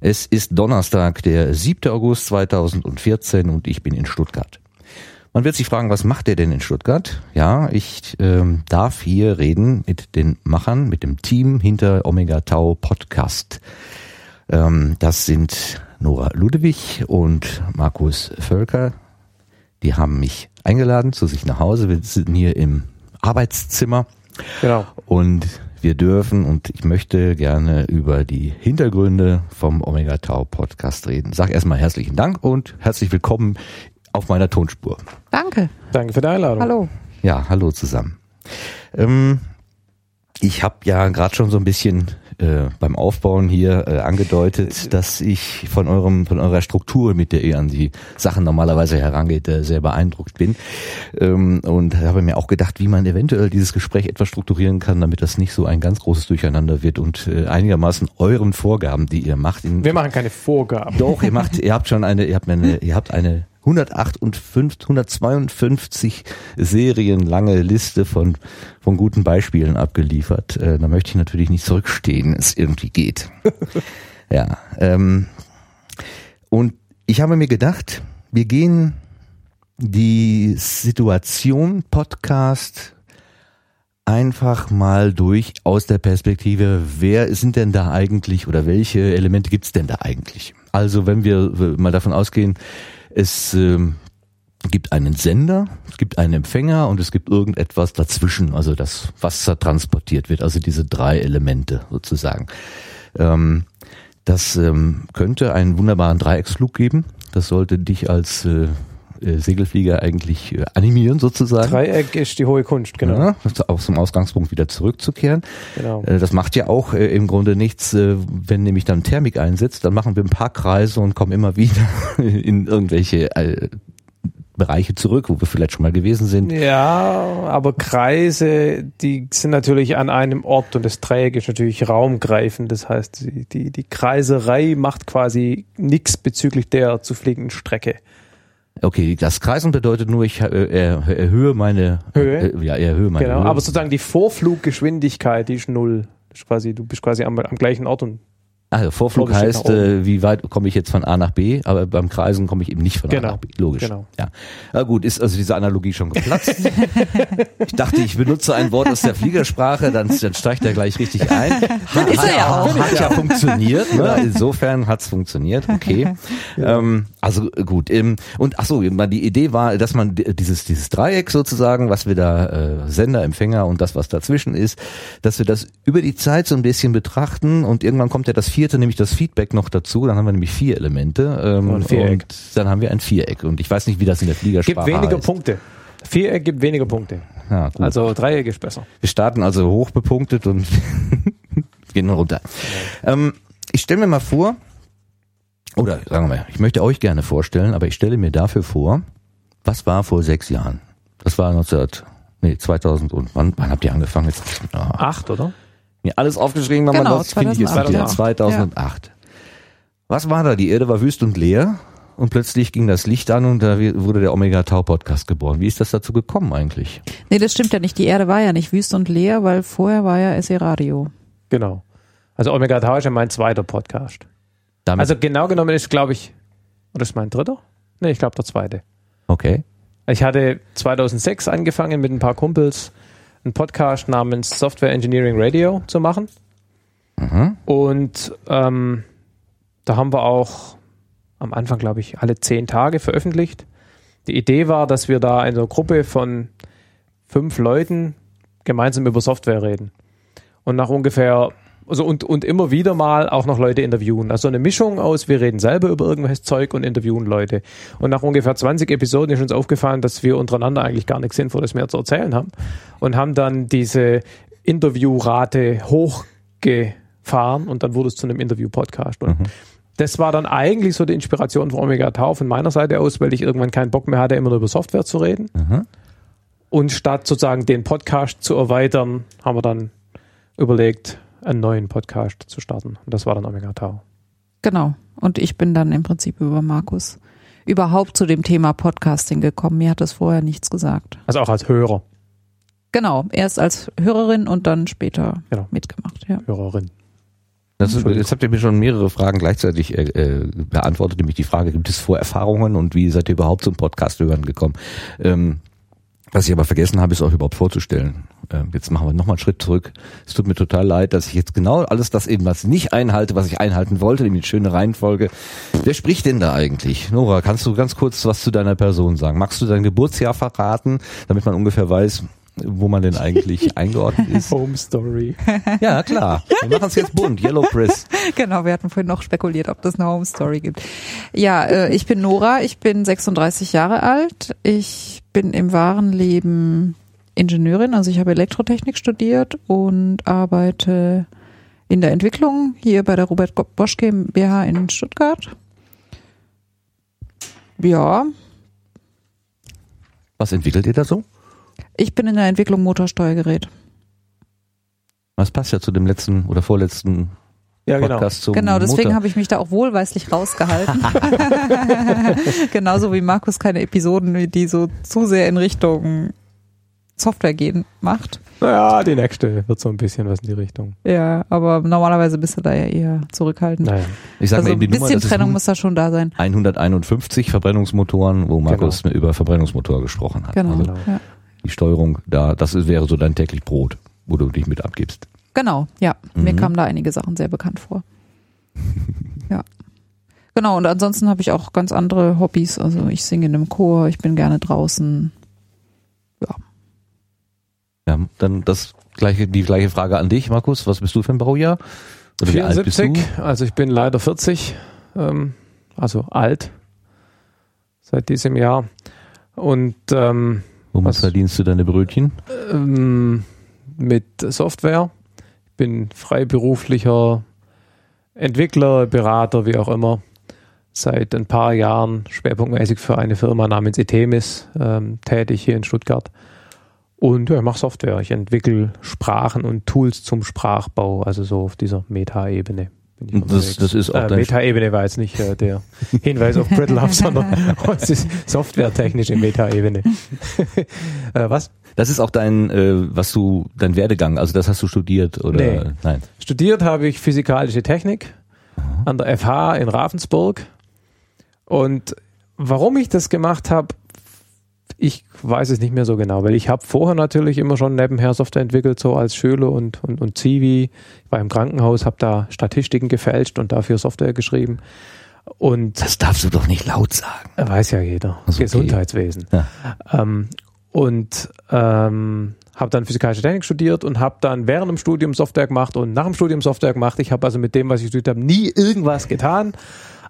Es ist Donnerstag, der 7. August 2014 und ich bin in Stuttgart. Man wird sich fragen, was macht er denn in Stuttgart? Ja, ich ähm, darf hier reden mit den Machern, mit dem Team hinter Omega Tau Podcast. Ähm, das sind Nora Ludewig und Markus Völker. Die haben mich eingeladen zu sich nach Hause. Wir sitzen hier im Arbeitszimmer. Genau. Und wir dürfen und ich möchte gerne über die Hintergründe vom Omega Tau Podcast reden. Sag erstmal herzlichen Dank und herzlich willkommen auf meiner Tonspur. Danke. Danke für die Einladung. Hallo. Ja, hallo zusammen. Ähm, ich habe ja gerade schon so ein bisschen äh, beim Aufbauen hier äh, angedeutet, dass ich von eurem von eurer Struktur, mit der ihr an die Sachen normalerweise herangeht, äh, sehr beeindruckt bin ähm, und habe mir auch gedacht, wie man eventuell dieses Gespräch etwas strukturieren kann, damit das nicht so ein ganz großes Durcheinander wird und äh, einigermaßen euren Vorgaben, die ihr macht. In, Wir machen keine Vorgaben. Doch, ihr macht, ihr habt schon eine, ihr habt eine, ihr habt eine 158, 152 Serien lange Liste von, von guten Beispielen abgeliefert. Äh, da möchte ich natürlich nicht zurückstehen, es irgendwie geht. ja. Ähm, und ich habe mir gedacht, wir gehen die Situation Podcast einfach mal durch aus der Perspektive, wer sind denn da eigentlich oder welche Elemente gibt's denn da eigentlich? Also wenn wir mal davon ausgehen, es ähm, gibt einen Sender, es gibt einen Empfänger und es gibt irgendetwas dazwischen, also das, was da transportiert wird, also diese drei Elemente sozusagen. Ähm, das ähm, könnte einen wunderbaren Dreiecksflug geben. Das sollte dich als äh, äh, Segelflieger eigentlich äh, animieren sozusagen. Dreieck ist die hohe Kunst, genau. Ja, auch zum Ausgangspunkt wieder zurückzukehren. Genau. Äh, Das macht ja auch äh, im Grunde nichts, äh, wenn nämlich dann Thermik einsetzt, dann machen wir ein paar Kreise und kommen immer wieder in irgendwelche Bereiche zurück, wo wir vielleicht schon mal gewesen sind. Ja, aber Kreise, die sind natürlich an einem Ort und das Dreieck ist natürlich raumgreifend. Das heißt, die, die Kreiserei macht quasi nichts bezüglich der zu fliegenden Strecke. Okay, das Kreisen bedeutet nur, ich äh, er, erhöhe meine Höhe? Äh, ja, erhöhe meine Genau, Höhe. aber sozusagen die Vorfluggeschwindigkeit, die ist null. Das ist quasi, du bist quasi am, am gleichen Ort und also Vorflug heißt, äh, wie weit komme ich jetzt von A nach B, aber beim Kreisen komme ich eben nicht von A Genau, nach B. Logisch. genau. Ja. Na gut, ist also diese Analogie schon geplatzt. ich dachte, ich benutze ein Wort aus der Fliegersprache, dann, dann steigt er gleich richtig ein. Hat, Ist er ja auch. Hat ja funktioniert. Ne? Insofern hat's funktioniert. Okay. Ähm, also gut. Ähm, und ach so, die Idee war, dass man dieses dieses Dreieck sozusagen, was wir da äh, Sender, Empfänger und das, was dazwischen ist, dass wir das über die Zeit so ein bisschen betrachten und irgendwann kommt ja das vierte, nämlich das Feedback noch dazu. Dann haben wir nämlich vier Elemente. Ähm, Und Viereck. Und dann haben wir ein Viereck. Und ich weiß nicht, wie das in der gibt Fliegersprache weniger heißt. Punkte. Viereck gibt weniger Punkte. Ja, gut. Also Dreieck ist besser. Wir starten also hoch bepunktet und gehen runter. Ähm, ich stelle mir mal vor, oder sagen wir mal, ich möchte euch gerne vorstellen, aber ich stelle mir dafür vor, was war vor sechs Jahren? Das war 19, nee, 2000 und wann, wann habt ihr angefangen? Jetzt, ah, Acht, oder? Mir alles aufgeschrieben, wenn Genau, man das finde ich jetzt 2008. wieder 2008. Was war da? Die Erde war wüst und leer und plötzlich ging das Licht an und da wurde der Omega Tau Podcast geboren. Wie ist das dazu gekommen eigentlich? Nee, das stimmt ja nicht. Die Erde war ja nicht wüst und leer, weil vorher war ja SE Radio. Genau. Also Omega Tau ist ja mein zweiter Podcast. Damit, Also genau genommen ist, glaube ich, oder ist mein dritter? Nee, ich glaube der zweite. okay. Ich hatte 2006 angefangen mit ein paar Kumpels einen Podcast namens Software Engineering Radio zu machen. Mhm. Und ähm, da haben wir auch am Anfang, glaube ich, alle zehn Tage veröffentlicht. Die Idee war, dass wir da in einer Gruppe von fünf Leuten gemeinsam über Software reden. Und nach ungefähr, also und, und immer wieder mal auch noch Leute interviewen. Also eine Mischung aus, wir reden selber über irgendwelches Zeug und interviewen Leute. Und nach ungefähr 20 Episoden ist uns aufgefallen, dass wir untereinander eigentlich gar nichts Sinnvolles mehr zu erzählen haben. Und haben dann diese Interviewrate hochgefahren und dann wurde es zu einem Interview-Podcast. Und das war dann eigentlich so die Inspiration von Omega Tau von meiner Seite aus, weil ich irgendwann keinen Bock mehr hatte, immer nur über Software zu reden. Mhm. Und statt sozusagen den Podcast zu erweitern, haben wir dann überlegt, einen neuen Podcast zu starten. Und das war dann Omega Tau. Genau. Und ich bin dann im Prinzip über Markus überhaupt zu dem Thema Podcasting gekommen. Mir hat das vorher nichts gesagt. Also auch als Hörer, Genau. Erst als Hörerin und dann später Genau. mitgemacht. Ja. Hörerin. Das ist, jetzt habt ihr mir schon mehrere Fragen gleichzeitig äh, äh, beantwortet, nämlich die Frage, gibt es Vorerfahrungen und wie seid ihr überhaupt zum Podcast hören gekommen? Ähm, was ich aber vergessen habe, ist auch überhaupt vorzustellen. Ähm, jetzt machen wir nochmal einen Schritt zurück. Es tut mir total leid, dass ich jetzt genau alles das eben, was ich nicht einhalte, was ich einhalten wollte, nämlich die schöne Reihenfolge. Wer spricht denn da eigentlich? Nora, kannst du ganz kurz was zu deiner Person sagen? Magst du dein Geburtsjahr verraten, damit man ungefähr weiß, wo man denn eigentlich eingeordnet ist? Home Story. Ja, klar. Wir machen es jetzt bunt. Yellow Press. Genau, wir hatten vorhin noch spekuliert, ob das eine Home Story gibt. Ja, äh, ich bin Nora, ich bin 36 Jahre alt. Ich bin im wahren Leben Ingenieurin, also ich habe Elektrotechnik studiert und arbeite in der Entwicklung hier bei der Robert Bosch GmbH in Stuttgart. Ja, Was entwickelt ihr da so? ich bin in der Entwicklung Motorsteuergerät. Was passt ja zu dem letzten oder vorletzten Ja, genau. Podcast zum Genau, deswegen habe ich mich da auch wohlweislich rausgehalten. Genauso wie Markus keine Episoden, die so zu sehr in Richtung Software gehen, macht. Naja, die nächste wird so ein bisschen was in die Richtung. Ja, aber normalerweise bist du da ja eher zurückhaltend. Naja. Ich sag Also mal ein eben die Nummer, bisschen das Trennung muss da schon da sein. 151 Verbrennungsmotoren, wo Markus über Verbrennungsmotor gesprochen hat. Genau. Also Genau. Ja. die Steuerung da, das ist, wäre so dein täglich Brot, wo du dich mit abgibst. Genau, ja. Mir Mhm. kamen da einige Sachen sehr bekannt vor. ja. Genau, und ansonsten habe ich auch ganz andere Hobbys. Also ich singe in einem Chor, ich bin gerne draußen. Ja, dann das gleiche, die gleiche Frage an dich, Markus. Was bist du für ein Baujahr? Oder wie alt bist 74, du? also ich bin leider 40, ähm, also alt seit diesem Jahr. Und ähm, Womit was- verdienst du deine Brötchen? ähm, mit Software. Ich bin freiberuflicher Entwickler, Berater, wie auch immer. Seit ein paar Jahren schwerpunktmäßig für eine Firma namens Etemis ähm, tätig hier in Stuttgart. Und ja, ich mache Software. Ich entwickle Sprachen und Tools zum Sprachbau, also so auf dieser Meta-Ebene. das- das ist auch äh, Meta-Ebene war jetzt nicht äh, der Hinweis auf Brittlove, sondern es ist softwaretechnische Meta-Ebene. äh, was? Das ist auch dein, äh, was du, dein Werdegang, also das hast du studiert oder Nee. nein? Studiert habe ich physikalische Technik an der FH in Ravensburg. Und warum ich das gemacht habe, ich weiß es nicht mehr so genau, weil ich habe vorher natürlich immer schon nebenher Software entwickelt, so als Schüler und, und, und Zivi. Ich war im Krankenhaus, habe da Statistiken gefälscht und dafür Software geschrieben. Und Das darfst du doch nicht laut sagen. weiß ja jeder, okay. Gesundheitswesen. Ja. Ähm, und ähm, habe dann physikalische Technik studiert und habe dann während dem Studium Software gemacht und nach dem Studium Software gemacht. Ich habe also mit dem, was ich studiert habe, nie irgendwas getan.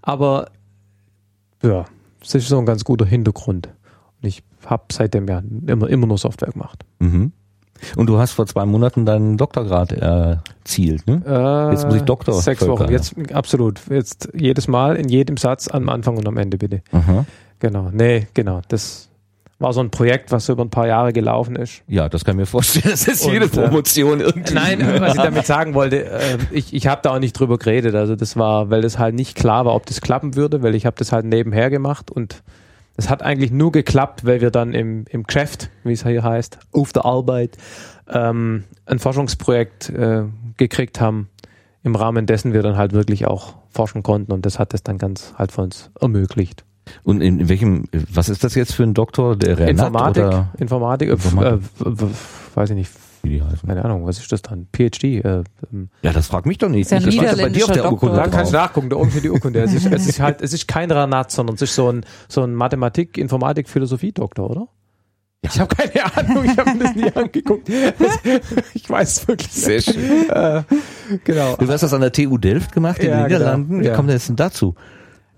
Aber ja, es ist so ein ganz guter Hintergrund. Und ich habe seitdem ja immer, immer nur Software gemacht. Mhm. Und du hast vor zwei Monaten deinen Doktorgrad erzielt, ne? Äh, Jetzt muss ich Doktor Sechs Völker, Wochen. Jetzt absolut. Jetzt jedes Mal in jedem Satz am Anfang und am Ende bitte. Aha. Genau. Nee, genau. Das war so ein Projekt, was so über ein paar Jahre gelaufen ist. Ja, das kann ich mir vorstellen. Das ist Und, jede äh, Promotion irgendwie. Nein, was ich damit sagen wollte, äh, ich, ich habe da auch nicht drüber geredet. Also das war, weil das halt nicht klar war, ob das klappen würde, weil ich habe das halt nebenher gemacht und es hat eigentlich nur geklappt, weil wir dann im, im Geschäft, wie es hier heißt, auf der Arbeit, ähm, ein Forschungsprojekt äh, gekriegt haben, im Rahmen dessen wir dann halt wirklich auch forschen konnten und das hat das dann ganz halt für uns ermöglicht. Und in, in welchem, was ist das jetzt für ein Doktor? Der Renat Informatik, oder Informatik, äh, Informatik. Äh, weiß ich nicht, wie die heißen? keine Ahnung, was ist das dann? PhD, äh, ähm, Ja, das frag mich doch nicht. Ja das steht bei dir auf der Urkunde Da Doktor. kannst du nachgucken, da oben steht die Urkunde. Es ist, es ist halt, es ist kein Ranat, sondern es ist so ein, so ein Mathematik, Informatik, Philosophie-Doktor, oder? Ich habe keine Ahnung, ich habe mir das nie angeguckt. Ich weiß es wirklich Sehr nicht. schön. Äh, genau. Du hast das an der TU Delft gemacht in Ja, den Niederlanden. genau. Wie Ja. kommt das denn dazu?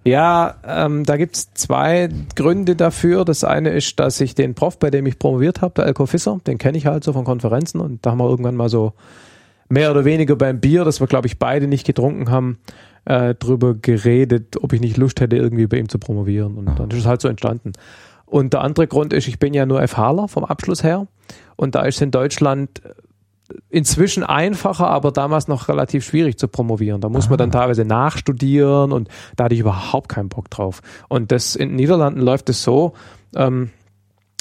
Ja, ähm, da gibt's zwei Gründe dafür. Das eine ist, dass ich den Prof, bei dem ich promoviert habe, der Elko Fisser, den kenne ich halt so von Konferenzen und da haben wir irgendwann mal so mehr oder weniger beim Bier, das wir glaube ich beide nicht getrunken haben, äh, drüber geredet, ob ich nicht Lust hätte, irgendwie bei ihm zu promovieren und dann ist es halt so entstanden. Und der andere Grund ist, ich bin ja nur FHler vom Abschluss her und da ist in Deutschland inzwischen einfacher, aber damals noch relativ schwierig zu promovieren. Da muss man dann teilweise nachstudieren und da hatte ich überhaupt keinen Bock drauf. Und das in den Niederlanden läuft es so, ähm,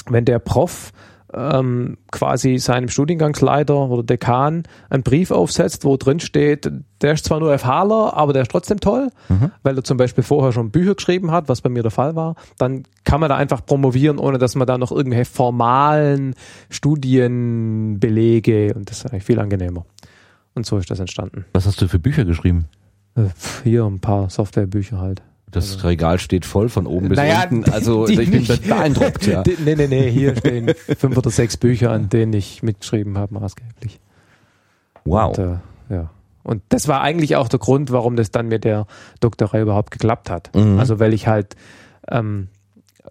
wenn der Prof ähm, quasi seinem Studiengangsleiter oder Dekan einen Brief aufsetzt, wo drin steht, der ist zwar nur FHler, aber der ist trotzdem toll, Mhm. weil er zum Beispiel vorher schon Bücher geschrieben hat, was bei mir der Fall war, dann kann man da einfach promovieren, ohne dass man da noch irgendwelche formalen Studienbelege und das ist eigentlich viel angenehmer. Und so ist das entstanden. Was hast du für Bücher geschrieben? Äh, Hier ein paar Softwarebücher halt. Das Regal steht voll von oben bis Naja, unten. Also die ich bin nicht. beeindruckt, ja. Die- Nee, nee, nee, hier stehen fünf oder sechs Bücher, an denen ich mitgeschrieben habe, maßgeblich. Wow. Und, äh, ja. Und das war eigentlich auch der Grund, warum das dann mit der Doktorei überhaupt geklappt hat. Mhm. Also weil ich halt ähm,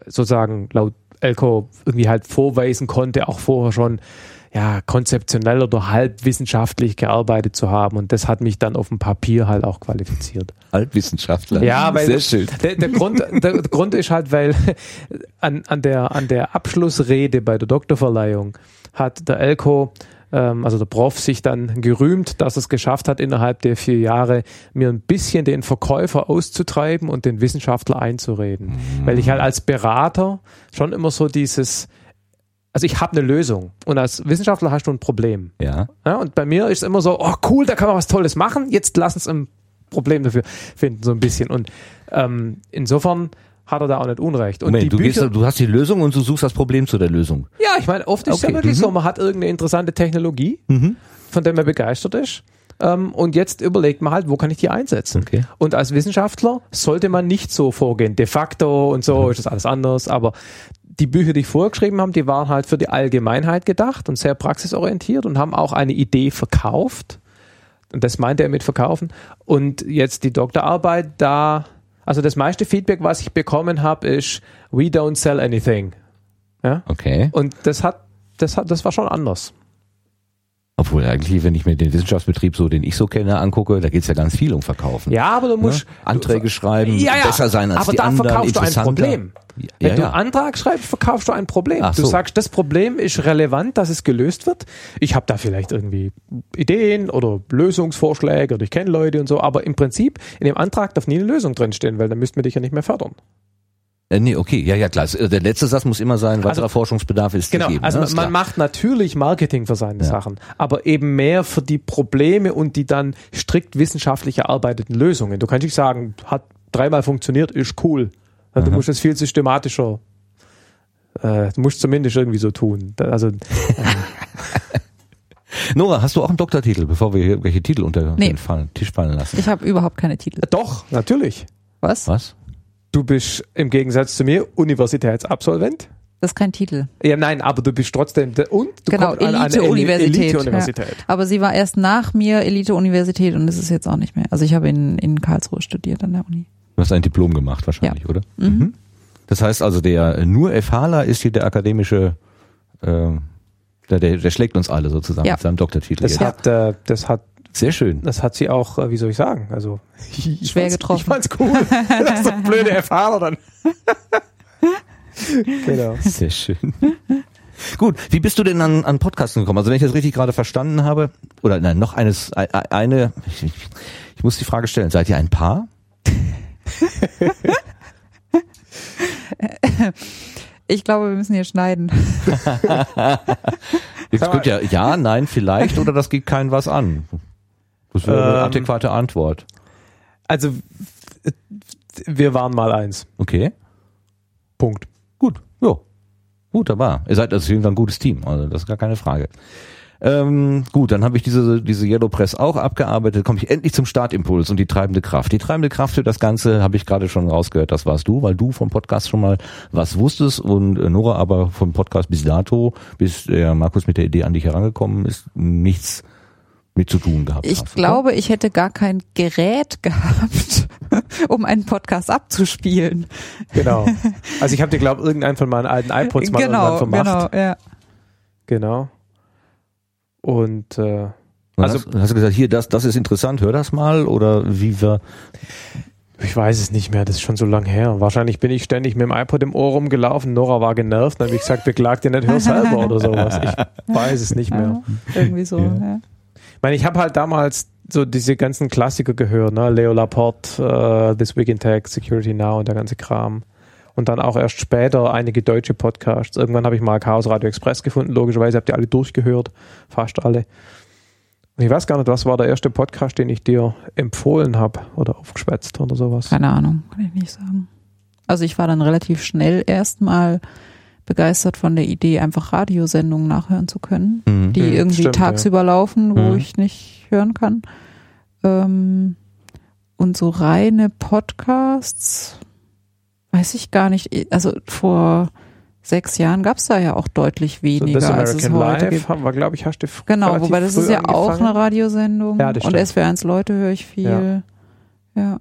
sozusagen laut Elko irgendwie halt vorweisen konnte, auch vorher schon ja konzeptionell oder halbwissenschaftlich gearbeitet zu haben. Und das hat mich dann auf dem Papier halt auch qualifiziert. Altwissenschaftler. Ja, weil Sehr schön. Der, der, Grund, der, Grund ist halt, weil an, an, der, an der Abschlussrede bei der Doktorverleihung hat der Elko, ähm, also der Prof, sich dann gerühmt, dass er es geschafft hat, innerhalb der vier Jahre mir ein bisschen den Verkäufer auszutreiben und den Wissenschaftler einzureden. Weil ich halt als Berater schon immer so dieses, also ich habe eine Lösung und als Wissenschaftler hast du ein Problem. Ja. Ja, und bei mir ist immer so, oh cool, da kann man was Tolles machen, jetzt lass uns ein Problem dafür finden, so ein bisschen. Und ähm, insofern hat er da auch nicht Unrecht. Und Moment, du, gehst, Bücher, du hast die Lösung und du suchst das Problem zu der Lösung. ja, ich meine, oft ist es Okay, ja wirklich mhm. so, man hat irgendeine interessante Technologie, von der man begeistert ist. Ähm, und jetzt überlegt man halt, wo kann ich die einsetzen? Okay. Und als Wissenschaftler sollte man nicht so vorgehen. De facto und so Mhm. ist das alles anders. Aber die Bücher, die ich vorgeschrieben habe, die waren halt für die Allgemeinheit gedacht und sehr praxisorientiert und haben auch eine Idee verkauft. Und das meinte er mit verkaufen. Und jetzt die Doktorarbeit, da, also das meiste Feedback, was ich bekommen habe, ist, we don't sell anything. Ja? Okay. Und das hat, das hat, das war schon anders. Obwohl eigentlich, wenn ich mir den Wissenschaftsbetrieb so, den ich so kenne, angucke, da geht's ja ganz viel um Verkaufen. Ja, aber du Ne? musst Anträge schreiben, Ja, ja, besser sein als aber die da anderen, verkaufst du ein. Problem. Ja, Wenn du einen Antrag schreibst, verkaufst du ein Problem. Ach du so. sagst, das Problem ist relevant, dass es gelöst wird. Ich habe da vielleicht irgendwie Ideen oder Lösungsvorschläge oder ich kenne Leute und so, aber im Prinzip in dem Antrag darf nie eine Lösung drinstehen, weil dann müssten wir dich ja nicht mehr fördern. Äh, nee, okay, ja, ja, klar. Äh, Der letzte Satz muss immer sein, weiterer Also- Forschungsbedarf ist Genau, gegeben. also ne? man, klar. macht natürlich Marketing für seine Sachen, aber eben mehr für die Probleme und die dann strikt wissenschaftlich erarbeiteten Lösungen. Du kannst nicht sagen, hat dreimal funktioniert, ist cool. Ja, Du musst es viel systematischer, äh, du musst zumindest irgendwie so tun. Also Nora, hast du auch einen Doktortitel, bevor wir hier irgendwelche Titel unter Nee. den Tisch fallen lassen? Ich habe überhaupt keine Titel. doch, natürlich. Was? Was? Du bist im Gegensatz zu mir Universitätsabsolvent. Das ist kein Titel. Ja, nein, aber du bist trotzdem der, und du Genau, kommst an eine Elite-Universität. Elite-Universität. Aber sie war erst nach mir Elite-Universität und ist es jetzt auch nicht mehr. Also ich habe in, in Karlsruhe studiert an der Uni. Du hast ein Diplom gemacht wahrscheinlich, Ja. oder? Mhm. Das heißt also, der nur FHler ist hier der akademische, äh, der, der, der schlägt uns alle sozusagen Ja. mit seinem Doktortitel. Das jetzt. hat, äh, das hat Sehr schön. das hat sie auch, äh, wie soll ich sagen, also ich Schwer getroffen. Ich fand's cool. das ist so ein blöde Erfahrer dann. genau. Sehr schön. Gut, wie bist du denn an, an Podcasten gekommen? Also wenn ich das richtig gerade verstanden habe, oder nein, noch eines, ei- ei- eine, ich, ich, muss die Frage stellen, seid ihr ein Paar? Ich glaube, wir müssen hier schneiden. Jetzt könnt ihr ja, nein, vielleicht oder das geht keinen was an. Das wäre eine Ähm. adäquate Antwort. Also wir waren mal eins. Okay, Punkt. gut, ja, wunderbar. Ihr seid also ein gutes Team, also das ist gar keine Frage. Ähm, gut, dann habe ich diese, diese Yellow Press auch abgearbeitet, komme ich endlich zum Startimpuls und die treibende Kraft. Die treibende Kraft für das Ganze habe ich gerade schon rausgehört, das warst du, weil du vom Podcast schon mal was wusstest und äh, Nora aber vom Podcast bis dato, bis der Markus mit der Idee an dich herangekommen ist, nichts mit zu tun gehabt Ich hat. glaube, ich hätte gar kein Gerät gehabt, um einen Podcast abzuspielen. Genau. Also ich habe dir glaube irgendeinen von meinen alten iPods mal genau, irgendwann vermacht. genau, ja. Genau. Und äh, Also- hast, hast du gesagt, hier, das, das ist interessant, hör das mal oder wie wir, ich weiß es nicht mehr, das ist schon so lang her. Wahrscheinlich bin ich ständig mit dem iPod im Ohr rumgelaufen. Nora war genervt, dann habe ich gesagt, beklag dir nicht, hör selber oder sowas. Ich weiß es nicht mehr. ja. Irgendwie so, Ja. ja. Ich meine, ich habe halt damals so diese ganzen Klassiker gehört, ne? Leo Laporte, äh, This Week in Tech, Security Now und der ganze Kram. und dann auch erst später einige deutsche Podcasts. Irgendwann habe ich mal Chaos Radio Express gefunden, logischerweise habt ihr alle durchgehört, fast alle. Und ich weiß gar nicht, was war der erste Podcast, den ich dir empfohlen habe oder aufgeschwätzt oder sowas. Keine Ahnung, kann ich nicht sagen. Also ich war dann relativ schnell erstmal begeistert von der Idee, einfach Radiosendungen nachhören zu können, Mhm. die Mhm, irgendwie stimmt, tagsüber laufen, wo Mhm. ich nicht hören kann. Ähm, und so reine Podcasts, weiß ich gar nicht. Also vor sechs Jahren gab es da ja auch deutlich So weniger, This als es American heute Life gibt. haben wir, glaube ich, hast du Genau, wobei das ist ja auch angefangen. eine Radiosendung. Ja, das und stimmt. SWR1 Leute höre ich viel. Ja. Ja,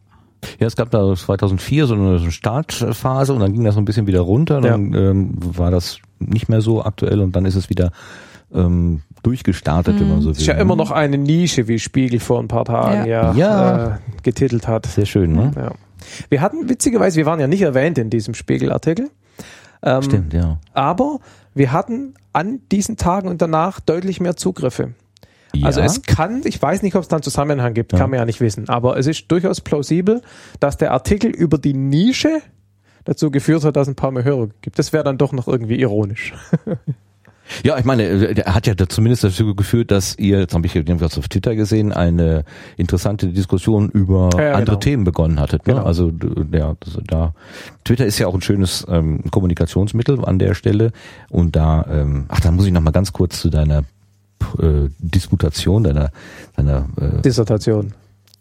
es gab da 2004 so eine Startphase und dann ging das so ein bisschen wieder runter. Dann ähm, war das nicht mehr so aktuell und dann ist es wieder ähm, durchgestartet, wenn man so will. Das ist ja immer noch eine Nische, wie Spiegel vor ein paar Tagen ja, Ja. Äh, getitelt hat. sehr schön, ne? Ja. Wir hatten witzigerweise, wir waren ja nicht erwähnt in diesem Spiegelartikel. Ähm, Stimmt, ja. Aber wir hatten an diesen Tagen und danach deutlich mehr Zugriffe. Ja. Also es kann, ich weiß nicht, ob es da einen Zusammenhang gibt, Ja. kann man ja nicht wissen, aber es ist durchaus plausibel, dass der Artikel über die Nische dazu geführt hat, dass es ein paar mehr Hörer gibt. Das wäre dann doch noch irgendwie ironisch. Ja, ich meine, äh, der hat ja zumindest dazu geführt, dass ihr, jetzt habe ich irgendwas auf Twitter gesehen, eine interessante Diskussion über Ja, ja, andere genau. Themen begonnen hattet. Ne? Genau. Also ja, das, da Twitter ist ja auch ein schönes ähm, Kommunikationsmittel an der Stelle. Und da, ähm, ach, da muss ich noch mal ganz kurz zu deiner äh, Disputation, deiner, deiner äh, Dissertation.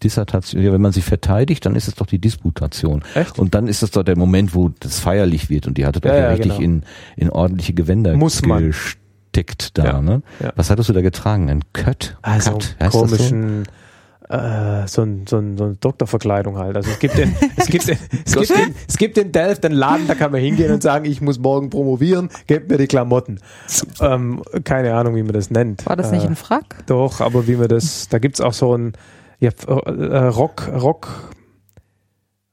Dissertation, ja, wenn man sich verteidigt, dann ist es doch die Disputation. Echt? Und dann ist es doch der Moment, wo das feierlich wird und die hattet Ja, euch ja, ja, richtig genau. in, in ordentliche Gewänder Muss man. gesteckt da, Ja, ne? Was hattest du da getragen? Ein Cut? Also Cut? Heißt das so? Äh, so ein, so ein, so ein Doktorverkleidung halt. Also es gibt den, es gibt den, es gibt den, es gibt in Delft einen Laden, da kann man hingehen und sagen, ich muss morgen promovieren, gebt mir die Klamotten. Ähm, keine Ahnung, wie man das nennt. War das nicht äh, ein Frack? Doch, aber wie man das, da gibt's auch so ein ja, äh, Rock, Rock,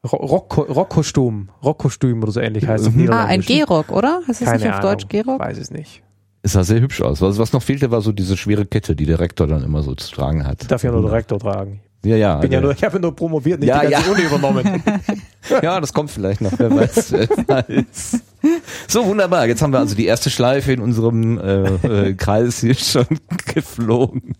Ro- Rock, Rockkostüm, Rockkostüm oder so ähnlich heißt es Mhm. Ah, ein. Gehrock, oder? Heißt das Keine nicht auf Ahnung, Deutsch Gehrock? Weiß es nicht. Es sah sehr hübsch aus. Was, was noch fehlte, war so diese schwere Kette, die der Rektor dann immer so zu tragen hat. Ich darf ja nur Direktor tragen. Ja, ja. Bin ja nur, ich habe nur promoviert, nicht Ja, die ganze ja. Uni übernommen. Ja, das kommt vielleicht noch, wer weiß. wer weiß. So, wunderbar. Jetzt haben wir also die erste Schleife in unserem äh, äh, Kreis hier schon geflogen.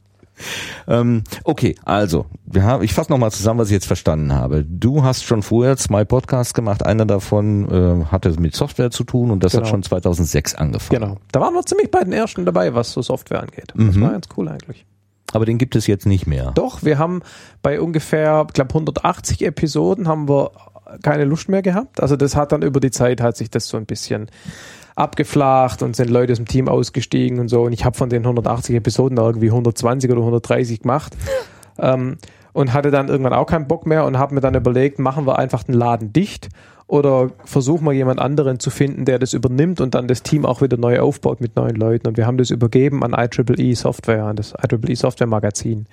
Ähm, okay, also, wir haben, ich fasse nochmal zusammen, was ich jetzt verstanden habe. Du hast schon vorher zwei Podcasts gemacht. Einer davon äh, hatte mit Software zu tun und das hat Genau. schon 2006 angefangen. genau. Da waren wir ziemlich bei den ersten dabei, was so Software angeht. Das Mhm. war ganz cool eigentlich. Aber den gibt es jetzt nicht mehr. Doch, wir haben bei ungefähr, ich glaube 180 Episoden haben wir keine Lust mehr gehabt. Also das hat dann über die Zeit hat sich das so ein bisschen abgeflacht und sind Leute aus dem Team ausgestiegen und so. Und ich habe von den 180 Episoden da irgendwie 120 oder 130 gemacht. Ähm, und hatte dann irgendwann auch keinen Bock mehr und habe mir dann überlegt, machen wir einfach den Laden dicht oder versuchen wir jemand anderen zu finden, der das übernimmt und dann das Team auch wieder neu aufbaut mit neuen Leuten. Und wir haben das übergeben an IEEE Software, an das IEEE Software Magazin.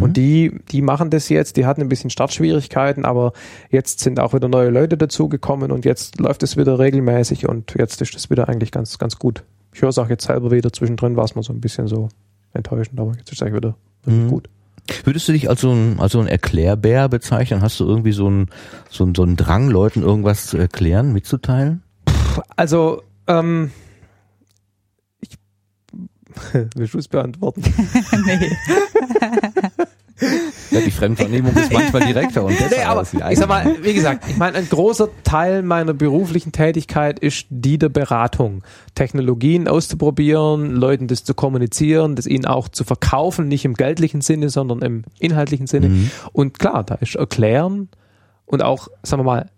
Und die, die machen das jetzt, die hatten ein bisschen Startschwierigkeiten, aber jetzt sind auch wieder neue Leute dazugekommen und jetzt läuft es wieder regelmäßig und jetzt ist es wieder eigentlich ganz, ganz gut. Ich höre es auch jetzt selber wieder, zwischendrin war es mal so ein bisschen so enttäuschend, aber jetzt ist es eigentlich wieder Mhm. gut. Würdest du dich als so ein, als so ein Erklärbär bezeichnen? Hast du irgendwie so einen, so einen, so einen Drang, Leuten irgendwas zu erklären, mitzuteilen? Also, ähm, ich, willst du es beantworten? nee. Ja, die Fremdwahrnehmung ist manchmal direkter und besser Nee, aber ich sag mal, wie gesagt, ich meine, ein großer Teil meiner beruflichen Tätigkeit ist die der Beratung. Technologien auszuprobieren, Leuten das zu kommunizieren, das ihnen auch zu verkaufen, nicht im geldlichen Sinne, sondern im inhaltlichen Sinne. Mhm. Und klar, da ist Erklären und auch, sagen wir mal,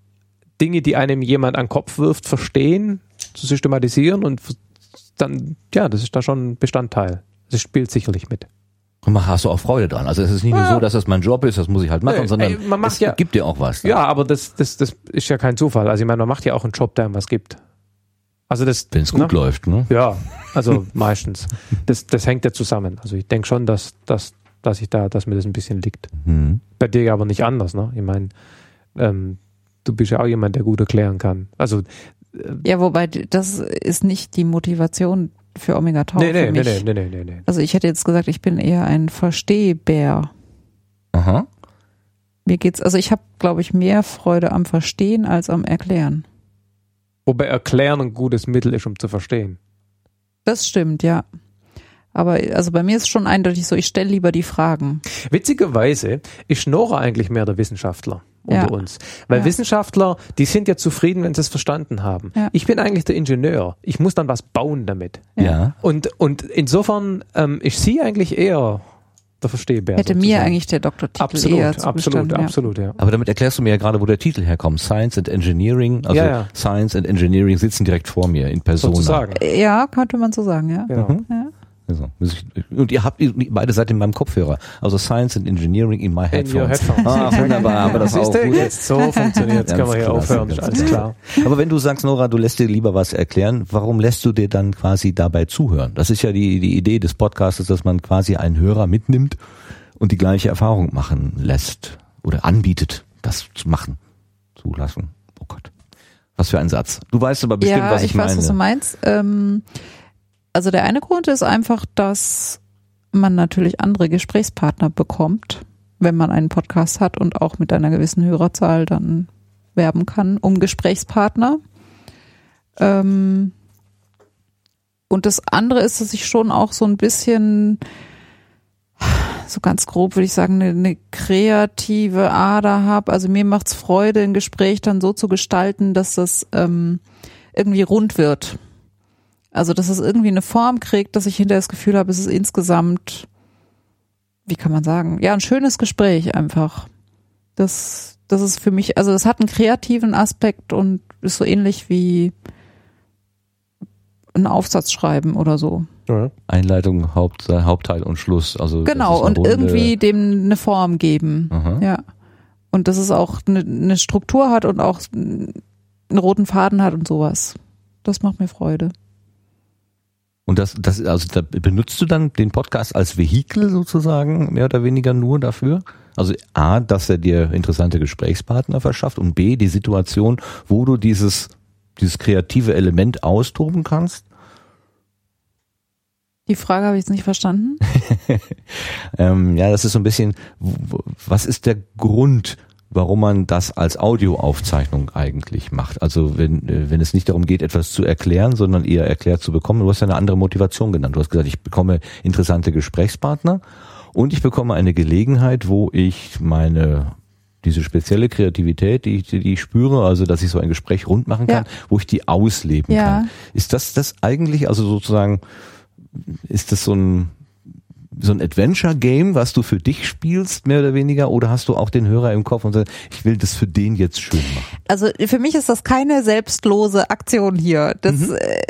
Dinge, die einem jemand an den Kopf wirft, verstehen, zu systematisieren und dann, ja, das ist da schon ein Bestandteil. Das spielt sicherlich mit. Und man hast du auch Freude dran. Also es ist nicht nur Ja. so, dass das mein Job ist, das muss ich halt machen, Nee, sondern ey, man macht es ja- gibt dir auch was. Ja, aber das, das, das ist ja kein Zufall. Also ich meine, man macht ja auch einen Job, der einem was gibt. Also das, Wenn es gut ne? läuft, ne? Ja, also meistens. Das, das hängt ja zusammen. Also ich denke schon, dass, dass, dass ich da, dass mir das ein bisschen liegt. Mhm. Bei dir aber nicht anders, ne? Ich meine, ähm, du bist ja auch jemand, der gut erklären kann. Also Ja, wobei das ist nicht die Motivation für Omega Tau nee, nee, für nee, mich. nee, nee, nee, nee, nee. Also ich hätte jetzt gesagt, ich bin eher ein Verstehbär. Aha. Mir geht's, also ich habe, glaube ich, mehr Freude am Verstehen als am Erklären. Wobei erklären ein gutes Mittel ist, um zu verstehen. Das stimmt, ja. Aber also bei mir ist schon eindeutig so, ich stelle lieber die Fragen. Witzigerweise ist Nora eigentlich mehr der Wissenschaftler unter Ja. uns. Weil Ja. Wissenschaftler, die sind ja zufrieden, wenn sie es verstanden haben. Ja. Ich bin eigentlich der Ingenieur. Ich muss dann was bauen damit. Ja. Und, und insofern ähm, ist sie eigentlich eher der Verstehbär. Hätte mir sozusagen. eigentlich der Doktortitel absolut, eher absolut, absolut, ja. Aber damit erklärst du mir ja gerade, wo der Titel herkommt. Science and Engineering. Also Ja, ja. Science and Engineering sitzen direkt vor mir in Persona. Sozusagen. Ja, könnte man so sagen, ja. Genau. Mhm. Ja. Also, und ihr habt ihr beide seid in meinem Kopfhörer. Also Science and Engineering in my In your headphones. headphones. Ah, wunderbar, aber das auch Siehst du, gut. jetzt so funktioniert Jetzt können wir hier aufhören, alles klar. Aber wenn du sagst, Nora, du lässt dir lieber was erklären, warum lässt du dir dann quasi dabei zuhören? Das ist ja die, die Idee des Podcasts, dass man quasi einen Hörer mitnimmt und die gleiche Erfahrung machen lässt oder anbietet, das zu machen, zu lassen. Oh Gott. Was für ein Satz. Du weißt aber bestimmt, ja, was ich, ich weiß, meine. was du meinst. Ähm, also der eine Grund ist einfach, dass man natürlich andere Gesprächspartner bekommt, wenn man einen Podcast hat und auch mit einer gewissen Hörerzahl dann werben kann um Gesprächspartner. Ähm, und das andere ist, dass ich schon auch so ein bisschen, so ganz grob würde ich sagen, eine, eine kreative Ader habe. Also mir macht's Freude, ein Gespräch dann so zu gestalten, dass das ähm, irgendwie rund wird. Also dass es irgendwie eine Form kriegt, dass ich hinterher das Gefühl habe, es ist insgesamt, wie kann man sagen, ja, ein schönes Gespräch einfach. Das, das ist für mich, also es hat einen kreativen Aspekt und ist so ähnlich wie einen Aufsatz schreiben oder so. Ja. Einleitung, Haupt, Hauptteil und Schluss. Also Genau, und runde- irgendwie dem eine Form geben. Aha. Ja. Und dass es auch eine, eine Struktur hat und auch einen roten Faden hat und sowas. Das macht mir Freude. Und das, das, also da benutzt du dann den Podcast als Vehikel sozusagen, mehr oder weniger nur dafür? Also A, dass er dir interessante Gesprächspartner verschafft und B, die Situation, wo du dieses, dieses kreative Element austoben kannst. Die Frage habe ich jetzt nicht verstanden. Ähm, ja, das ist so ein bisschen, was ist der Grund, warum man das als Audioaufzeichnung eigentlich macht? Also wenn, äh, wenn es nicht darum geht, etwas zu erklären, sondern eher erklärt zu bekommen. Du hast ja eine andere Motivation genannt. Du hast gesagt, ich bekomme interessante Gesprächspartner und ich bekomme eine Gelegenheit, wo ich meine diese spezielle Kreativität, die ich, die ich spüre, also dass ich so ein Gespräch rund machen kann, Ja. wo ich die ausleben Ja. kann. Ist das das eigentlich, also sozusagen, ist das so ein so ein Adventure-Game, was du für dich spielst, mehr oder weniger, oder hast du auch den Hörer im Kopf und sagst, ich will das für den jetzt schön machen? Also für mich ist das keine selbstlose Aktion hier. Das, äh,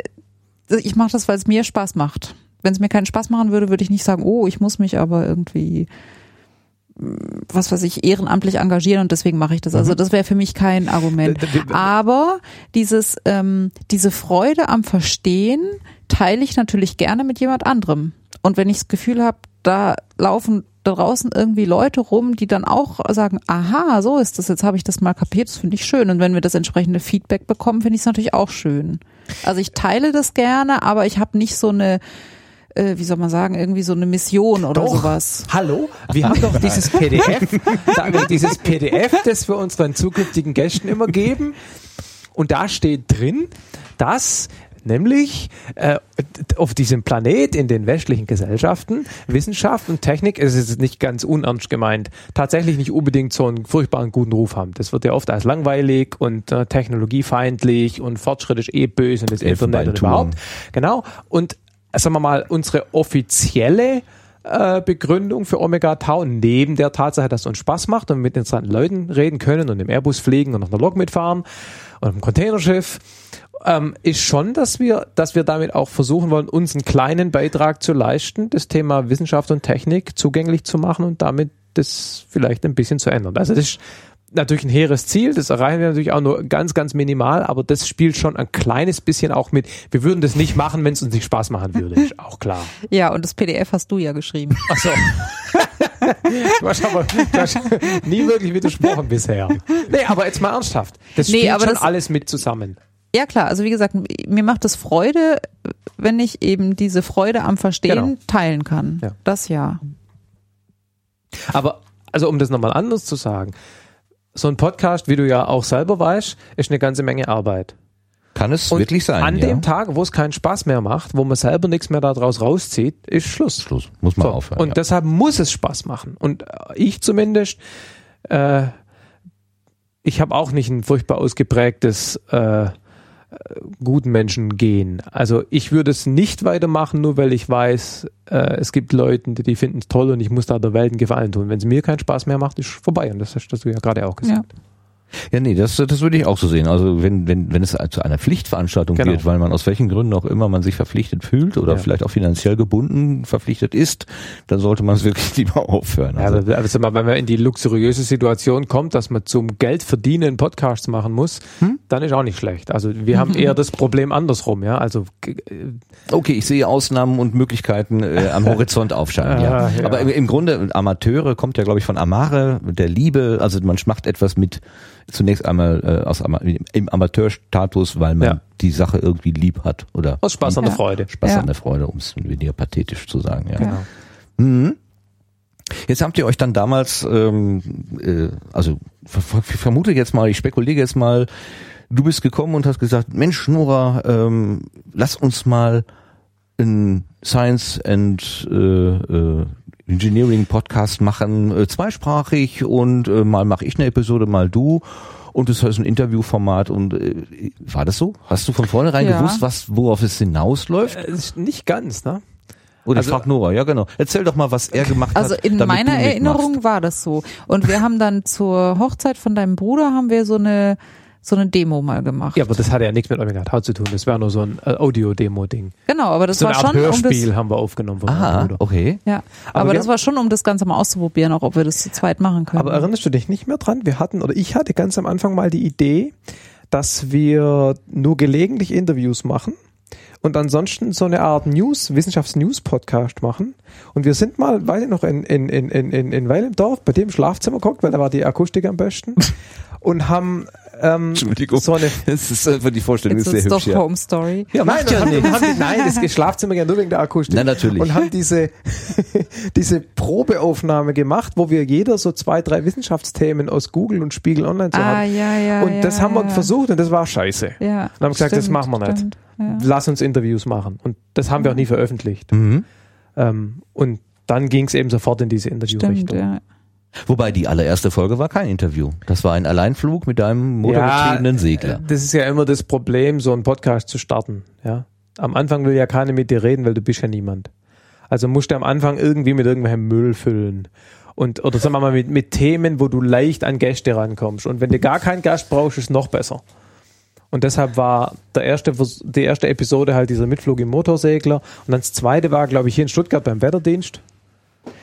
ich mache das, weil es mir Spaß macht. Wenn es mir keinen Spaß machen würde, würde ich nicht sagen, oh, ich muss mich aber irgendwie mh, was weiß ich, ehrenamtlich engagieren und deswegen mache ich das. Also das wäre für mich kein Argument. D- d- Aber dieses, ähm, diese Freude am Verstehen teile ich natürlich gerne mit jemand anderem. Und wenn ich das Gefühl habe, da laufen da draußen irgendwie Leute rum, die dann auch sagen, aha, so ist das, jetzt habe ich das mal kapiert, das finde ich schön. Und wenn wir das entsprechende Feedback bekommen, finde ich es natürlich auch schön. Also ich teile das gerne, aber ich habe nicht so eine, äh, wie soll man sagen, irgendwie so eine Mission oder Doch. sowas. Hallo? Wir haben doch dieses PDF, dieses PDF, das wir unseren zukünftigen Gästen immer geben. Und da steht drin, dass nämlich äh, auf diesem Planet in den westlichen Gesellschaften Wissenschaft und Technik, es ist nicht ganz unernst gemeint, tatsächlich nicht unbedingt so einen furchtbaren guten Ruf haben. Das wird ja oft als langweilig und äh, technologiefeindlich und Fortschritt ist eh böse und das Internet und überhaupt. Genau. Und sagen wir mal, unsere offizielle äh, Begründung für Omega Tau, neben der Tatsache, dass es uns Spaß macht und mit interessanten Leuten reden können und im Airbus fliegen und auf einer Lok mitfahren und im Containerschiff, ähm, ist schon, dass wir, dass wir damit auch versuchen wollen, uns einen kleinen Beitrag zu leisten, das Thema Wissenschaft und Technik zugänglich zu machen und damit das vielleicht ein bisschen zu ändern. Also das ist natürlich ein hehres Ziel, das erreichen wir natürlich auch nur ganz, ganz minimal, aber das spielt schon ein kleines bisschen auch mit. Wir würden das nicht machen, wenn es uns nicht Spaß machen würde, ist auch klar. Ja, und das PDF hast du ja geschrieben. Ach so. Du hast aber nie wirklich widersprochen bisher. Nee, aber jetzt mal ernsthaft. Das Nee, spielt aber schon das- alles mit zusammen. Ja klar, also wie gesagt, mir macht es Freude, wenn ich eben diese Freude am Verstehen Genau. teilen kann. Ja. Das ja. Aber, also um das nochmal anders zu sagen, so ein Podcast, wie du ja auch selber weißt, ist eine ganze Menge Arbeit. kann es Und wirklich sein. An ja. dem Tag, wo es keinen Spaß mehr macht, wo man selber nichts mehr daraus rauszieht, ist Schluss. Schluss. Muss man So. aufhören. Und ja. deshalb muss es Spaß machen. Und äh, ich zumindest, äh, ich habe auch nicht ein furchtbar ausgeprägtes äh, äh, guten Menschen gehen. Also ich würde es nicht weitermachen, nur weil ich weiß, äh, es gibt Leute, die, die finden es toll und ich muss da der Welt einen Gefallen tun. Wenn es mir keinen Spaß mehr macht, ist vorbei. Und das hast du ja gerade auch gesagt. Ja, nee, das, das würde ich auch so sehen. Also wenn, wenn, wenn es zu einer Pflichtveranstaltung Genau. wird, weil man aus welchen Gründen auch immer man sich verpflichtet fühlt oder Ja. vielleicht auch finanziell gebunden verpflichtet ist, dann sollte man es wirklich lieber aufhören. Ja, Also, aber also mal, wenn man in die luxuriöse Situation kommt, dass man zum Geld verdienen Podcasts machen muss, Hm? dann ist auch nicht schlecht. Also wir haben eher das Problem andersrum, ja. Also äh, okay, ich sehe Ausnahmen und Möglichkeiten äh, am Horizont aufscheinen. ja. Ah, ja. Aber im, im Grunde, Amateure kommt ja, glaube ich, von Amare, der Liebe. Also man macht etwas mit zunächst einmal äh, aus Ama im Amateurstatus, weil man Ja. die Sache irgendwie lieb hat oder aus Spaß an der Ja. Freude. Spaß Ja. an der Freude, um es weniger pathetisch zu sagen. Ja. Genau. Mhm. Jetzt habt ihr euch dann damals, ähm, äh, also ver ver ich vermute jetzt mal, ich spekuliere jetzt mal, du bist gekommen und hast gesagt, Mensch, Nora, ähm, lass uns mal einen Science and äh, äh, Engineering Podcast machen, äh, zweisprachig und äh, mal mache ich eine Episode, mal du. Und das ist ein Interviewformat und äh, war das so? Hast du von vornherein Ja. gewusst, was worauf es hinausläuft? Äh, nicht ganz, ne? Oder Also- ich frag Nora, ja genau. Erzähl doch mal, was er gemacht Also hat. in damit meiner. Erinnerung war das so. Und wir haben dann zur Hochzeit von deinem Bruder haben wir so eine so eine Demo mal gemacht. Ja, aber das hatte ja nichts mit Omega Tau zu tun. Das war nur so ein äh, Audio-Demo-Ding. Genau, aber das So war eine Art schon um das Hörspiel haben wir aufgenommen von meinem Ah, Bruder. okay. ja, Aber aber, das war schon um das Ganze mal auszuprobieren, auch ob wir das zu zweit machen können. Aber erinnerst du dich nicht mehr dran? Wir hatten, oder ich hatte ganz am Anfang mal die Idee, dass wir nur gelegentlich Interviews machen und ansonsten so eine Art News, Wissenschafts-News-Podcast machen. Und wir sind mal, weiß ich noch, in, in, in, in, in in Weil im Dorf, bei dem Schlafzimmer geguckt, weil da war die Akustik am besten. und haben ähm, Entschuldigung. so eine Das ist einfach die Vorstellung, ist sehr ist doch hübsch. Ja. Home Story. Ja, Nein, macht ja haben, nichts. und haben nein, das Schlafzimmer ja nur wegen der Akustik. Nein, natürlich. Und haben diese, diese Probeaufnahme gemacht, wo wir jeder so zwei, drei Wissenschaftsthemen aus Google und Spiegel Online so Ah, haben. ja, ja. Und das ja, haben wir ja. versucht und das war scheiße. Ja. Und haben gesagt, das stimmt, machen wir nicht. stimmt, Ja. Lass uns Interviews machen. Und das haben wir auch nie veröffentlicht. Mhm. Ähm, und dann ging es eben sofort in diese Stimmt, Interviewrichtung. ja. Wobei die allererste Folge war kein Interview. Das war ein Alleinflug mit deinem motorgetriebenen Segler. äh, Das ist ja immer das Problem, so einen Podcast zu starten. Ja. Am Anfang will ja keiner mit dir reden, weil du bist ja niemand. Also musst du am Anfang irgendwie mit irgendwelchem Müll füllen. Und, oder sagen wir mal mit, mit Themen, wo du leicht an Gäste rankommst. Und wenn du gar keinen Gast brauchst, ist es noch besser. Und deshalb war der erste, die erste Episode halt dieser Mitflug im Motorsegler. Und dann das zweite war, glaube ich, hier in Stuttgart beim Wetterdienst.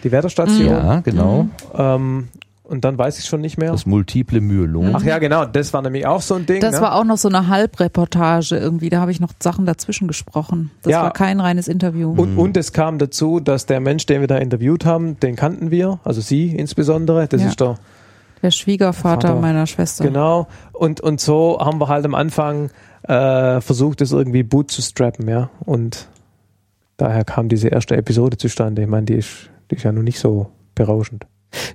Die Wetterstation. Ja, genau. Ähm, und dann weiß ich schon nicht mehr. Das multiple Myelom. Ach ja, genau. Das war nämlich auch so ein Ding. Das ne? war auch noch so eine Halbreportage irgendwie. Da habe ich noch Sachen dazwischen gesprochen. Das Ja. war kein reines Interview. Und, und es kam dazu, dass der Mensch, den wir da interviewt haben, den kannten wir, also Sie insbesondere. Das Ja. ist der, Der Schwiegervater Vater. meiner Schwester. genau. Und, und so haben wir halt am Anfang äh, versucht, das irgendwie boot zu strappen, ja. Und daher kam diese erste Episode zustande. Ich meine, die ist, die ist ja nun nicht so berauschend.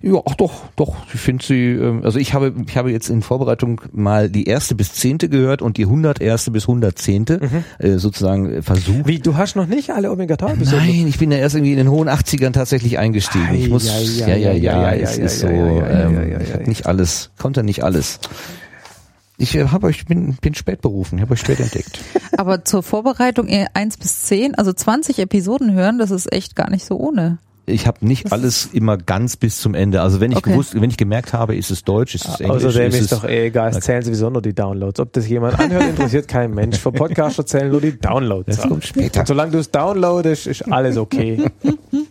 Ja, ach doch, doch. Ich finde sie, ähm, also ich habe, ich habe jetzt in Vorbereitung mal die erste bis zehnte gehört und die hunderterste bis hundertzehnte äh, sozusagen äh, versucht. Wie, du hast noch nicht alle omega 3 episoden Nein, ich bin ja erst irgendwie in den hohen 80ern tatsächlich eingestiegen. Ich muss, ja, ja, ja, es ist so, ähm, nicht alles, konnte nicht alles. Ich äh, habe euch, bin, bin spät berufen, ich habe euch spät entdeckt. Aber zur Vorbereitung eher 1 bis 10, also 20 Episoden hören, das ist echt gar nicht so ohne. Ich habe nicht alles immer ganz bis zum Ende. Also wenn ich Okay. gewusst, wenn ich gemerkt habe, ist es Deutsch, ist es Englisch, Außerdem ist, ist, doch eh egal, es zählen sowieso nur die Downloads. Ob das jemand anhört, interessiert kein Mensch. Für Podcaster zählen nur die Downloads. Das kommt später. Und solange du es downloadest, ist alles okay.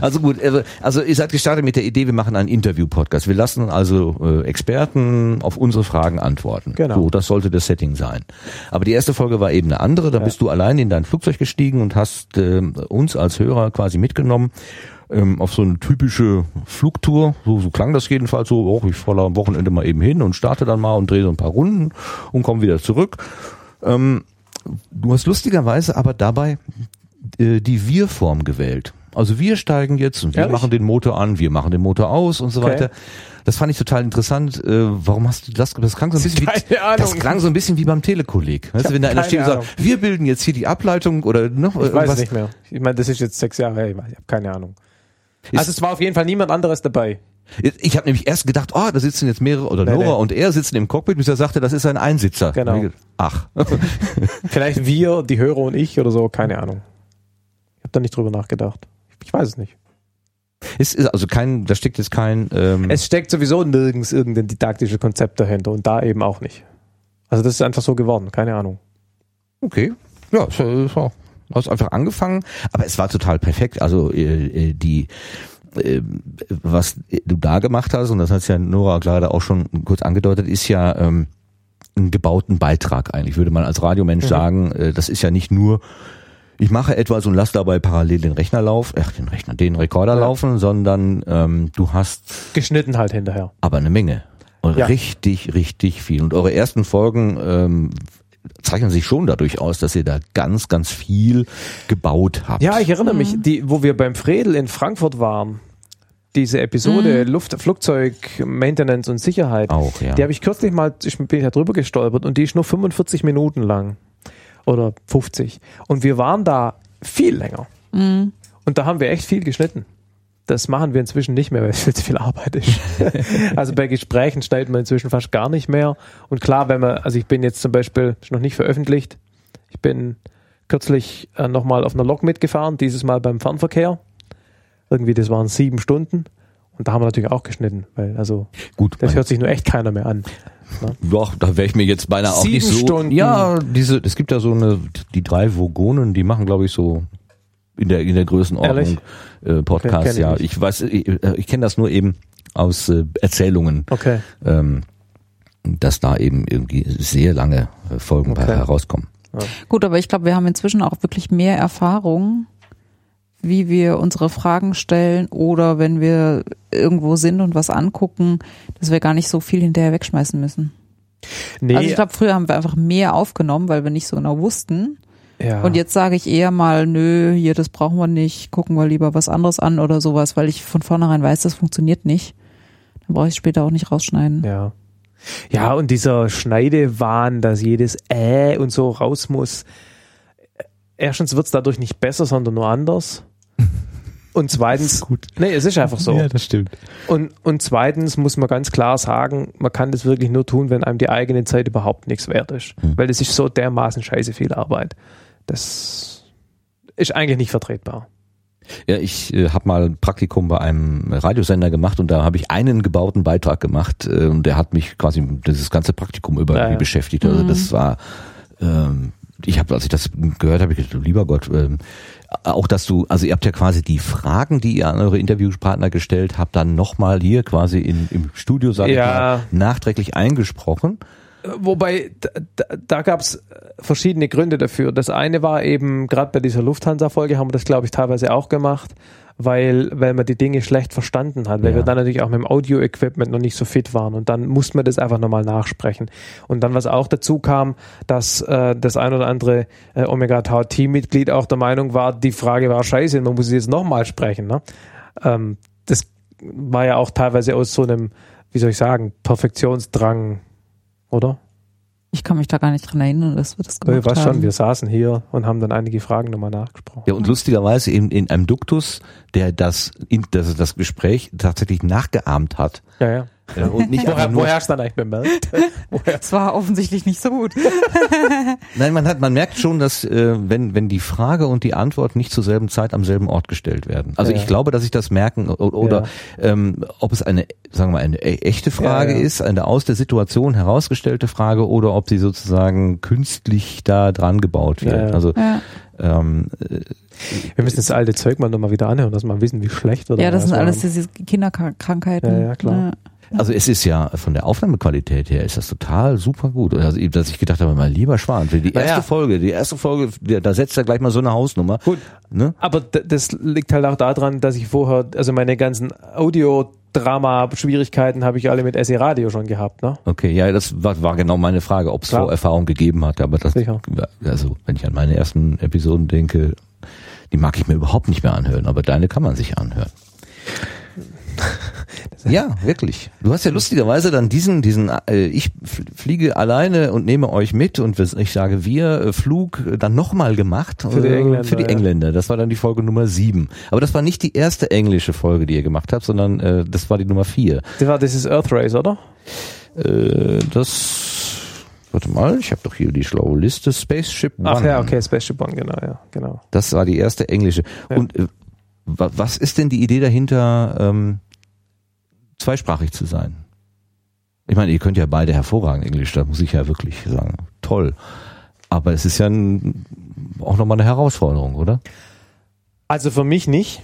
Also gut, äh, also ihr seid gestartet mit der Idee, wir machen einen Interview-Podcast. Wir lassen also äh, Experten auf unsere Fragen antworten. Genau. So, das sollte das Setting sein. Aber die erste Folge war eben eine andere. Da Ja. bist du allein in dein Flugzeug gestiegen und hast ähm, uns als Hörer quasi mitgenommen ähm, auf so eine typische Flugtour. So, so klang das jedenfalls so. Oh, ich fahre am Wochenende mal eben hin und starte dann mal und drehe so ein paar Runden und komme wieder zurück. Ähm, du hast lustigerweise aber dabei äh, die Wir-Form gewählt. Also wir steigen jetzt und wir Ehrlich? machen den Motor an, wir machen den Motor aus und so Okay. weiter. Das fand ich total interessant. Äh, warum hast du das? Das klang so ein bisschen Keine wie, Ahnung. das klang so ein bisschen wie beim Telekolleg. Weißt du, wenn da einer steht und sagt, wir bilden jetzt hier die Ableitung oder noch Ich weiß irgendwas. es nicht mehr. Ich meine, das ist jetzt sechs Jahre her. Ich habe keine Ahnung. Ist- also es war auf jeden Fall niemand anderes dabei. Ich habe nämlich erst gedacht, oh, da sitzen jetzt mehrere oder Nee, Nora nee. und er sitzen im Cockpit, bis er sagte, das ist ein Einsitzer. Genau. Ach. Vielleicht wir, die Hörer und ich oder so, keine Ahnung. Ich habe da nicht drüber nachgedacht. Ich weiß es nicht. Es ist also kein, da steckt jetzt kein. Ähm, Es steckt sowieso nirgends irgendein didaktisches Konzept dahinter und da eben auch nicht. Also das ist einfach so geworden, keine Ahnung. Okay. Ja, es war- du hast einfach angefangen, aber es war total perfekt. Also äh, äh, die äh, was du da gemacht hast, und das hat ja Nora gerade auch schon kurz angedeutet, ist ja ähm, einen gebauten Beitrag eigentlich, würde man als Radiomensch Mhm. sagen. Äh, das ist ja nicht nur, ich mache etwas und lass dabei parallel den Rechner laufen, ach, den Rechner, den Rekorder Ja. laufen, sondern ähm, du hast Geschnitten halt hinterher. aber eine Menge. Und Ja. richtig, richtig viel. Und eure ersten Folgen ähm, zeichnen sich schon dadurch aus, dass ihr da ganz, ganz viel gebaut habt. Ja, ich erinnere mich, die, wo wir beim Fredel in Frankfurt waren, diese Episode Luft, Flugzeug, Maintenance und Sicherheit, auch, ja. die habe ich kürzlich mal, ich bin da drüber gestolpert und die ist nur 45 Minuten lang. Oder 50. Und wir waren da viel länger. Mhm. Und da haben wir echt viel geschnitten. Das machen wir inzwischen nicht mehr, weil es viel zu viel Arbeit ist. also bei Gesprächen schneidet man inzwischen fast gar nicht mehr. Und klar, wenn man, also ich bin jetzt zum Beispiel ist noch nicht veröffentlicht. Ich bin kürzlich äh, nochmal auf einer Lok mitgefahren, dieses Mal beim Fernverkehr. Irgendwie, das waren sieben Stunden. Und da haben wir natürlich auch geschnitten, weil also Gut, das hört sich nur echt keiner mehr an. Doch, da wäre ich mir jetzt beinahe auch Sieben nicht so. Stunden. Ja, diese, es gibt ja so eine, die drei Vogonen, die machen, glaube ich, so in der in der Größenordnung äh, Podcasts. Okay, ich ja, nicht. ich weiß, ich, äh, ich kenne das nur eben aus äh, Erzählungen, Okay. ähm, dass da eben irgendwie sehr lange äh, Folgen Okay. herauskommen. Gut, aber ich glaube, wir haben inzwischen auch wirklich mehr Erfahrung, wie wir unsere Fragen stellen oder wenn wir irgendwo sind und was angucken, dass wir gar nicht so viel hinterher wegschmeißen müssen. Nee, Also ich glaube, früher haben wir einfach mehr aufgenommen, weil wir nicht so genau wussten. ja. Und jetzt sage ich eher mal, nö, hier, das brauchen wir nicht, gucken wir lieber was anderes an oder sowas, weil ich von vornherein weiß, das funktioniert nicht. Dann brauche ich es später auch nicht rausschneiden. Ja. Ja, und dieser Schneidewahn, dass jedes Äh und so raus muss. Erstens wird's dadurch nicht besser, sondern nur anders. Und zweitens, gut. nee, es ist einfach so. das stimmt. Und, und zweitens muss man ganz klar sagen, man kann das wirklich nur tun, wenn einem die eigene Zeit überhaupt nichts wert ist. Hm. Weil das ist so dermaßen scheiße viel Arbeit. Das ist eigentlich nicht vertretbar. Ja, ich äh, habe mal ein Praktikum bei einem Radiosender gemacht und da habe ich einen gebauten Beitrag gemacht äh, und der hat mich quasi dieses ganze Praktikum über Ja, ja. beschäftigt. Also das war, ähm, ich habe, als ich das gehört habe, ich gedacht, lieber Gott, ähm, auch dass du, also ihr habt ja quasi die Fragen, die ihr an eure Interviewpartner gestellt habt, dann nochmal hier quasi in, im Studio, sage Ja. ich mal, nachträglich eingesprochen. Wobei, da, da, da gab es verschiedene Gründe dafür. Das eine war eben, gerade bei dieser Lufthansa-Folge haben wir das, glaube ich, teilweise auch gemacht, weil, weil man die Dinge schlecht verstanden hat, weil Ja. wir dann natürlich auch mit dem Audio-Equipment noch nicht so fit waren und dann musste man das einfach nochmal nachsprechen. Und dann, was auch dazu kam, dass äh, das ein oder andere äh, Omega Tau Teammitglied auch der Meinung war, die Frage war scheiße, man muss sie jetzt nochmal sprechen. Ne? Ähm, das war ja auch teilweise aus so einem, wie soll ich sagen, Perfektionsdrang, oder? Ich kann mich da gar nicht dran erinnern, dass wir das Ja, gemacht was haben. schon, wir saßen hier und haben dann einige Fragen nochmal nachgesprochen. Ja, und lustigerweise in, in einem Duktus, der das, in, das, das Gespräch tatsächlich nachgeahmt hat. Ja, ja. Äh, Und nicht Woher, nur, woher hast du dann eigentlich bemerkt? Das war offensichtlich nicht so gut. Nein, man hat, man merkt schon, dass äh, wenn wenn die Frage und die Antwort nicht zur selben Zeit am selben Ort gestellt werden. Also Ja. ich glaube, dass ich das merken oder ähm, ob es eine, sagen wir mal, eine e- echte Frage Ja, ja. ist, eine aus der Situation herausgestellte Frage oder ob sie sozusagen künstlich da dran gebaut wird. Ja, ja. Also Ja, ähm, Wir müssen das alte Zeug mal nochmal wieder anhören, dass wir mal wissen, wie schlecht wir ja das sind alles diese Kinderkrankheiten. Ja, ja, klar. Also es ist ja von der Aufnahmequalität her ist das total super gut. Also dass ich gedacht habe, mein lieber Schwan, die erste ja. Folge, die erste Folge, da setzt er gleich mal so eine Hausnummer. Gut. Ne? Aber das liegt halt auch daran, dass ich vorher, also meine ganzen Audio-Drama-Schwierigkeiten habe ich alle mit SE Radio schon gehabt, ne? Okay, ja, das war, war genau meine Frage, ob es. Vorerfahrung gegeben hat. Aber das, Sicher. also wenn ich an meine ersten Episoden denke, Die mag ich mir überhaupt nicht mehr anhören, aber deine kann man sich anhören. Ja, wirklich. Du hast ja lustigerweise dann diesen, diesen, äh, ich fliege alleine und nehme euch mit und ich sage wir, äh, Flug äh, dann nochmal gemacht Für die äh, Engländer, für die ja. Engländer. Das war dann die Folge Nummer sieben. Aber das war nicht die erste englische Folge, die ihr gemacht habt, sondern äh, das war die Nummer vier. Das war dieses Earth Race, oder? Äh, das, warte mal, ich habe doch hier die schlaue Liste. Spaceship One. Ach ja, okay, Spaceship One, genau, ja, genau. Das war die erste englische. Ja. Und äh, wa- was ist denn die Idee dahinter, ähm, zweisprachig zu sein? Ich meine, ihr könnt ja beide hervorragend Englisch, da muss ich ja wirklich sagen, toll. Aber es ist ja ein, auch nochmal eine Herausforderung, oder? Also für mich nicht,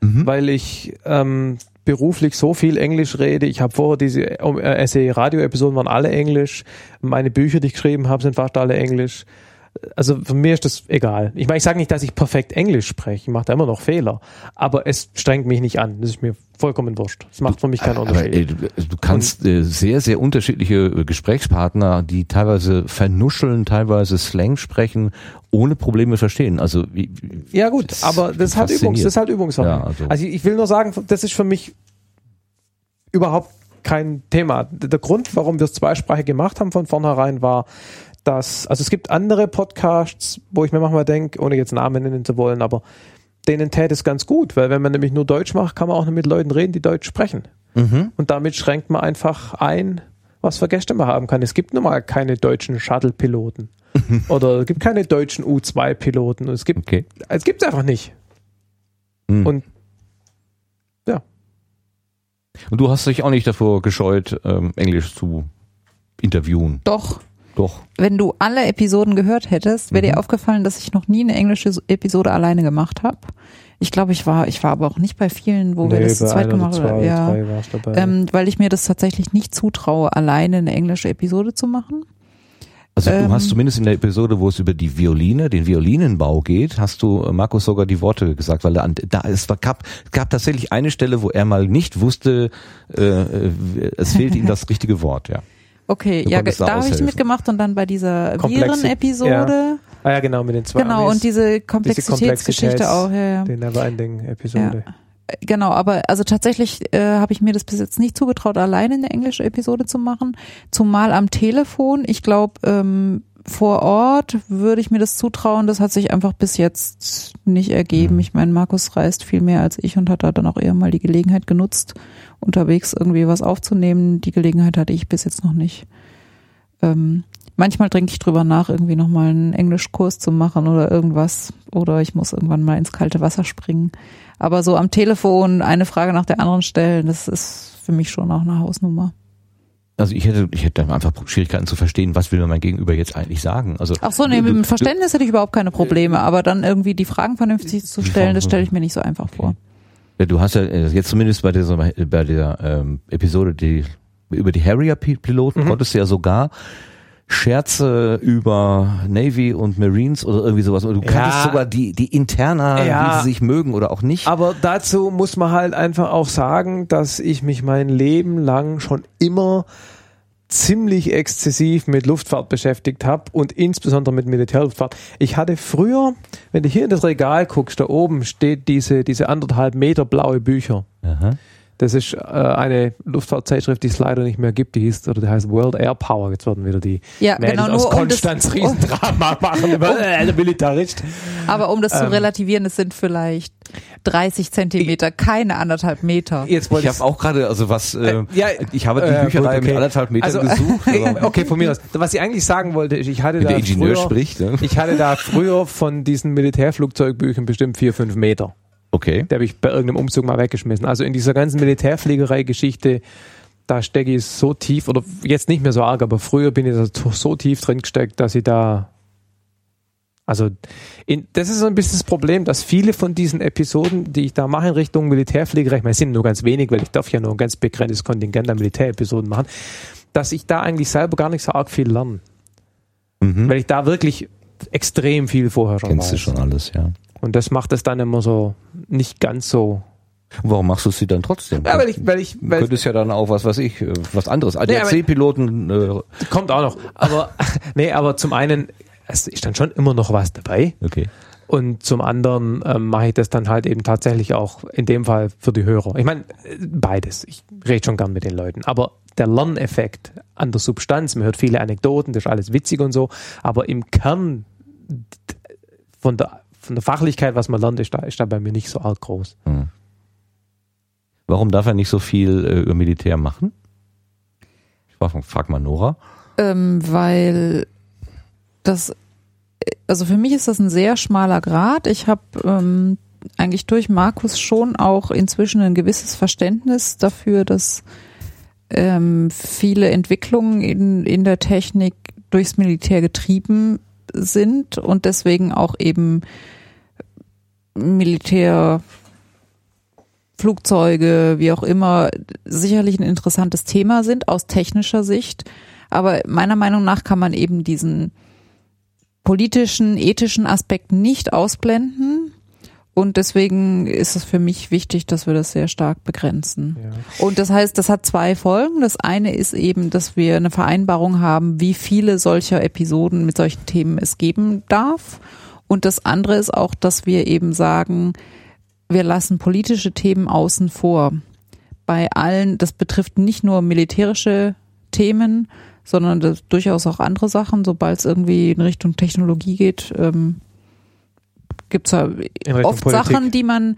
Mhm. weil ich ähm, beruflich so viel Englisch rede. Ich habe vorher diese äh, SE-Radio-Episoden waren alle Englisch. Meine Bücher, die ich geschrieben habe, sind fast alle Englisch. Also für mir ist das egal. Ich meine, ich sage nicht, dass ich perfekt Englisch spreche. Ich mache da immer noch Fehler. Aber es strengt mich nicht an. Das ist mir vollkommen wurscht. Das macht für mich keinen Unterschied. äh, du, kannst äh, sehr, sehr unterschiedliche äh, Gesprächspartner, die teilweise vernuscheln, teilweise Slang sprechen, ohne Probleme verstehen. Also wie, Ja gut, Das aber das ist halt fasziniert. Übungs, das halt Übungssache. Ja, also- also, ich will nur sagen, das ist für mich überhaupt kein Thema. Der Grund, warum wir es zweisprachig gemacht haben von vornherein, war, dass, also es gibt andere Podcasts, wo ich mir manchmal denke, ohne jetzt Namen nennen zu wollen, aber denen täte es ganz gut, weil wenn man nämlich nur Deutsch macht, kann man auch nur mit Leuten reden, die Deutsch sprechen. Mhm. Und damit schränkt man einfach ein, was für Gäste man haben kann. Es gibt nun mal keine deutschen Shuttle-Piloten. Oder es gibt keine deutschen U-2-Piloten. Es gibt okay. es gibt's einfach nicht. Mhm. Und ja, Und du hast dich auch nicht davor gescheut, ähm, Englisch zu interviewen. Doch, Doch. wenn du alle Episoden gehört hättest, wäre Mhm. dir aufgefallen, dass ich noch nie eine englische Episode alleine gemacht habe. Ich glaube, ich war, ich war aber auch nicht bei vielen, wo wir das zu zweit gemacht haben. Ja. Ähm, weil ich mir das tatsächlich nicht zutraue, alleine eine englische Episode zu machen. Also Ähm. du hast zumindest in der Episode, wo es über die Violine, den Violinenbau geht, hast du äh, Markus sogar die Worte gesagt, weil er an, da es war- gab, es gab tatsächlich eine Stelle, wo er mal nicht wusste, äh, äh, es fehlt ihm das richtige Wort, ja. Okay, Du ja, da da habe ich mitgemacht und dann bei dieser Viren-Episode. ah ja, genau, mit den zwei Genau, Amis, und diese Komplexitätsgeschichte Komplexitäts- auch, ja, ja. die Neverending-Episode. Genau, aber also tatsächlich äh, habe ich mir das bis jetzt nicht zugetraut, alleine eine englische Episode zu machen. Zumal am Telefon. Ich glaube, ähm, vor Ort würde ich mir das zutrauen. Das hat sich einfach bis jetzt nicht ergeben. Mhm. Ich meine, Markus reist viel mehr als ich und hat da dann auch eher mal die Gelegenheit genutzt, unterwegs irgendwie was aufzunehmen. Die Gelegenheit hatte ich bis jetzt noch nicht. Ähm, manchmal denke ich drüber nach, irgendwie nochmal einen Englischkurs zu machen oder irgendwas. Oder ich muss irgendwann mal ins kalte Wasser springen. Aber so am Telefon eine Frage nach der anderen stellen, das ist für mich schon auch eine Hausnummer. Also ich hätte, ich hätte einfach Schwierigkeiten zu verstehen, was will mir mein Gegenüber jetzt eigentlich sagen. Also Ach so, nee, mit dem Verständnis hätte ich überhaupt keine Probleme, aber dann irgendwie die Fragen vernünftig zu stellen, das stelle ich mir nicht so einfach vor. Ja, du hast ja äh, jetzt zumindest bei dieser, bei der ähm, Episode die, über die Harrier-Piloten Mhm. konntest du ja sogar Scherze über Navy und Marines oder irgendwie sowas. Oder du Ja. kanntest sogar die, die Interna, Ja. wie sie sich mögen oder auch nicht. Aber dazu muss man halt einfach auch sagen, dass ich mich mein Leben lang schon immer ziemlich exzessiv mit Luftfahrt beschäftigt habe und insbesondere mit Militärluftfahrt. Ich hatte früher, wenn du hier in das Regal guckst, da oben steht diese, diese anderthalb Meter blaue Bücher. Aha. Das ist äh, eine Luftfahrtzeitschrift, die es leider nicht mehr gibt. Die hieß, oder die heißt World Air Power. Jetzt werden wieder die Ja, Mädels genau, aus um das, Konstanz um, Riesendrama machen über äh, Militarist. aber um das zu Ähm. relativieren, es sind vielleicht 30 Zentimeter, keine anderthalb Meter. Jetzt wollte Ich habe auch gerade, also was, äh, Äh, ja, ich habe die äh, Bücherei okay. mit anderthalb Metern Also, gesucht. aber okay, von mir aus. Was ich eigentlich sagen wollte, ist, ich hatte wenn da der Ingenieur früher, spricht. Ne? ich hatte da früher von diesen Militärflugzeugbüchern bestimmt vier, fünf Meter. Okay. Die habe ich bei irgendeinem Umzug mal weggeschmissen. Also in dieser ganzen Militärfliegerei-Geschichte, da stecke ich so tief, oder jetzt nicht mehr so arg, aber früher bin ich da so- tief drin gesteckt, dass ich da also in, das ist so ein bisschen das Problem, dass viele von diesen Episoden, die ich da mache in Richtung Militärfliegerei, ich meine, es sind nur ganz wenig, weil ich darf ja nur ein ganz begrenztes Kontingent an Militärepisoden machen, dass ich da eigentlich selber gar nicht so arg viel lerne. Mhm. Weil ich da wirklich extrem viel vorher schon Kennst du weiß. schon alles, ja. Und das macht es dann immer so nicht ganz so. Warum machst du sie dann trotzdem? Ja, weil ich, weil ich, Du weil könntest ja dann auch was weiß ich, äh, was anderes. Nee, ADAC-Piloten, äh, kommt auch noch. Aber nee, aber zum einen, es ist dann schon immer noch was dabei. okay. Und zum anderen ähm, mache ich das dann halt eben tatsächlich auch in dem Fall für die Hörer. Ich meine, beides. Ich rede schon gern mit den Leuten. Aber der Lerneffekt an der Substanz, man hört viele Anekdoten, das ist alles witzig und so, aber im Kern von der, von der Fachlichkeit, was man lernt, ist da, ist da bei mir nicht so arg groß. Hm. Warum darf er nicht so viel äh, über Militär machen? Ich frag, frag mal Nora. Ähm, weil das, also für mich ist das ein sehr schmaler Grad. Ich habe ähm, eigentlich durch Markus schon auch inzwischen ein gewisses Verständnis dafür, dass ähm, viele Entwicklungen in, in der Technik durchs Militär getrieben sind und deswegen auch eben Militär Flugzeuge, wie auch immer, sicherlich ein interessantes Thema sind aus technischer Sicht. Aber meiner Meinung nach kann man eben diesen politischen, ethischen Aspekt nicht ausblenden. Und deswegen ist es für mich wichtig, dass wir das sehr stark begrenzen. Ja. Und das heißt, das hat zwei Folgen. Das eine ist eben, dass wir eine Vereinbarung haben, wie viele solcher Episoden mit solchen Themen es geben darf. Und das andere ist auch, dass wir eben sagen, wir lassen politische Themen außen vor. Bei allen, das betrifft nicht nur militärische Themen, sondern durchaus auch andere Sachen. Sobald es irgendwie in Richtung Technologie geht, ähm, gibt es ja oft Politik. Sachen, die man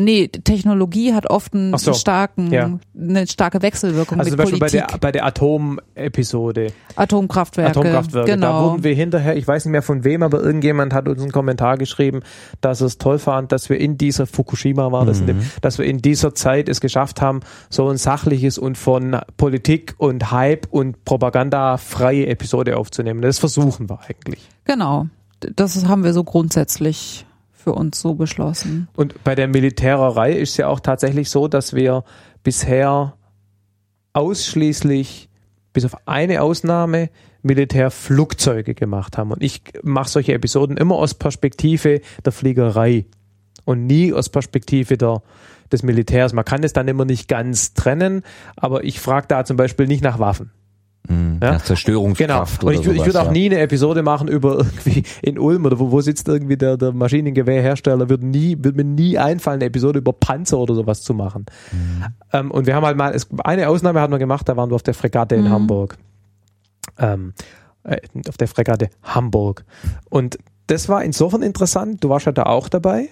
Nee, Technologie hat oft einen so, starken, ja. eine starke Wechselwirkung also mit zum Beispiel Politik. bei der, bei der Atomepisode. Atomkraftwerke. Atomkraftwerke. Genau. Da wurden wir hinterher, ich weiß nicht mehr von wem, aber irgendjemand hat uns einen Kommentar geschrieben, dass es toll fand, dass wir in dieser Fukushima war das, mhm. dass wir in dieser Zeit es geschafft haben, so ein sachliches und von Politik und Hype und Propaganda freie Episode aufzunehmen. Das versuchen wir eigentlich. Genau das haben wir so grundsätzlich für uns so beschlossen. Und bei der Militärerei ist es ja auch tatsächlich so, dass wir bisher ausschließlich, bis auf eine Ausnahme, Militärflugzeuge gemacht haben. Und ich mache solche Episoden immer aus Perspektive der Fliegerei und nie aus Perspektive der, des Militärs. Man kann es dann immer nicht ganz trennen, aber ich frage da zum Beispiel nicht nach Waffen. Mhm, ja? Zerstörungskraft. Genau. Und ich, sowas, ich würde auch ja. nie eine Episode machen über irgendwie in Ulm oder wo, wo sitzt irgendwie der, der Maschinengewehrhersteller, würde nie, würde mir nie einfallen, eine Episode über Panzer oder sowas zu machen. Mhm. Ähm, und wir haben halt mal, es, eine Ausnahme hatten wir gemacht, da waren wir auf der Fregatte in mhm. Hamburg. Ähm, äh, auf der Fregatte Hamburg. Und das war insofern interessant, du warst ja da auch dabei.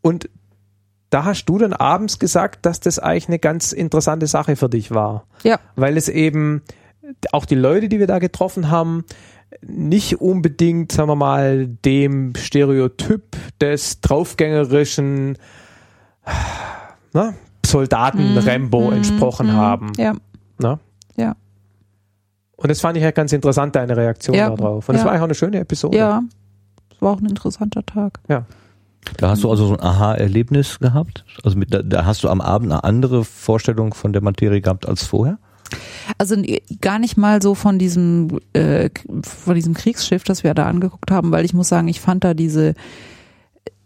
Und da hast du dann abends gesagt, dass das eigentlich eine ganz interessante Sache für dich war. Ja. Weil es eben, auch die Leute, die wir da getroffen haben, nicht unbedingt, sagen wir mal, dem Stereotyp des draufgängerischen na, Soldaten mm, Rambo mm, entsprochen mm, haben. Ja. Na? Ja. Und das fand ich halt ganz interessant, deine Reaktion ja, darauf. Und es ja. war auch eine schöne Episode. Ja, es war auch ein interessanter Tag. Ja. Da hast du also so ein Aha-Erlebnis gehabt? Also mit, da, da hast du am Abend eine andere Vorstellung von der Materie gehabt als vorher? Also gar nicht mal so von diesem äh, von diesem Kriegsschiff, das wir da angeguckt haben, weil ich muss sagen, ich fand da diese,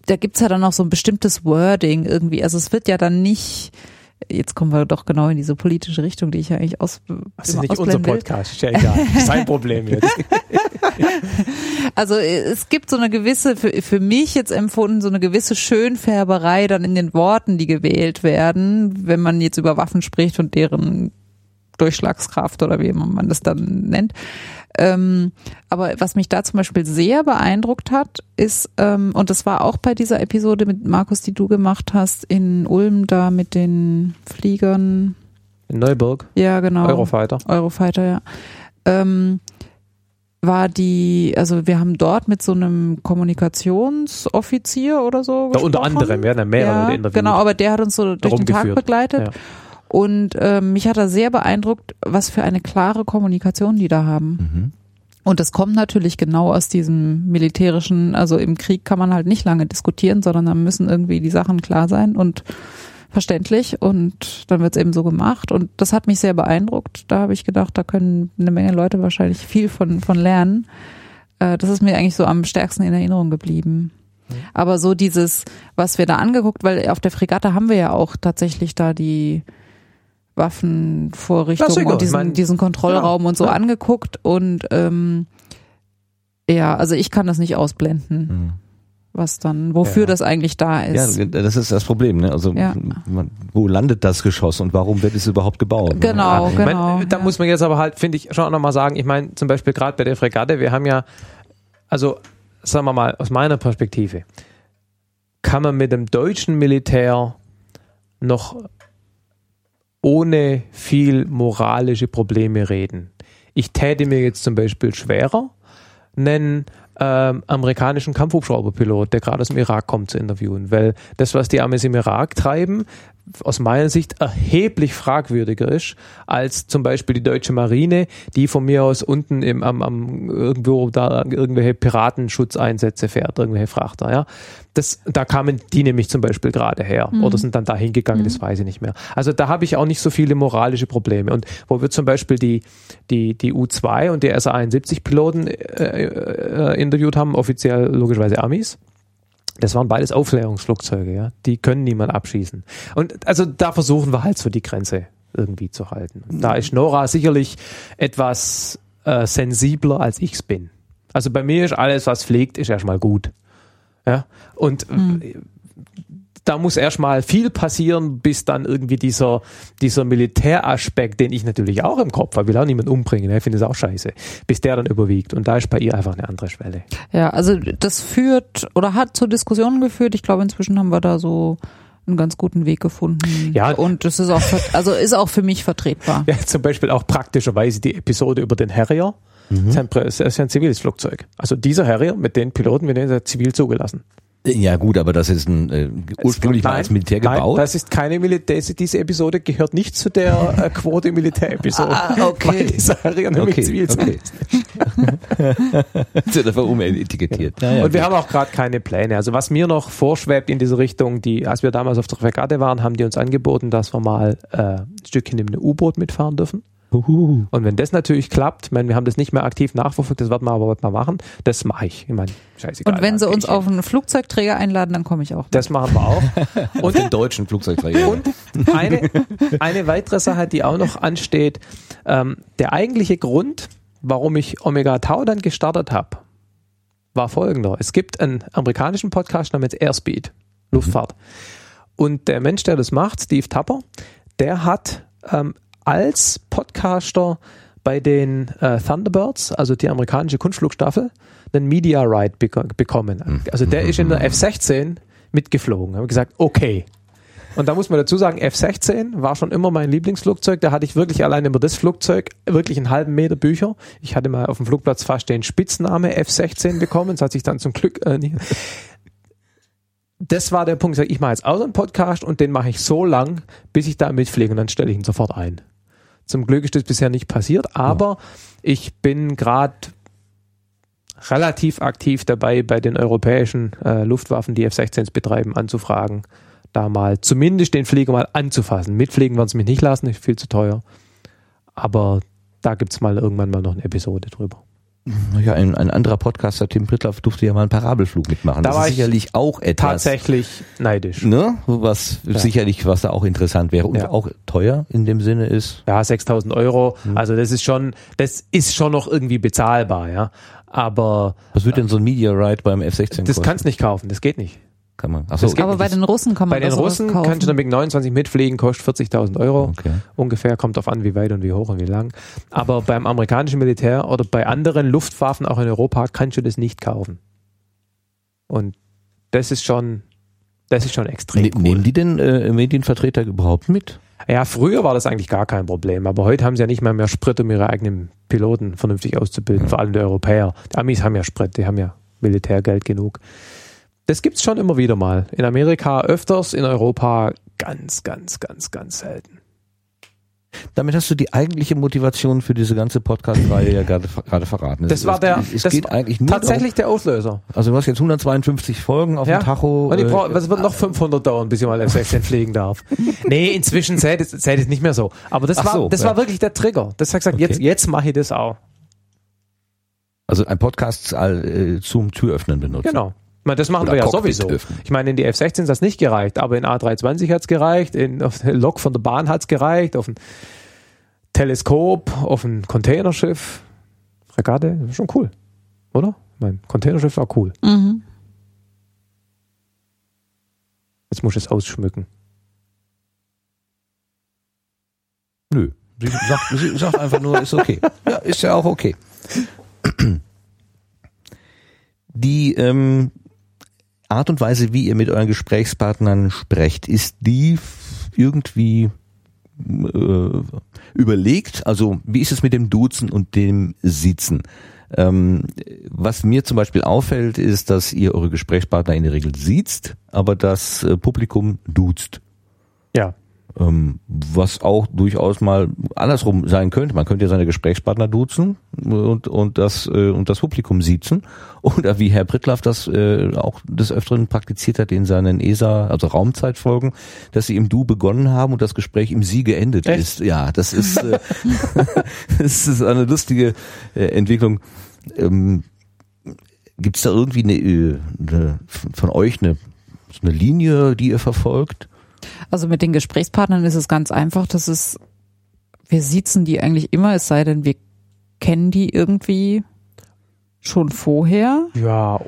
da gibt's ja dann noch so ein bestimmtes Wording irgendwie. Also es wird ja dann nicht jetzt kommen wir doch genau in diese politische Richtung, die ich ja eigentlich aus. Das ist nicht unser Podcast, ist ja egal. Sein Problem jetzt. also es gibt so eine gewisse, für, für mich jetzt empfunden, so eine gewisse Schönfärberei dann in den Worten, die gewählt werden, wenn man jetzt über Waffen spricht und deren Durchschlagskraft oder wie man das dann nennt. Ähm, aber was mich da zum Beispiel sehr beeindruckt hat, ist, ähm, und das war auch bei dieser Episode mit Markus, die du gemacht hast, in Ulm da mit den Fliegern. In Neuburg? Ja, genau. Eurofighter. Eurofighter, ja. Ähm, war die, also wir haben dort mit so einem Kommunikationsoffizier oder so gesprochen. Ja, unter anderem, hatten mehrere ja, Interviews. Genau, aber der hat uns so durch den Tag begleitet. Ja. Und äh, mich hat er sehr beeindruckt, was für eine klare Kommunikation die da haben. Mhm. Und das kommt natürlich genau aus diesem militärischen, also im Krieg kann man halt nicht lange diskutieren, sondern dann müssen irgendwie die Sachen klar sein und verständlich und dann wird es eben so gemacht und das hat mich sehr beeindruckt. Da habe ich gedacht, da können eine Menge Leute wahrscheinlich viel von, von lernen. Äh, das ist mir eigentlich so am stärksten in Erinnerung geblieben. Mhm. Aber so dieses, was wir da angeguckt, weil auf der Fregatte haben wir ja auch tatsächlich da die Waffenvorrichtungen und diesen, mein, diesen Kontrollraum ja, und so ja. angeguckt und ähm, ja, also ich kann das nicht ausblenden. was dann, wofür Ja. das eigentlich da ist. Ja, das ist das Problem. Ne? Also Ja. man, wo landet das Geschoss und warum wird es überhaupt gebaut? ne? Genau, Ich genau. mein, da ja. muss man jetzt aber halt, finde ich, schon auch nochmal sagen, ich meine, zum Beispiel gerade bei der Fregatte, wir haben ja, also sagen wir mal, aus meiner Perspektive, kann man mit dem deutschen Militär noch ohne viel moralische Probleme reden. Ich täte mir jetzt zum Beispiel schwerer, einen ähm, amerikanischen Kampfhubschrauberpilot, der gerade aus dem Irak kommt, zu interviewen, weil das, was die Amis im Irak treiben, aus meiner Sicht erheblich fragwürdiger ist als zum Beispiel die deutsche Marine, die von mir aus unten im, am, am irgendwo da irgendwelche Piratenschutzeinsätze fährt, irgendwelche Frachter. Ja, das, da kamen die nämlich zum Beispiel gerade her oder sind dann da hingegangen, das weiß ich nicht mehr. Also da habe ich auch nicht so viele moralische Probleme. Und wo wir zum Beispiel die die die U2 und die SA-71 Piloten äh, äh, interviewt haben, offiziell logischerweise Amis. Das waren beides Aufklärungsflugzeuge, ja. Die können niemand abschießen. Und also da versuchen wir halt so die Grenze irgendwie zu halten. Und da ist Nora sicherlich etwas äh, sensibler als ich's bin. Also bei mir ist alles, was fliegt, ist erstmal gut. Ja. Und äh, da muss erstmal viel passieren, bis dann irgendwie dieser, dieser Militäraspekt, den ich natürlich auch im Kopf habe, will auch niemand umbringen, ich finde es auch scheiße, bis der dann überwiegt. Und da ist bei ihr einfach eine andere Schwelle. Ja, also das führt oder hat zu Diskussionen geführt. Ich glaube, inzwischen haben wir da so einen ganz guten Weg gefunden. Ja. Und das ist auch, also ist auch für mich vertretbar. Ja, zum Beispiel auch praktischerweise die Episode über den Harrier. Das ist ein, Prä- das ist ein ziviles Flugzeug. Also dieser Harrier mit den Piloten, wir nennen das zivil zugelassen. Ja gut, aber das ist ein äh, ursprünglich mal Nein, als Militär Nein, gebaut. das ist keine Militär, diese- diese Episode gehört nicht zu der äh, Quote Militärepisode. Ah, okay. Weil dieser Harrier nämlich okay, zivil okay. Wird einfach umetikettiert. Ja, ja, und wir haben auch gerade keine Pläne. Also was mir noch vorschwebt in diese Richtung, die, als wir damals auf der Fregatte waren, haben die uns angeboten, dass wir mal äh, ein Stückchen in einem U-Boot mitfahren dürfen. Huhu. Und wenn das natürlich klappt, ich meine, wir haben das nicht mehr aktiv nachverfolgt, das werden wir aber bald mal machen, das mache ich. Ich meine, scheißegal. Und wenn sie uns ich auf einen Flugzeugträger einladen, dann komme ich auch. hin. Das machen wir auch. Und den deutschen Flugzeugträger. Und eine, eine weitere Sache, die auch noch ansteht, ähm, der eigentliche Grund, warum ich Omega Tau dann gestartet habe, war folgender. Es gibt einen amerikanischen Podcast namens Airspeed, Luftfahrt. Und der Mensch, der das macht, Steve Tapper, der hat ähm, als Podcaster bei den äh, Thunderbirds, also die amerikanische Kunstflugstaffel, einen Media Ride beko bekommen. Also der ist in der F-16 mitgeflogen. Haben gesagt, okay. Und da muss man dazu sagen, F-16 war schon immer mein Lieblingsflugzeug. Da hatte ich wirklich allein über das Flugzeug wirklich einen halben Meter Bücher. Ich hatte mal auf dem Flugplatz fast den Spitzname F-16 bekommen. Das hat sich dann zum Glück äh, nicht. Das war der Punkt. Ich mache jetzt auch so einen Podcast und den mache ich so lang, bis ich da mitfliege und dann stelle ich ihn sofort ein. Zum Glück ist das bisher nicht passiert, aber ich bin gerade relativ aktiv dabei, bei den europäischen äh, Luftwaffen, die F-16s betreiben, anzufragen, da mal zumindest den Flieger mal anzufassen. Mitfliegen werden sie mich nicht lassen, ist viel zu teuer. Aber da gibt's mal irgendwann mal noch eine Episode drüber. Ja, ein, ein anderer Podcaster, Tim Prittlaff, durfte ja mal einen Parabelflug mitmachen. Da das war ist ich sicherlich auch etwas. Tatsächlich neidisch. Ne? Was sicherlich, was da auch interessant wäre und Ja. auch teuer in dem Sinne ist. Ja, 6000 Euro. Also das ist schon, das ist schon noch irgendwie bezahlbar, ja. Aber Was wird denn so ein Media Ride beim F-16 das kosten? kannst nicht kaufen, das geht nicht. Kann man. Das geht Aber bei den Russen kann man Bei den Russen kaufen. kannst du dann mit 29 mitfliegen, kostet 40.000 Euro. Okay. Ungefähr, kommt auf an, wie weit und wie hoch und wie lang. Aber beim amerikanischen Militär oder bei anderen Luftwaffen auch in Europa kannst du das nicht kaufen. Und das ist schon, das ist schon extrem Ne, cool. Nehmen die denn äh, Medienvertreter überhaupt mit? Ja, früher war das eigentlich gar kein Problem, aber heute haben sie ja nicht mal mehr Sprit, um ihre eigenen Piloten vernünftig auszubilden, vor allem die Europäer. Die Amis haben ja Sprit, die haben ja Militärgeld genug. Das gibt's schon immer wieder mal. In Amerika öfters, in Europa ganz, ganz, ganz, ganz selten. Damit hast du die eigentliche Motivation für diese ganze Podcast-Reihe ja gerade gerade verraten. Es- Das war es, der, Es das geht war eigentlich nur tatsächlich der Auslöser. Darum, also du hast jetzt 152 Folgen auf Ja. dem Tacho. Und ich äh, brauch, es wird noch 500 dauern, bis ich mal F-16 fliegen darf. Nee, inzwischen zählt es, zählt es nicht mehr so. Aber das Ach war, so, das ja. war wirklich der Trigger. Das hat gesagt, Okay. jetzt, jetzt mache ich das auch. also ein Podcast äh, zum Türöffnen benutzen. Genau. Das machen Oder wir ja Cockpit sowieso. öffnen. Ich meine, in die F-16 ist das nicht gereicht, aber in A320 hat's gereicht, in, auf der Lok von der Bahn hat's gereicht, auf ein Teleskop, auf ein Containerschiff, Fregatte, schon cool, oder? Ich meine, Containerschiff war cool. Mhm. Jetzt muss ich es ausschmücken. Nö. Sie sagt, sie sagt einfach nur, ist okay. Ja, ist ja auch okay. Die ähm, Art und Weise, wie ihr mit euren Gesprächspartnern sprecht, ist die irgendwie äh, überlegt? Also wie ist es mit dem Duzen und dem Sitzen? Ähm, was mir zum Beispiel auffällt, ist, dass ihr eure Gesprächspartner in der Regel siezt, aber das äh, Publikum duzt. Ja. Ähm, was auch durchaus mal andersrum sein könnte. Man könnte ja seine Gesprächspartner duzen und, und, das, äh, und das Publikum siezen. Oder wie Herr Brittlaff das äh, auch des Öfteren praktiziert hat in seinen ESA, also Raumzeitfolgen, dass sie im Du begonnen haben und das Gespräch im Sie geendet Echt? ist. Ja, das ist, äh, das ist eine lustige äh, Entwicklung. Ähm, Gibt es da irgendwie eine, äh, eine, von euch eine, eine Linie, die ihr verfolgt? Also mit den Gesprächspartnern ist es ganz einfach, das ist, wir sitzen die eigentlich immer, es sei denn, wir kennen die irgendwie schon vorher. Ja,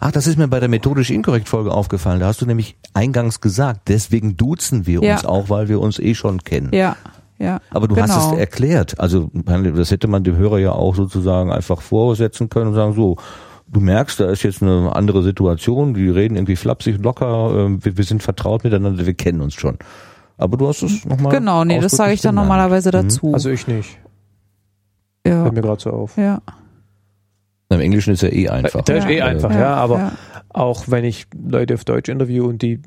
Ach, das ist mir bei der methodisch inkorrekt Folge aufgefallen. Da hast du nämlich eingangs gesagt, deswegen duzen wir Ja. uns auch, weil wir uns eh schon kennen. Ja, ja. Aber du genau. hast es erklärt. Also das hätte man dem Hörer ja auch sozusagen einfach vorsetzen können und sagen so, du merkst, da ist jetzt eine andere Situation, die reden irgendwie flapsig, locker, äh, wir, wir sind vertraut miteinander, wir kennen uns schon. Aber du hast es nochmal. Genau, nee, das sage ich dann normalerweise dazu. also ich nicht. ja, Fällt mir gerade so auf. ja, Im Englischen ist ja eh einfach. Da ist eh Ja. einfach, ja, aber auch wenn ich Leute auf Deutsch interview und die,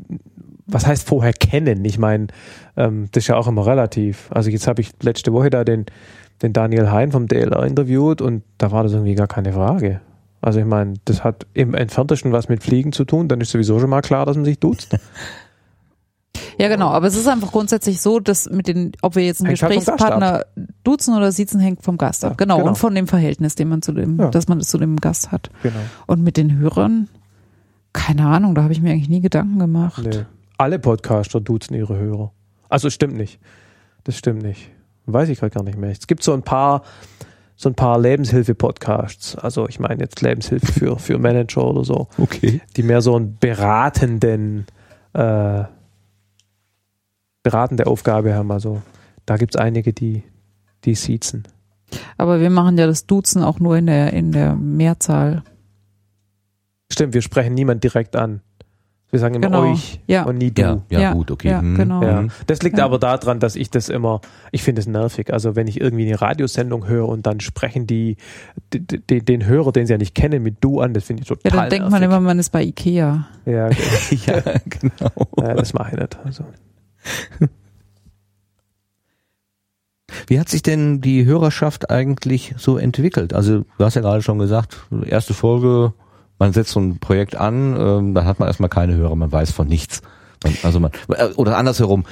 was heißt vorher kennen? Ich meine, ähm, das ist ja auch immer relativ. Also jetzt habe ich letzte Woche da den, den Daniel Hein vom DLR interviewt und da war das irgendwie gar keine Frage. Also ich meine, das hat im entferntesten was mit Fliegen zu tun, dann ist sowieso schon mal klar, dass man sich duzt. Ja, genau. Aber es ist einfach grundsätzlich so, dass mit den, ob wir jetzt einen Hängt halt Gesprächspartner duzen oder siezen, hängt vom Gast ab. Ja, Genau. genau. Und von dem Verhältnis, den man zu dem, Ja. dass man zu dem Gast hat. Genau. Und mit den Hörern, keine Ahnung, da habe ich mir eigentlich nie Gedanken gemacht. Nee. Alle Podcaster duzen ihre Hörer. Also stimmt nicht. Das stimmt nicht. Weiß ich gerade gar nicht mehr. Es gibt so ein paar, so ein paar Lebenshilfe-Podcasts. Also ich meine jetzt Lebenshilfe für, für Manager oder so, Okay. die mehr so einen beratenden, äh, beratende Aufgabe haben. Also da gibt es einige, die, die siezen. Aber wir machen ja das Duzen auch nur in der, in der Mehrzahl. Stimmt, wir sprechen niemand direkt an. Wir sagen immer Genau. euch Ja. und nie du. Ja, ja, Ja, gut, okay. ja, Hm. genau. Ja, Mhm. das liegt Ja. aber daran, dass ich das immer, ich finde es nervig. Also wenn ich irgendwie eine Radiosendung höre und dann sprechen die, die, die den Hörer, den sie ja nicht kennen, mit du an, das finde ich Ja, total dann denkt man immer, man ist bei Ikea. Ja, okay. Ja, genau. ja, das mache ich nicht. Also. Wie hat sich denn die Hörerschaft eigentlich so entwickelt? Also du hast ja gerade schon gesagt, erste Folge, man setzt so ein Projekt an, ähm, dann hat man erstmal keine Hörer, man weiß von nichts. Man, also man, äh, oder andersherum,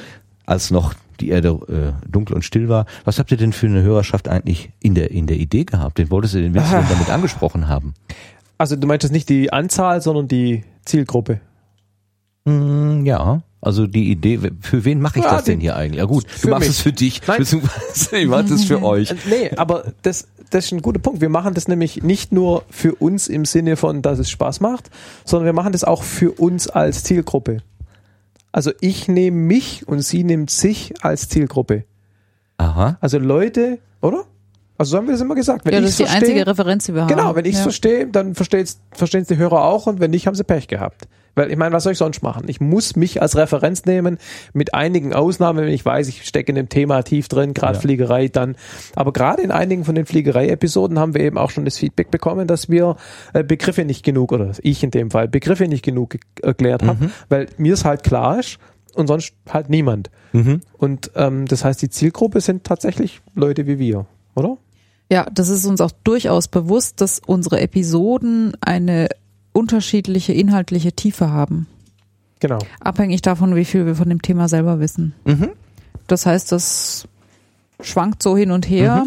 als noch die Erde äh, dunkel und still war, was habt ihr denn für eine Hörerschaft eigentlich in der in der Idee gehabt? Den wolltest du den denn damit angesprochen haben? also du meinst jetzt nicht die Anzahl, sondern die Zielgruppe. Mm, ja, also die Idee, für wen mache ich Ja, das denn hier eigentlich? Ja gut, du machst mich. es für dich, Nein. beziehungsweise ich mache es für euch. Nee, aber das, das ist ein guter Punkt. Wir machen das nämlich nicht nur für uns im Sinne von, dass es Spaß macht, sondern wir machen das auch für uns als Zielgruppe. Also ich nehme mich und sie nimmt sich als Zielgruppe. Aha. Also Leute, oder? Also so haben wir das immer gesagt. Wenn ja, das ist die verstehe- einzige Referenz, die wir haben. Genau, wenn ich es ja. verstehe, dann verstehen es die Hörer auch und wenn nicht, haben sie Pech gehabt. Weil ich meine, was soll ich sonst machen? Ich muss mich als Referenz nehmen, mit einigen Ausnahmen, wenn ich weiß, ich stecke in dem Thema tief drin, gerade Ja. Fliegerei dann. Aber gerade in einigen von den Fliegerei-Episoden haben wir eben auch schon das Feedback bekommen, dass wir äh, Begriffe nicht genug, oder ich in dem Fall, Begriffe nicht genug ge- erklärt habe, weil mir es halt klar ist und sonst halt niemand. Mhm. Und ähm, das heißt, die Zielgruppe sind tatsächlich Leute wie wir, oder? Ja, das ist uns auch durchaus bewusst, dass unsere Episoden eine unterschiedliche inhaltliche Tiefe haben. Genau. Abhängig davon, wie viel wir von dem Thema selber wissen. Mhm. Das heißt, das schwankt so hin und her.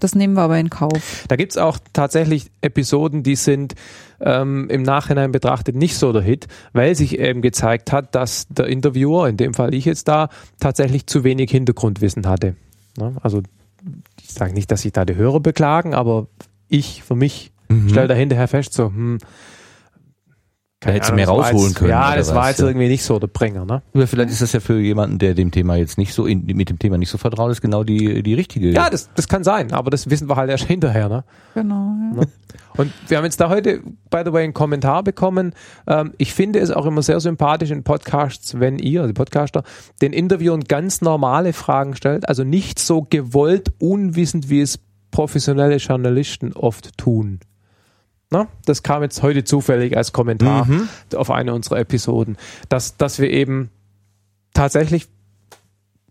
Das nehmen wir aber in Kauf. Da gibt's auch tatsächlich Episoden, die sind ähm, im Nachhinein betrachtet nicht so der Hit, weil sich eben gezeigt hat, dass der Interviewer, in dem Fall ich jetzt da, tatsächlich zu wenig Hintergrundwissen hatte. Ne? Also ich sage nicht, dass sich da die Hörer beklagen, aber ich für mich Mhm. stelle da hinterher fest, so, hm, Da hättest du Ahnung, mehr rausholen jetzt, können. Ja, das war jetzt ja. irgendwie nicht so der Bringer, ne? Oder vielleicht ist das ja für jemanden, der dem Thema jetzt nicht so in, mit dem Thema nicht so vertraut ist, genau die die richtige. Ja, das, das kann sein, aber das wissen wir halt erst hinterher, ne? Genau. Ja. Und wir haben jetzt da heute, by the way, einen Kommentar bekommen. Ähm, ich finde es auch immer sehr sympathisch in Podcasts, wenn ihr, also die Podcaster, den Interviewern ganz normale Fragen stellt, also nicht so gewollt unwissend, wie es professionelle Journalisten oft tun. Na, das kam jetzt heute zufällig als Kommentar Mhm. auf eine unserer Episoden, dass, dass wir eben tatsächlich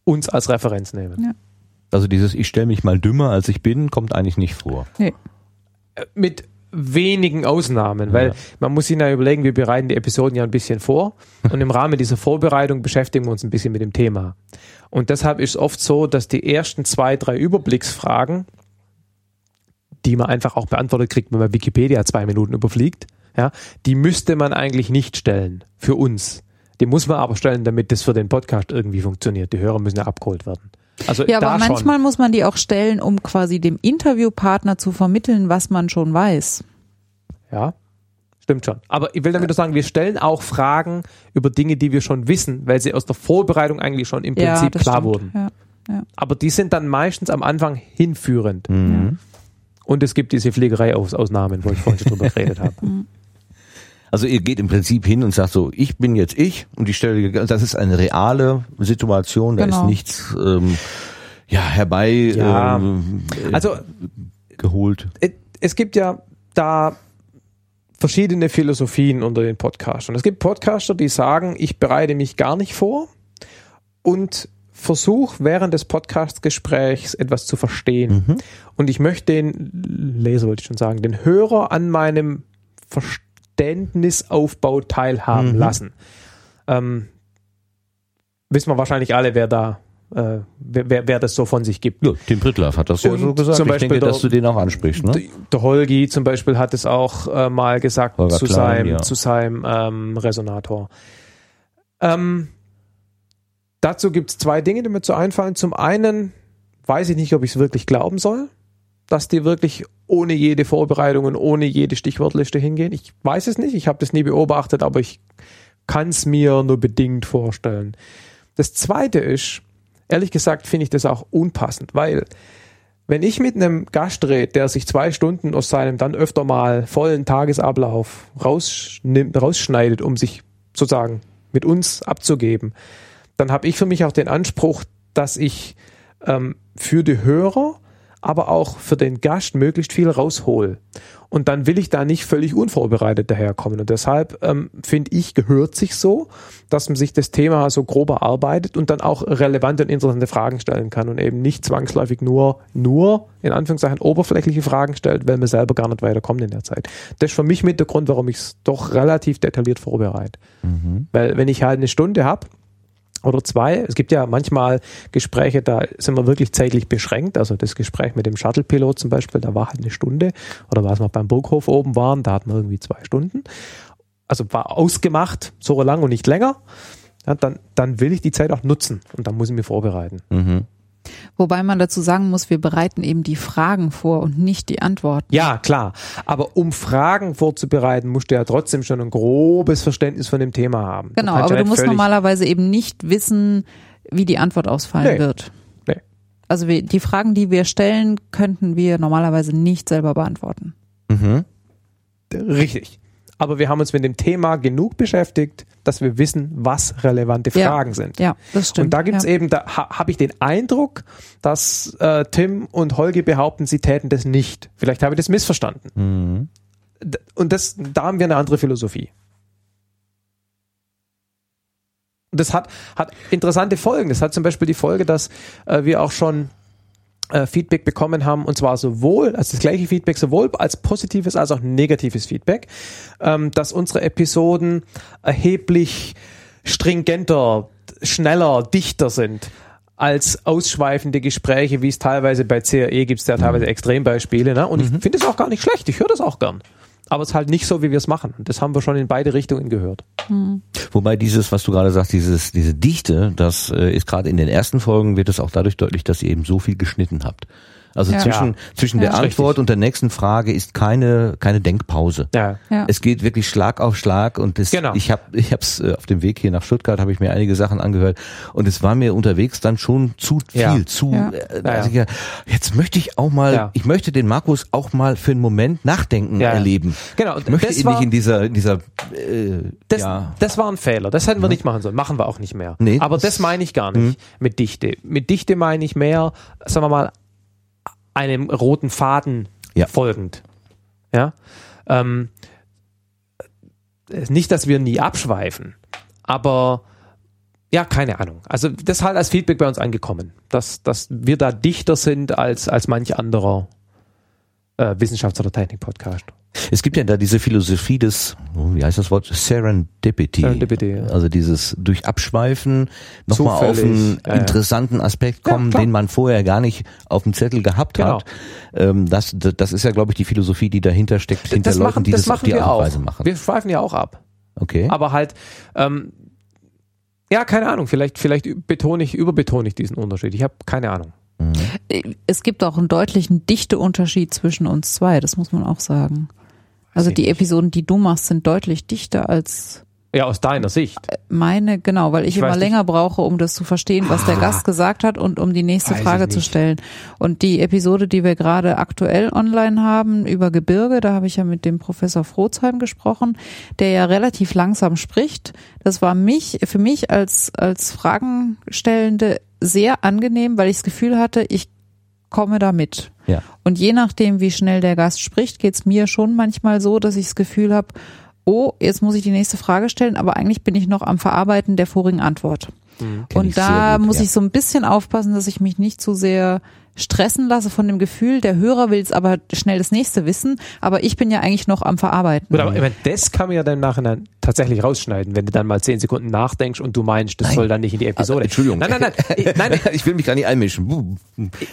uns als Referenz nehmen. Also dieses ich stelle mich mal dümmer als ich bin kommt eigentlich nicht vor. Nee. mit wenigen Ausnahmen, weil Ja. man muss sich ja überlegen, wir bereiten die Episoden ja ein bisschen vor und im Rahmen dieser Vorbereitung beschäftigen wir uns ein bisschen mit dem Thema. Und deshalb ist es oft so, dass die ersten zwei, drei Überblicksfragen, die man einfach auch beantwortet kriegt, wenn man Wikipedia zwei Minuten überfliegt, ja, die müsste man eigentlich nicht stellen für uns. Die muss man aber stellen, damit das für den Podcast irgendwie funktioniert. Die Hörer müssen ja abgeholt werden. Also Ja, aber schon. manchmal muss man die auch stellen, um quasi dem Interviewpartner zu vermitteln, was man schon weiß. Ja, stimmt schon. Aber ich will damit nur sagen, wir stellen auch Fragen über Dinge, die wir schon wissen, weil sie aus der Vorbereitung eigentlich schon im ja, Prinzip das klar stimmt. wurden. Ja. Aber die sind dann meistens am Anfang hinführend. Mhm. Und es gibt diese Fliegerei-Ausnahmen, wo ich vorhin schon drüber geredet habe. Also ihr geht im Prinzip hin und sagt so, ich bin jetzt ich und die Stelle, das ist eine reale Situation, da Genau. ist nichts ähm, ja herbei Ja. ähm, äh, Also geholt. äh, es gibt ja da verschiedene Philosophien unter den Podcastern. Es gibt Podcaster, die sagen, ich bereite mich gar nicht vor und versuche während des Podcastgesprächs etwas zu verstehen. Mhm. Und ich möchte den Leser, wollte ich schon sagen, den Hörer an meinem Verständnisaufbau teilhaben Mhm. lassen. Ähm, wissen wir wahrscheinlich alle, wer da, äh, wer, wer, das so von sich gibt. Ja, Tim Prittlaff hat das ja so gesagt. zum ich Beispiel denke, der- dass du den auch ansprichst. Ne? Der- Der Holgi zum Beispiel hat es auch äh, mal gesagt Holger zu Klein, seinem, ja. zu seinem ähm, Resonator. Ähm, dazu gibt es zwei Dinge, die mir zu einfallen. Zum einen weiß ich nicht, ob ich es wirklich glauben soll, dass die wirklich ohne jede Vorbereitung und ohne jede Stichwortliste hingehen. Ich weiß es nicht, ich habe das nie beobachtet, aber ich kann es mir nur bedingt vorstellen. Das zweite ist, ehrlich gesagt, finde ich das auch unpassend, weil wenn ich mit einem Gast rede, der sich zwei Stunden aus seinem dann öfter mal vollen Tagesablauf rausschneidet, um sich sozusagen mit uns abzugeben, dann habe ich für mich auch den Anspruch, dass ich ähm, für die Hörer, aber auch für den Gast möglichst viel raushol. Und dann will ich da nicht völlig unvorbereitet daherkommen. Und deshalb ähm, finde ich, gehört sich so, dass man sich das Thema so grob erarbeitet und dann auch relevante und interessante Fragen stellen kann und eben nicht zwangsläufig nur, nur in Anführungszeichen oberflächliche Fragen stellt, weil man selber gar nicht weiterkommt in der Zeit. Das ist für mich mit der Grund, warum ich es doch relativ detailliert vorbereite. Weil wenn ich halt eine Stunde habe, oder zwei. Es gibt ja manchmal Gespräche, da sind wir wirklich zeitlich beschränkt. Also das Gespräch mit dem Shuttle-Pilot zum Beispiel, da war halt eine Stunde. Oder was wir beim Burghof oben waren, da hatten wir irgendwie zwei Stunden. Also war ausgemacht, so lang und nicht länger. Ja, dann, dann will ich die Zeit auch nutzen und dann muss ich mich vorbereiten. Mhm. Wobei man dazu sagen muss, wir bereiten eben die Fragen vor und nicht die Antworten. Ja, klar. Aber um Fragen vorzubereiten, musst du ja trotzdem schon ein grobes Verständnis von dem Thema haben. Genau, kannst aber ja du musst normalerweise eben nicht wissen, wie die Antwort ausfallen Nee. wird. Nee. Also wir, die Fragen, die wir stellen, könnten wir normalerweise nicht selber beantworten. Mhm. Richtig. Aber wir haben uns mit dem Thema genug beschäftigt, dass wir wissen, was relevante Ja. Fragen sind. Ja, das stimmt. Und da gibt's ja. eben, da ha, habe ich den Eindruck, dass äh, Tim und Holgi behaupten, sie täten das nicht. Vielleicht habe ich das missverstanden. Mhm. Und das, da haben wir eine andere Philosophie. Und das hat, hat interessante Folgen. Das hat zum Beispiel die Folge, dass äh, wir auch schon Feedback bekommen haben, und zwar sowohl, also das gleiche Feedback, sowohl als positives als auch negatives Feedback, ähm, dass unsere Episoden erheblich stringenter, schneller, dichter sind als ausschweifende Gespräche, wie es teilweise bei CRE gibt es ja teilweise Extrembeispiele. Ne? Und ich finde es auch gar nicht schlecht, ich höre das auch gern. Aber es ist halt nicht so, wie wir es machen. Das haben wir schon in beide Richtungen gehört. Wobei dieses, was du gerade sagst, dieses, diese Dichte, das äh, ist gerade in den ersten Folgen wird es auch dadurch deutlich, dass ihr eben so viel geschnitten habt. Also Ja. zwischen, zwischen Ja. der Antwort und der nächsten Frage ist keine, keine Denkpause. Ja. Ja. Es geht wirklich Schlag auf Schlag und das, Genau. ich habe ich hab's äh, auf dem Weg hier nach Stuttgart habe ich mir einige Sachen angehört und es war mir unterwegs dann schon zu viel, Ja. zu Ja. äh, Ja, also ich, jetzt möchte ich auch mal, Ja. ich möchte den Markus auch mal für einen Moment nachdenken Ja. erleben. Genau, und Ich möchte das ihn war- nicht in dieser in dieser äh, Das, ja. das war ein Fehler. Das hätten wir nicht machen sollen. Machen wir auch nicht mehr. Nee, Aber das- das meine ich gar nicht mit Dichte. Mit Dichte meine ich mehr, sagen wir mal, einem roten Faden Ja. folgend. Ja. Ähm, nicht, dass wir nie abschweifen, aber ja, keine Ahnung. Also das ist halt als Feedback bei uns angekommen, dass, dass wir da dichter sind als, als manch anderer äh, Wissenschafts- oder Technik-Podcast. Es gibt ja da diese Philosophie des, oh, wie heißt das Wort? Serendipity. Serendipity, ja. Also dieses durch Abschweifen nochmal auf einen ja, ja. interessanten Aspekt Ja, kommen, klar. den man vorher gar nicht auf dem Zettel gehabt Genau. hat. Ähm, das, das ist ja, glaube ich, die Philosophie, die dahinter steckt, hinter das Leuten, machen, die das das, auf die Art und auch. Weise machen. Wir schweifen ja auch ab. Okay. Aber halt, ähm, ja, keine Ahnung, vielleicht, vielleicht betone ich, überbetone ich diesen Unterschied. Ich habe keine Ahnung. Es gibt auch einen deutlichen Dichteunterschied zwischen uns zwei, das muss man auch sagen. Also die. Episoden, die du machst, sind deutlich dichter als Ja, aus deiner Sicht. meine, genau, weil ich, Ich immer nicht. länger brauche, um das zu verstehen, was der Ah. Gast gesagt hat und um die nächste Weiß Frage zu stellen. Und die Episode, die wir gerade aktuell online haben über Gebirge, da habe ich ja mit dem Professor Frozheim gesprochen, der ja relativ langsam spricht. Das war mich, für mich als, als Fragenstellende sehr angenehm, weil ich das Gefühl hatte, ich komme da mit. ja. Und je nachdem, wie schnell der Gast spricht, geht's mir schon manchmal so, dass ich das Gefühl habe, oh, jetzt muss ich die nächste Frage stellen, aber eigentlich bin ich noch am Verarbeiten der vorigen Antwort. Ich Und da gut, muss ja. ich so ein bisschen aufpassen, dass ich mich nicht zu sehr stressen lasse von dem Gefühl, der Hörer will es aber schnell das nächste wissen, aber ich bin ja eigentlich noch am Verarbeiten. Gut, aber ich meine, das kann man ja dann im Nachhinein tatsächlich rausschneiden, wenn du dann mal zehn Sekunden nachdenkst und du meinst, das Nein. soll dann nicht in die Episode. Also, Entschuldigung. Nein, nein, nein. Ich, nein, ich will mich gar nicht einmischen.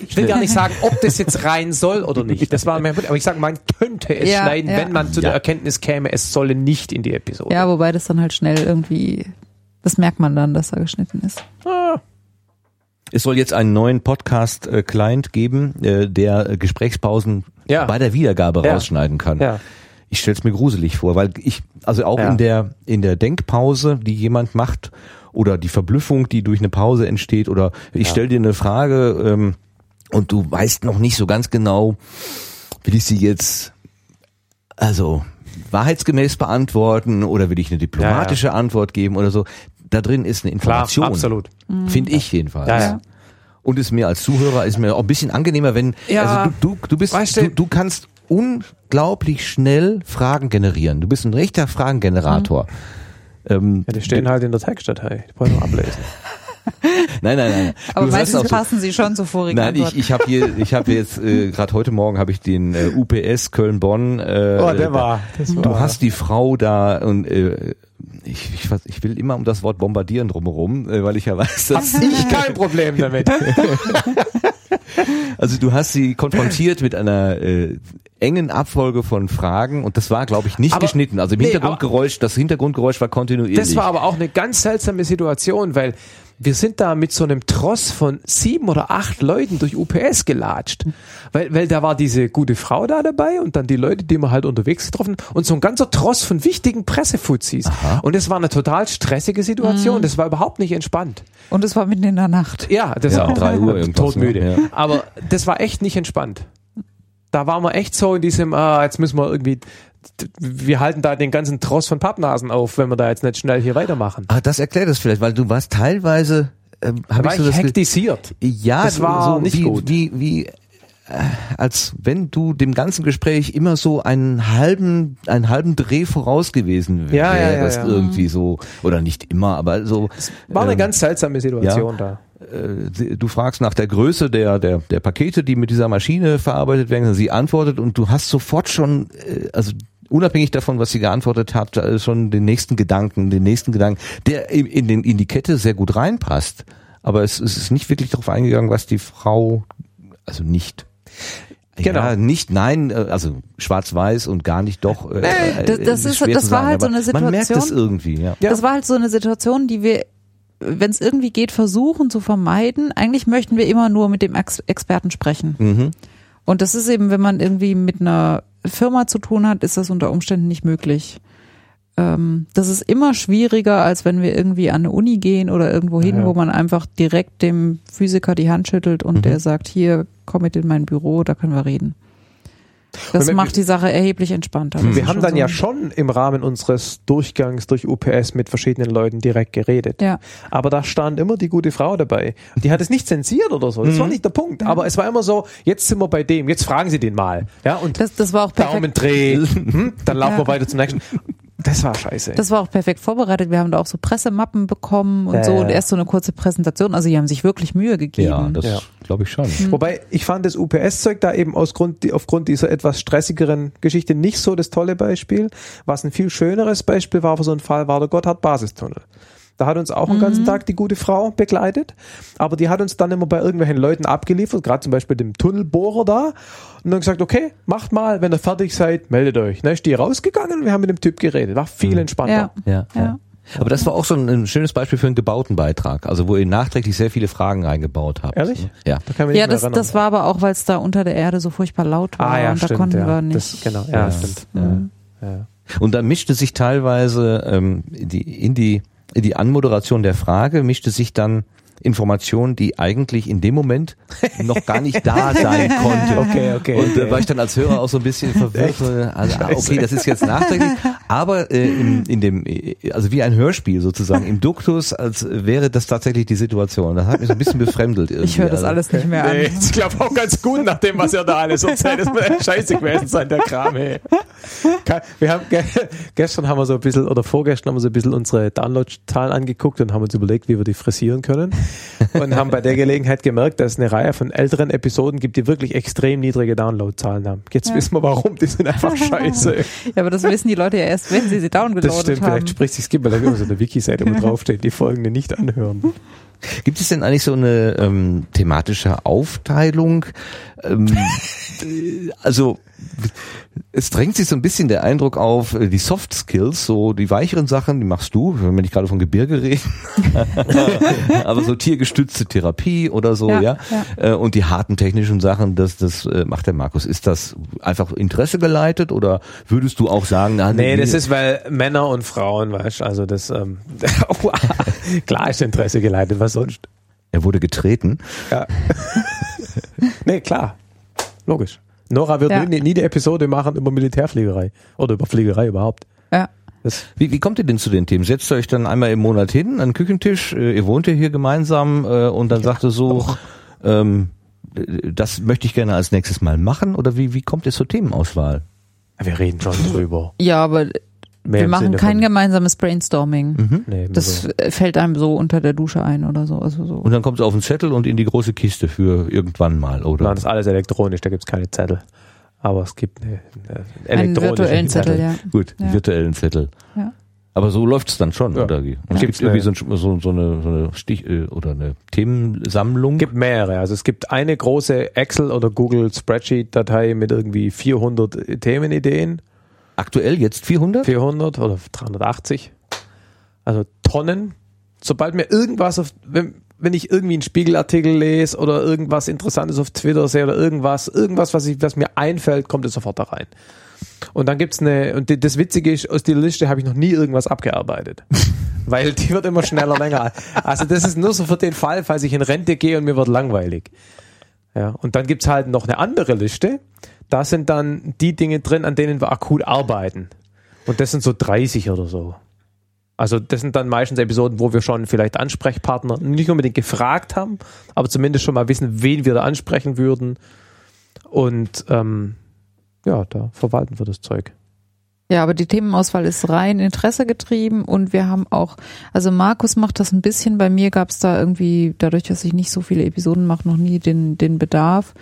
ich will gar nicht sagen, ob das jetzt rein soll oder nicht. Das war mein Punkt. Aber ich sage, man könnte es Ja, schneiden, ja. wenn man zu Ja. der Erkenntnis käme, es solle nicht in die Episode. Ja, wobei das dann halt schnell irgendwie, das merkt man dann, dass er geschnitten ist. Ah, Es soll jetzt einen neuen Podcast-Client geben, äh, der äh, Gesprächspausen Ja. bei der Wiedergabe Ja. rausschneiden kann. ja. Ich stelle es mir gruselig vor, weil ich, also auch Ja. in der in der Denkpause, die jemand macht, oder die Verblüffung, die durch eine Pause entsteht, oder ich Ja. stelle dir eine Frage ähm, und du weißt noch nicht so ganz genau, will ich sie jetzt, also wahrheitsgemäß beantworten oder will ich eine diplomatische Antwort geben oder so. Da drin ist eine Klar, Information. absolut. Finde ich jedenfalls. Ja, ja. Und ist mir als Zuhörer ist mir auch ein bisschen angenehmer, wenn Ja. also du, du, du bist Weißt du- du, du kannst unglaublich schnell Fragen generieren. Du bist ein rechter Fragengenerator. Ähm, Ja, die stehen halt in der Textdatei. Die brauche ich noch ablesen. nein, nein, nein. Aber du meistens so, passen sie schon zur vorigen Nein, Antwort. ich, ich habe hier, ich habe jetzt äh, gerade heute Morgen habe ich den äh, UPS Köln-Bonn. Äh, Oh, der war. Das war Du hast die Frau da und äh, ich, ich, ich will immer um das Wort bombardieren drumherum, äh, weil ich ja weiß, dass ich kein Problem damit. Also du hast sie konfrontiert mit einer äh, engen Abfolge von Fragen und das war, glaube ich, nicht Aber- geschnitten. Also im nee, Hintergrundgeräusch, das Hintergrundgeräusch war kontinuierlich. Das war aber auch eine ganz seltsame Situation, weil wir sind da mit so einem Tross von sieben oder acht Leuten durch UPS gelatscht. Weil, weil da war diese gute Frau da dabei und dann die Leute, die wir halt unterwegs getroffen und so ein ganzer Tross von wichtigen Pressefuzis. Und es war eine total stressige Situation. Das war überhaupt nicht entspannt. Und es war mitten in der Nacht. Ja, das Ja, auch. drei Uhr irgendwas, Todmüde. ne? Ja. Aber das war echt nicht entspannt. Da waren wir echt so in diesem, ah, jetzt müssen wir irgendwie, wir halten da den ganzen Tross von Pappnasen auf, wenn wir da jetzt nicht schnell hier weitermachen. Ah, das erklärt es vielleicht, weil du warst teilweise, ähm, habe ich so das hektisiert. ja, das war so nicht wie, gut. wie wie äh, als wenn du dem ganzen Gespräch immer so einen halben einen halben Dreh voraus gewesen wärst, Ja, ja, ja, irgendwie so oder nicht immer, aber so War eine ähm, ganz seltsame Situation da. äh, du fragst nach der Größe der, der, der Pakete, die mit dieser Maschine verarbeitet werden, sie antwortet und du hast sofort schon, äh, also unabhängig davon, was sie geantwortet hat, äh, schon den nächsten Gedanken, den nächsten Gedanken, der in, den, in die Kette sehr gut reinpasst. Aber es, es ist nicht wirklich darauf eingegangen, was die Frau, also nicht. Genau. Ja, nicht, nein, äh, also schwarz-weiß und gar nicht doch. Äh, äh, das- das ist- das war sagen, halt so eine Man merkt es Situation. irgendwie, ja. Ja. Das war halt so eine Situation, die wir, wenn es irgendwie geht, versuchen zu vermeiden. Eigentlich möchten wir immer nur mit dem Ex Experten sprechen. Mhm. Und das ist eben, wenn man irgendwie mit einer Firma zu tun hat, ist das unter Umständen nicht möglich. Ähm, das ist immer schwieriger, als wenn wir irgendwie an eine Uni gehen oder irgendwo hin, Ja. wo man einfach direkt dem Physiker die Hand schüttelt und Mhm. der sagt, hier, komm mit in mein Büro, da können wir reden. Das wir- macht die Sache erheblich entspannter. Wir haben dann so. ja schon im Rahmen unseres Durchgangs durch UPS mit verschiedenen Leuten direkt geredet. Ja. Aber da stand immer die gute Frau dabei. Die hat es nicht zensiert oder so. Das war nicht der Punkt. Aber es war immer so, jetzt sind wir bei dem, jetzt fragen Sie den mal. Ja, und Das, das war auch perfekt. Daumendreh. Hm, dann laufen Ja. wir weiter zum nächsten. Das war scheiße. Das war auch perfekt vorbereitet. Wir haben da auch so Pressemappen bekommen und Ja, so und erst so eine kurze Präsentation. Also die haben sich wirklich Mühe gegeben. Ja, das Ja. glaube ich schon. Wobei ich fand das UPS-Zeug da eben aus Grund, aufgrund dieser etwas stressigeren Geschichte nicht so das tolle Beispiel. Was ein viel schöneres Beispiel war für so einen Fall, war der Gotthard-Basistunnel. Da hat uns auch den ganzen Tag die gute Frau begleitet, aber die hat uns dann immer bei irgendwelchen Leuten abgeliefert, gerade zum Beispiel dem Tunnelbohrer da, und dann gesagt, okay, macht mal, wenn ihr fertig seid, meldet euch. Dann ist die rausgegangen und wir haben mit dem Typ geredet. War viel entspannter. Ja. Ja, Ja. Aber das war auch so ein, ein schönes Beispiel für einen gebauten Beitrag, also wo ihr nachträglich sehr viele Fragen reingebaut habt. Ehrlich? Ja. Da kann man Ja, das, das war aber auch, weil es da unter der Erde so furchtbar laut war ah ja, und da stimmt, konnten ja. wir nicht. Das, genau, ja, Ja. stimmt. Mhm. Ja. Und dann mischte sich teilweise ähm, die, in die die Anmoderation der Frage mischte sich dann Information, die eigentlich in dem Moment noch gar nicht da sein konnte. Okay, okay. Und äh, war ich dann als Hörer auch so ein bisschen verwirrt. äh, Also, ah, okay, das ist jetzt nachträglich. Aber äh, in, in dem, äh, also wie ein Hörspiel sozusagen, im Duktus, als wäre das tatsächlich die Situation. Das hat mich so ein bisschen befremdelt. Irgendwie. Ich höre das also, alles nicht mehr Nee, an. ich glaube auch ganz gut nach dem, was ihr da alles erzählt. Das muss scheiße gewesen sein, der Kram, ey. Wir haben ge gestern haben wir so ein bisschen, oder vorgestern haben wir so ein bisschen unsere Download-Zahlen angeguckt und haben uns überlegt, wie wir die frisieren können. Und haben bei der Gelegenheit gemerkt, dass es eine Reihe von älteren Episoden gibt, die wirklich extrem niedrige Download-Zahlen haben. Jetzt Ja. wissen wir warum, die sind einfach scheiße. Ja, aber das wissen die Leute ja erst, wenn sie sie downgeloadet Das stimmt, haben. vielleicht spricht sich's gibt, weil da immer so eine Wiki-Seite, wo draufsteht, die folgende nicht anhören. Gibt es denn eigentlich so eine ähm, thematische Aufteilung? Ähm, äh, also es drängt sich so ein bisschen der Eindruck auf, äh, die Soft Skills, so die weicheren Sachen, die machst du, wenn wir nicht gerade von Gebirge reden, aber so tiergestützte Therapie oder so, ja. Ja, Äh, Und die harten technischen Sachen, das, das äh, macht der Markus. Ist das einfach Interesse geleitet oder würdest du auch sagen, na, Nee, das ist, weil Männer und Frauen, weißt du, also das, ähm, klar ist Interesse geleitet, was sonst? er wurde getreten. Ja. nee, klar. Logisch. Nora wird Ja. nie, nie eine Episode machen über Militärfliegerei. Oder über Fliegerei überhaupt. Ja. Das, Wie, wie kommt ihr denn zu den Themen? Setzt ihr euch dann einmal im Monat hin an den Küchentisch, äh, ihr wohnt ja hier gemeinsam äh, und dann sagt ihr so, ähm, äh, das möchte ich gerne als nächstes mal machen oder wie, wie kommt ihr zur Themenauswahl? wir reden schon drüber. ja, aber Mehr wir machen Sinne kein gemeinsames Brainstorming. Nee, Das so. fällt einem so unter der Dusche ein oder so. Also so. Und dann kommt es auf den Zettel und in die große Kiste für irgendwann mal, oder? Nein, das ist alles elektronisch, da gibt's keine Zettel. Aber es gibt eine, eine Einen elektronische virtuellen Zettel, ja. Gut, Ja. virtuellen Zettel. Ja. Aber so läuft's dann schon, Ja. oder? Und Ja. es gibt Gibt's irgendwie so, ein, so, so, eine, so eine Stich äh, oder eine Themensammlung. Es gibt mehrere. Also es gibt eine große Excel- oder Google Spreadsheet-Datei mit irgendwie 400 Themenideen. Aktuell jetzt 400? 400 oder 380. Also Tonnen. Sobald mir irgendwas auf, wenn, wenn ich irgendwie einen Spiegelartikel lese oder irgendwas Interessantes auf Twitter sehe oder irgendwas, irgendwas, was, ich, was mir einfällt, kommt es sofort da rein. Und dann gibt's eine, und die, das Witzige ist, aus der Liste habe ich noch nie irgendwas abgearbeitet. Weil die wird immer schneller länger. Also das ist nur so für den Fall, falls ich in Rente gehe und mir wird langweilig. Ja, und dann gibt's halt noch eine andere Liste. Da sind dann die Dinge drin, an denen wir akut arbeiten. Und das sind so 30 oder so. Also das sind dann meistens Episoden, wo wir schon vielleicht Ansprechpartner nicht unbedingt gefragt haben, aber zumindest schon mal wissen, wen wir da ansprechen würden. Und ähm, ja, da verwalten wir das Zeug. Ja, aber die Themenauswahl ist rein Interesse getrieben und wir haben auch, also Markus macht das ein bisschen, bei mir gab es da irgendwie, dadurch, dass ich nicht so viele Episoden mache, noch nie den, den Bedarf.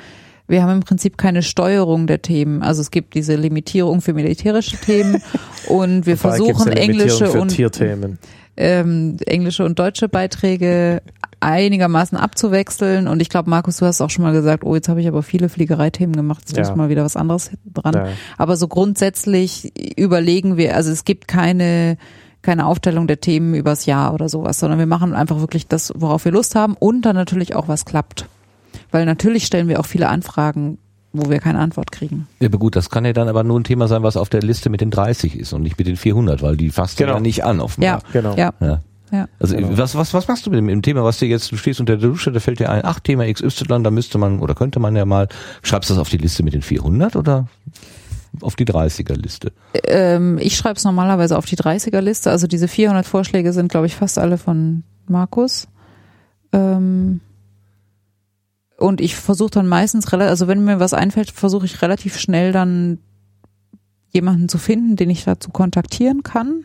Wir haben im Prinzip keine Steuerung der Themen. Also es gibt diese Limitierung für militärische Themen und wir gibt's versuchen englische und Tierthemen. ähm, englische und deutsche Beiträge einigermaßen abzuwechseln. Und ich glaube, Markus, du hast auch schon mal gesagt, oh, jetzt habe ich aber viele Fliegereithemen gemacht, jetzt Ja. muss mal wieder was anderes dran. Ja. Aber so grundsätzlich überlegen wir, also es gibt keine keine Aufstellung der Themen übers Jahr oder sowas, sondern wir machen einfach wirklich das, worauf wir Lust haben und dann natürlich auch was klappt. Weil natürlich stellen wir auch viele Anfragen wo wir keine Antwort kriegen. Ja, aber gut, das kann ja dann aber nur ein Thema sein, was auf der Liste mit den 30 ist und nicht mit den 400, weil die fasst Genau. ja nicht an offenbar. Ja, Genau. ja, Ja. ja. Also Genau. was, was, was machst du mit dem, Thema, was dir jetzt, du stehst unter der Dusche, da fällt dir ein, ach, Thema XY, da müsste man oder könnte man ja mal, schreibst du das auf die Liste mit den 400 oder auf die 30er-Liste? Ähm, ich schreibe es normalerweise auf die 30er-Liste. Also diese 400 Vorschläge sind, glaube ich, fast alle von Markus. Ähm, und ich versuche dann meistens, also wenn mir was einfällt, versuche ich relativ schnell dann jemanden zu finden, den ich dazu kontaktieren kann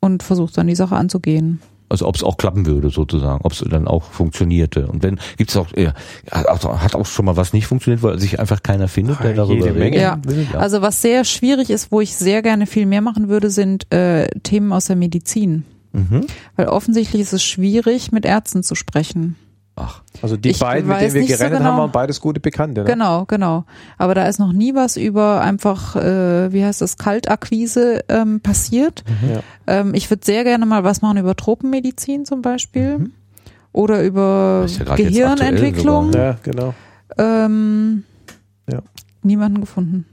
und versuche dann die Sache anzugehen. Also ob es auch klappen würde sozusagen, ob es dann auch funktionierte. Und wenn, gibt es auch, ja, hat auch- hat auch schon mal was nicht funktioniert, weil sich einfach keiner findet, der Ah, darüber jede? Menge. Ja. Ja. Also was sehr schwierig ist, wo ich sehr gerne viel mehr machen würde, sind äh, Themen aus der Medizin. Mhm. Weil offensichtlich ist es schwierig, mit Ärzten zu sprechen. Ach, Also die Ich beiden, mit denen wir nicht so genau. haben, waren beides gute Bekannte. Ne? Genau, genau. Aber da ist noch nie was über einfach, äh, wie heißt das, Kaltakquise ähm, passiert. Ja. Ähm, ich würde sehr gerne mal was machen über Tropenmedizin zum Beispiel. Oder über ja Gehirnentwicklung. ja, genau. Ähm, Ja. Niemanden gefunden.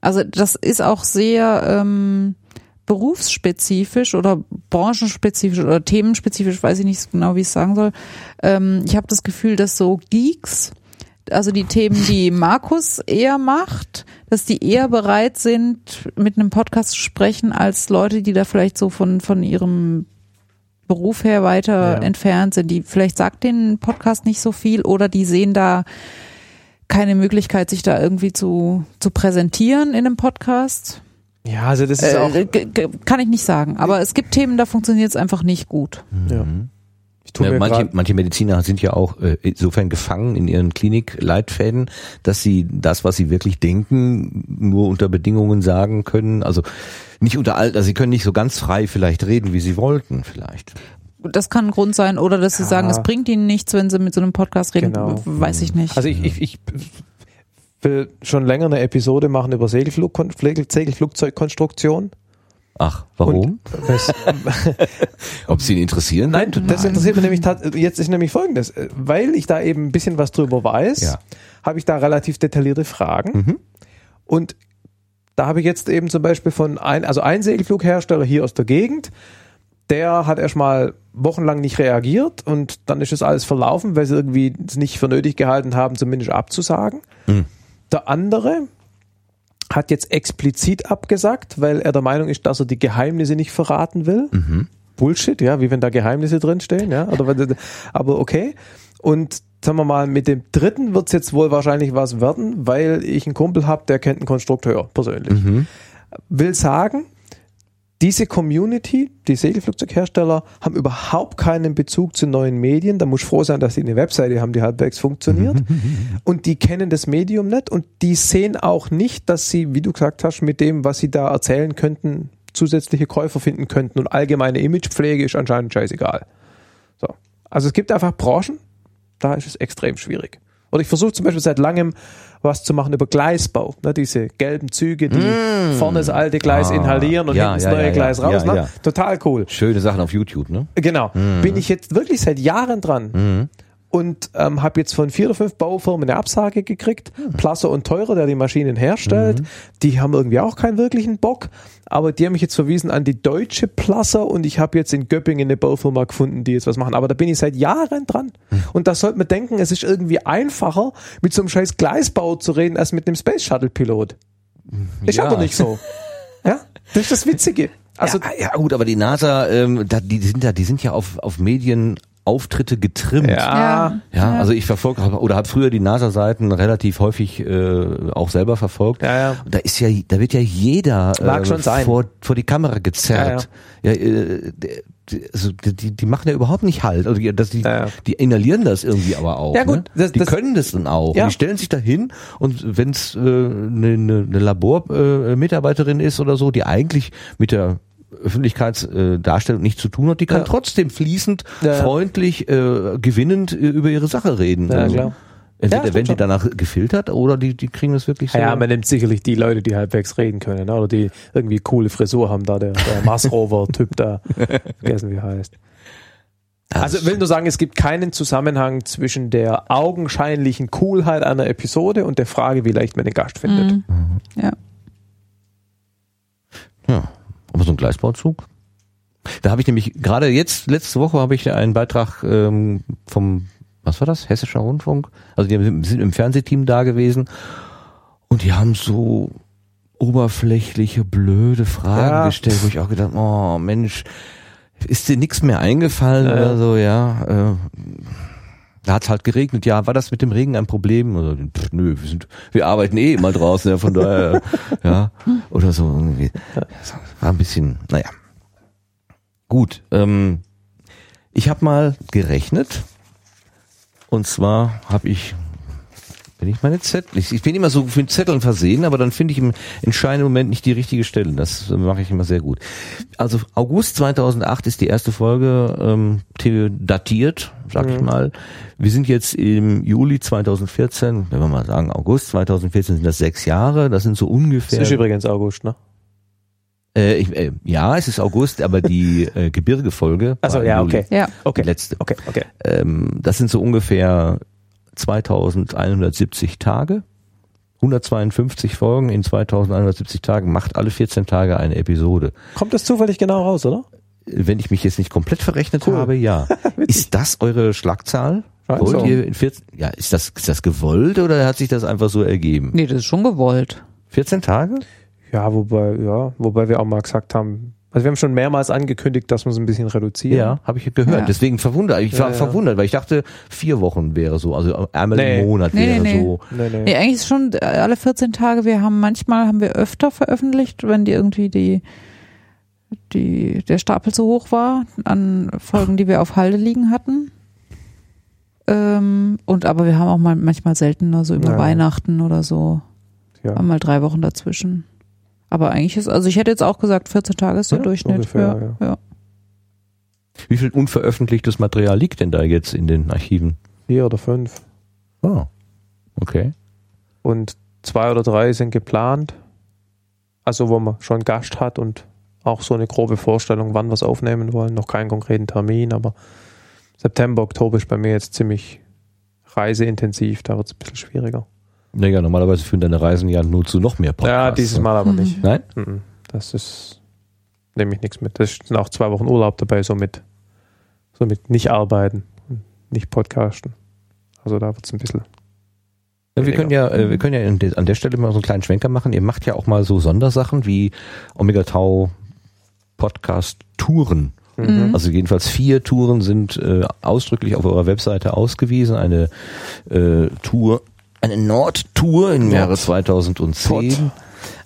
Also das ist auch sehr ähm, berufsspezifisch oder branchenspezifisch oder themenspezifisch, weiß ich nicht genau, wie ich es sagen soll. Ähm, ich habe das Gefühl, dass so Geeks, also die Themen, die Markus eher macht, dass die eher bereit sind, mit einem Podcast zu sprechen, als Leute, die da vielleicht so von, von ihrem Beruf her weiter Ja. entfernt sind. Die vielleicht sagt ein Podcast nicht so viel oder die sehen da keine Möglichkeit, sich da irgendwie zu, zu präsentieren in einem Podcast. Ja, also das ist auch. Äh, g- kann ich nicht sagen. Aber es gibt Themen, da funktioniert es einfach nicht gut. Ja. Ich tue Ja, mir manche, manche Mediziner sind ja auch äh, insofern gefangen in ihren Klinikleitfäden, dass sie das, was sie wirklich denken, nur unter Bedingungen sagen können. Also nicht unter all, also sie können nicht so ganz frei vielleicht reden, wie sie wollten, vielleicht. Das kann ein Grund sein. Oder dass sie Ja. sagen, es bringt ihnen nichts, wenn sie mit so einem Podcast reden. Genau. Weiß ich nicht. Also ich, ich, ich will schon länger eine Episode machen über Segelflug, Segelflugzeugkonstruktion. Ach, warum? Das, Ob sie ihn interessieren? nein, das interessiert mich nämlich jetzt ist nämlich folgendes, weil ich da eben ein bisschen was drüber weiß, Ja. habe ich da relativ detaillierte Fragen Mhm. und da habe ich jetzt eben zum Beispiel von ein, also ein Segelflughersteller hier aus der Gegend, der hat erstmal wochenlang nicht reagiert und dann ist es alles verlaufen, weil sie irgendwie es nicht für nötig gehalten haben, zumindest abzusagen. Mhm. Der andere hat jetzt explizit abgesagt, weil er der Meinung ist, dass er die Geheimnisse nicht verraten will. Mhm. Bullshit, ja, wie wenn da Geheimnisse drinstehen, ja, oder aber okay. Und sagen wir mal, mit dem dritten wird es jetzt wohl wahrscheinlich was werden, weil ich einen Kumpel habe, der kennt einen Konstrukteur persönlich. Mhm. Will sagen, diese Community, die Segelflugzeughersteller, haben überhaupt keinen Bezug zu neuen Medien. Da muss froh sein, dass sie eine Webseite haben, die halbwegs funktioniert. und die kennen das Medium nicht und die sehen auch nicht, dass sie, wie du gesagt hast, mit dem, was sie da erzählen könnten, zusätzliche Käufer finden könnten. Und allgemeine Imagepflege ist anscheinend scheißegal. So. Also es gibt einfach Branchen, da ist es extrem schwierig. Oder ich versuche zum Beispiel seit langem was zu machen über Gleisbau. Ne, diese gelben Züge, die vorne das alte Gleis Ah, inhalieren und ja, hinten das ja, neue ja, Gleis raus. ne? Total cool. Schöne Sachen auf YouTube, ne? Genau. Bin ich jetzt wirklich seit Jahren dran Mhm. und ähm, habe jetzt von vier oder fünf Baufirmen eine Absage gekriegt. Plasser und Teurer, der die Maschinen herstellt, die haben irgendwie auch keinen wirklichen Bock. Aber die haben mich jetzt verwiesen an die deutsche Plasser und ich habe jetzt in Göppingen eine Baufirma gefunden, die jetzt was machen. Aber da bin ich seit Jahren dran. Und da sollte man denken, es ist irgendwie einfacher, mit so einem scheiß Gleisbau zu reden, als mit einem Space Shuttle Pilot. Ist Ja. aber nicht so. Ja, das ist das Witzige. Also ja, ja gut, aber die NASA, ähm, da, die sind ja, die sind ja auf, auf Medienauftritte getrimmt. ja, Ja, also ich verfolge oder habe früher die NASA-Seiten relativ häufig äh, auch selber verfolgt. Ja, ja. Und da ist ja, da wird ja jeder äh, vor vor die Kamera gezerrt. Ja, äh, die, also die, die machen ja überhaupt nicht halt. Also die, das, die, Ja, ja. die inhalieren das irgendwie aber auch. Ja, gut, ne? das- die das- können das dann auch. Ja. Und die stellen sich da hin und wenn es eine äh, ne, ne, ne Labormitarbeiterin äh, ist oder so, die eigentlich mit der Öffentlichkeitsdarstellung nichts zu tun hat, die kann Ja. trotzdem fließend, Ja, freundlich, äh, gewinnend äh, über ihre Sache reden. Ja, Also, klar. Entweder Ja, werden die danach gefiltert oder die, die kriegen das wirklich so. Ja, man nimmt sicherlich die Leute, die halbwegs reden können, ne? oder die irgendwie coole Frisur haben, da der, der Mars Rover Typ da, vergessen wie er heißt. Also ich will nur sagen, es gibt keinen Zusammenhang zwischen der augenscheinlichen Coolheit einer Episode und der Frage, wie leicht man den Gast findet. Mhm. Ja. Ja, aber so ein Gleisbauzug. Da habe ich nämlich gerade jetzt, letzte Woche habe ich einen Beitrag ähm, vom, was war das, Hessischer Rundfunk? Also die sind im Fernsehteam da gewesen und die haben so oberflächliche, blöde Fragen Ja. gestellt, wo ich auch gedacht, oh Mensch, ist dir nichts mehr eingefallen Ja. oder so, ja. Äh, da hat's halt geregnet, ja, war das mit dem Regen ein Problem? Oder, pff, nö, wir sind, wir arbeiten eh immer draußen, ja, von daher, ja, oder so irgendwie. War ein bisschen, naja. Gut, ähm, ich habe mal gerechnet und zwar habe ich, wenn ich meine Zettel, ich, ich bin immer so für Zetteln versehen, aber dann finde ich im entscheidenden Moment nicht die richtige Stelle. Das mache ich immer sehr gut. Also August 2008 ist die erste Folge ähm, datiert, sag ich mal. Wir sind jetzt im Juli 2014, wenn wir mal sagen August 2014 sind das sechs Jahre. Das sind so Das ungefähr. ist übrigens August, ne? Äh, ich, äh, ja, es ist August, aber die äh, Gebirgefolge. Also ja, okay. Ja. Okay. Die letzte. Okay, okay. Ähm, das sind so ungefähr 2170 Tage. 152 Folgen in 2170 Tagen macht alle 14 Tage eine Episode. Kommt das zufällig genau raus, oder? Wenn ich mich jetzt nicht komplett verrechnet Cool. habe, ja. ist das eure Schlagzahl? Wollt so. ihr in 14, ja, ist das, ist das gewollt oder hat sich das einfach so ergeben? Nee, das ist schon gewollt. 14 Tage? Ja, wobei, ja, wobei wir auch mal gesagt haben, also wir haben schon mehrmals angekündigt, dass wir es ein bisschen reduzieren. Ja, habe ich gehört. Ja. Deswegen verwundert. Ich war Ja, ja. verwundert, weil ich dachte, vier Wochen wäre so, also einmal Nee. im Monat Nee, wäre nee, nee. so. Nee, nee. Nee, eigentlich ist schon äh, alle 14 Tage. Wir haben manchmal haben wir öfter veröffentlicht, wenn die irgendwie die die der Stapel zu hoch war an Folgen, die wir auf Halde liegen hatten. Ähm, und aber wir haben auch mal manchmal seltener so über Ja. Weihnachten oder so, ja. haben mal drei Wochen dazwischen. Aber eigentlich ist, also ich hätte jetzt auch gesagt, 14 Tage ist der Ja, Durchschnitt. ungefähr, ja, ja. Wie viel unveröffentlichtes Material liegt denn da jetzt in den Archiven? Vier oder fünf. Oh, okay. Und zwei oder drei sind geplant. Also wo man schon Gast hat und auch so eine grobe Vorstellung, wann wir es aufnehmen wollen. Noch keinen konkreten Termin, aber September, Oktober ist bei mir jetzt ziemlich reiseintensiv. Da wird es ein bisschen schwieriger. Naja, normalerweise führen deine Reisen ja nur zu noch mehr Podcasts. ja, dieses Mal aber nicht. Nein? Mhm. Das ist, nehme ich nichts mit. Das sind auch zwei Wochen Urlaub dabei, so mit, so mit nicht arbeiten und nicht podcasten. Also da wird es ein bisschen. Ja, wir können ja, äh, wir können ja an der Stelle mal so einen kleinen Schwenker machen. Ihr macht ja auch mal so Sondersachen wie Omega Tau Podcast Touren. Mhm. Also jedenfalls vier Touren sind äh, ausdrücklich auf eurer Webseite ausgewiesen. Eine äh, Tour, eine Nordtour im Nord. Jahre 2010. Pott.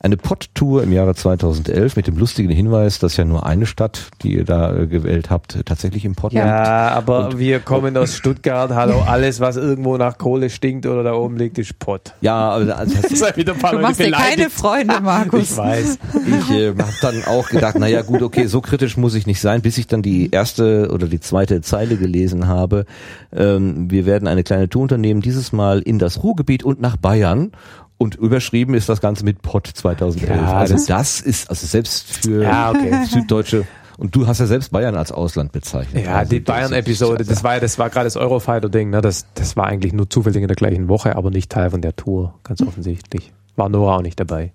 Eine Pott-Tour im Jahre 2011 mit dem lustigen Hinweis, dass ja nur eine Stadt, die ihr da äh, gewählt habt, tatsächlich im Pott liegt. Ja, aber wir kommen aus Stuttgart. Hallo, alles, was irgendwo nach Kohle stinkt oder da oben liegt, ist Pott. Ja, aber das, das Seid wieder ein paar Du Leute machst dir keine. Freunde, Markus. Ich weiß. Ich äh, habe dann auch gedacht, naja gut, okay, so kritisch muss ich nicht sein, bis ich dann die erste oder die zweite Zeile gelesen habe. Ähm, wir werden eine kleine Tour unternehmen, dieses Mal in das Ruhrgebiet und nach Bayern. Und überschrieben ist das Ganze mit Pott 2011. Ja, also das- ist, also selbst für Ja, okay. Süddeutsche, und du hast ja selbst Bayern als Ausland bezeichnet. Ja, Also die Bayern-Episode, das war ja, das war gerade das Eurofighter-Ding, ne? Das, das war eigentlich nur zufällig in der gleichen Woche, aber nicht Teil von der Tour, ganz offensichtlich. War Nora auch nicht dabei.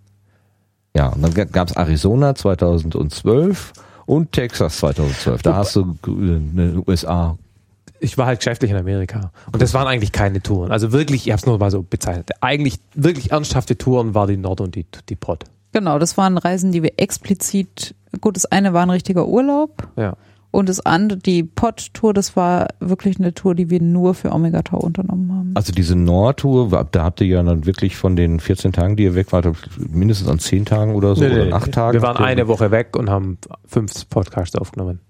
Ja, und dann gab es Arizona 2012 und Texas 2012. Da hast du äh, eine USA Ich war halt geschäftlich in Amerika. Und das waren eigentlich keine Touren. Also wirklich, ich habe es nur mal so bezeichnet. Eigentlich wirklich ernsthafte Touren war die Nord und die, die Pott. Genau, das waren Reisen, die wir explizit, gut, das eine war ein richtiger Urlaub Ja. und das andere, die Pod-Tour, das war wirklich eine Tour, die wir nur für Omega Tau unternommen haben. Also diese Nordtour, da habt ihr ja dann wirklich von den 14 Tagen, die ihr weg wart, mindestens an 10 Tagen oder so, Nee, oder an 8 nee. Tagen. Wir waren eine Woche weg und haben fünf Podcasts aufgenommen.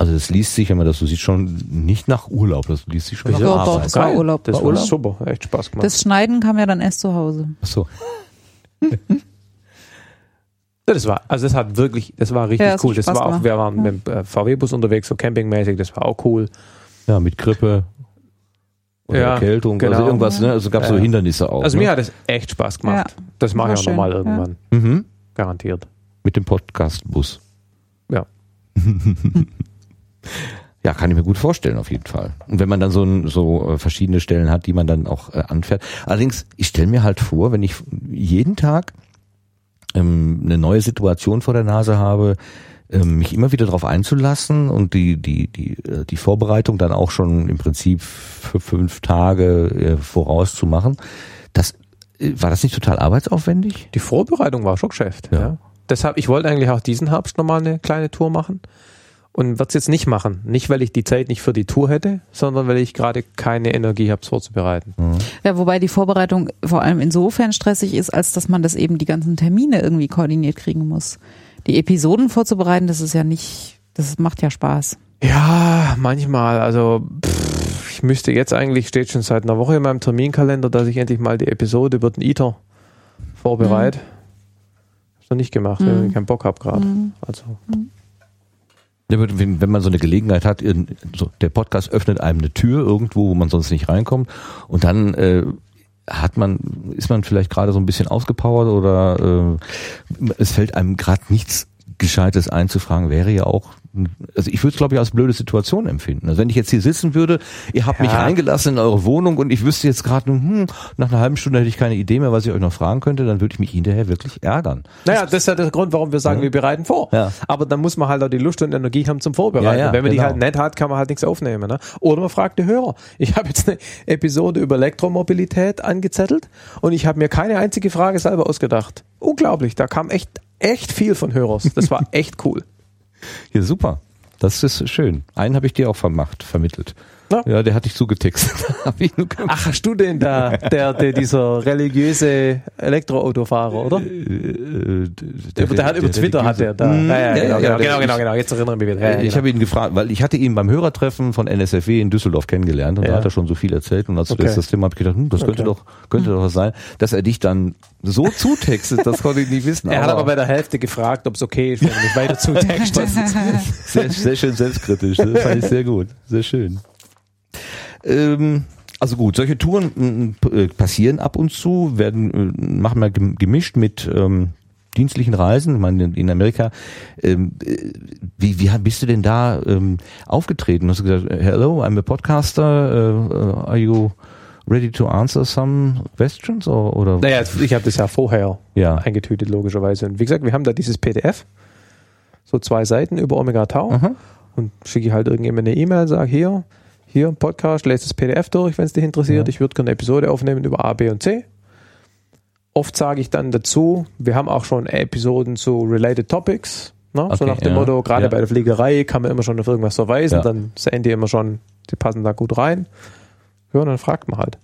Also das liest sich, wenn man das so sieht, schon nicht nach Urlaub, das liest sich schon nach Doch, doch, Arbeit. das war Urlaub. Das War war Urlaub? super, echt Spaß gemacht. Das Schneiden kam ja dann erst zu Hause. Achso. Ja, das war, also das hat wirklich, das war richtig Ja, das cool. Das war auch, wir waren Ja. mit dem äh, VW-Bus unterwegs, so campingmäßig, das war auch cool. Ja, mit Grippe oder Ja, Erkältung, genau. also irgendwas, ne? Also gab so Ja. Hindernisse auch. Also ne? mir hat es echt Spaß gemacht. Ja. Das mache War ich auch nochmal ja. irgendwann, mhm. garantiert. Mit dem Podcast-Bus. Ja. Ja, kann ich mir gut vorstellen, auf jeden Fall. Und wenn man dann so, ein, so äh, verschiedene Stellen hat, die man dann auch äh, anfährt. Allerdings, ich stelle mir halt vor, wenn ich jeden Tag ähm, eine neue Situation vor der Nase habe, ähm, mich immer wieder darauf einzulassen und die, die, die, äh, die Vorbereitung dann auch schon im Prinzip für fünf Tage äh, voraus zu machen, das, war das nicht total arbeitsaufwendig? Die Vorbereitung war schon Geschäft. Ja. Ja. Deshalb, ich wollte eigentlich auch diesen Herbst nochmal eine kleine Tour machen und wird es jetzt nicht machen. Nicht, weil ich die Zeit nicht für die Tour hätte, sondern weil ich gerade keine Energie habe, es vorzubereiten. Ja, wobei die Vorbereitung vor allem insofern stressig ist, als dass man das eben die ganzen Termine irgendwie koordiniert kriegen muss. Die Episoden vorzubereiten, das ist ja nicht, das macht ja Spaß. Ja, manchmal. Also pff, ich müsste jetzt eigentlich, steht schon seit einer Woche in meinem Terminkalender, dass ich endlich mal die Episode über den ITER vorbereite. Hab's noch nicht gemacht, weil ich keinen Bock hab gerade. Also Ja, aber Wenn, man so eine Gelegenheit hat, der Podcast öffnet einem eine Tür irgendwo, wo man sonst nicht reinkommt. Und dann äh, hat man, ist man vielleicht gerade so ein bisschen ausgepowert oder äh, es fällt einem gerade nichts Gescheites einzufragen, wäre ja auch, also ich würde es glaube ich als blöde Situation empfinden. Also wenn ich jetzt hier sitzen würde, ihr habt mich Ja. reingelassen in eure Wohnung und ich wüsste jetzt gerade, hm, nach einer halben Stunde hätte ich keine Idee mehr, was ich euch noch fragen könnte, dann würde ich mich hinterher wirklich ärgern. Naja, das ist ja der Grund, warum wir sagen, Ja. wir bereiten vor. Ja. Aber dann muss man halt auch die Lust und Energie haben zum Vorbereiten. Ja, Wenn man die genau. halt nicht hat, kann man halt nichts aufnehmen. Ne? Oder man fragt die Hörer. Ich habe jetzt eine Episode über Elektromobilität angezettelt und ich habe mir keine einzige Frage selber ausgedacht. Unglaublich, da kam echt, echt viel von Hörers. Das war echt cool. Ja, super. Das ist schön. Einen habe ich dir auch vermacht, vermittelt. Na? Ja, der hat dich zugetextet. Ach, hast du den da, der, der dieser religiöse Elektroautofahrer, oder? Äh, Der, der, hat über Twitter hat der da. Mm, Ja, ja, genau, genau, der- genau, genau. Jetzt erinnere ich mich wieder. Ich genau. habe ihn gefragt, weil ich hatte ihn beim Hörertreffen von NSFW in Düsseldorf kennengelernt und da hat er schon so viel erzählt und als Okay. das, Thema habe ich gedacht, hm, das könnte doch könnte doch was sein, dass er dich dann so zutextet, das konnte ich nicht wissen. er hat aber bei der Hälfte gefragt, ob es okay ist, wenn er mich weiter zutextet. sehr, sehr schön selbstkritisch. Das fand ich sehr gut. Sehr schön. Ähm, also gut, solche Touren m, p- äh, passieren ab und zu, werden äh, machen wir gem- gemischt mit ähm, dienstlichen Reisen. Ich meine, in- Amerika, ähm, äh, wie, wie bist du denn da ähm, aufgetreten? Hast du gesagt, hello, I'm a podcaster, uh, uh, are you ready to answer some questions? Or, oder? Naja, ich habe das ja vorher Ja. eingetütet, logischerweise. Und wie gesagt, wir haben da dieses PDF, so zwei Seiten über Omega Tau. Aha. Und schicke ich halt irgendjemand eine E-Mail, sage hier, hier, Podcast, lese das PDF durch, wenn es dich interessiert. Ja. Ich würde gerne eine Episode aufnehmen über A, B und C. Oft sage ich dann dazu, wir haben auch schon Episoden zu Related Topics. Ne? so Okay, nach dem ja. Motto, gerade Ja. bei der Fliegerei kann man immer schon auf irgendwas verweisen, dann sehen die immer schon, die passen da gut rein. Ja, und dann fragt man halt.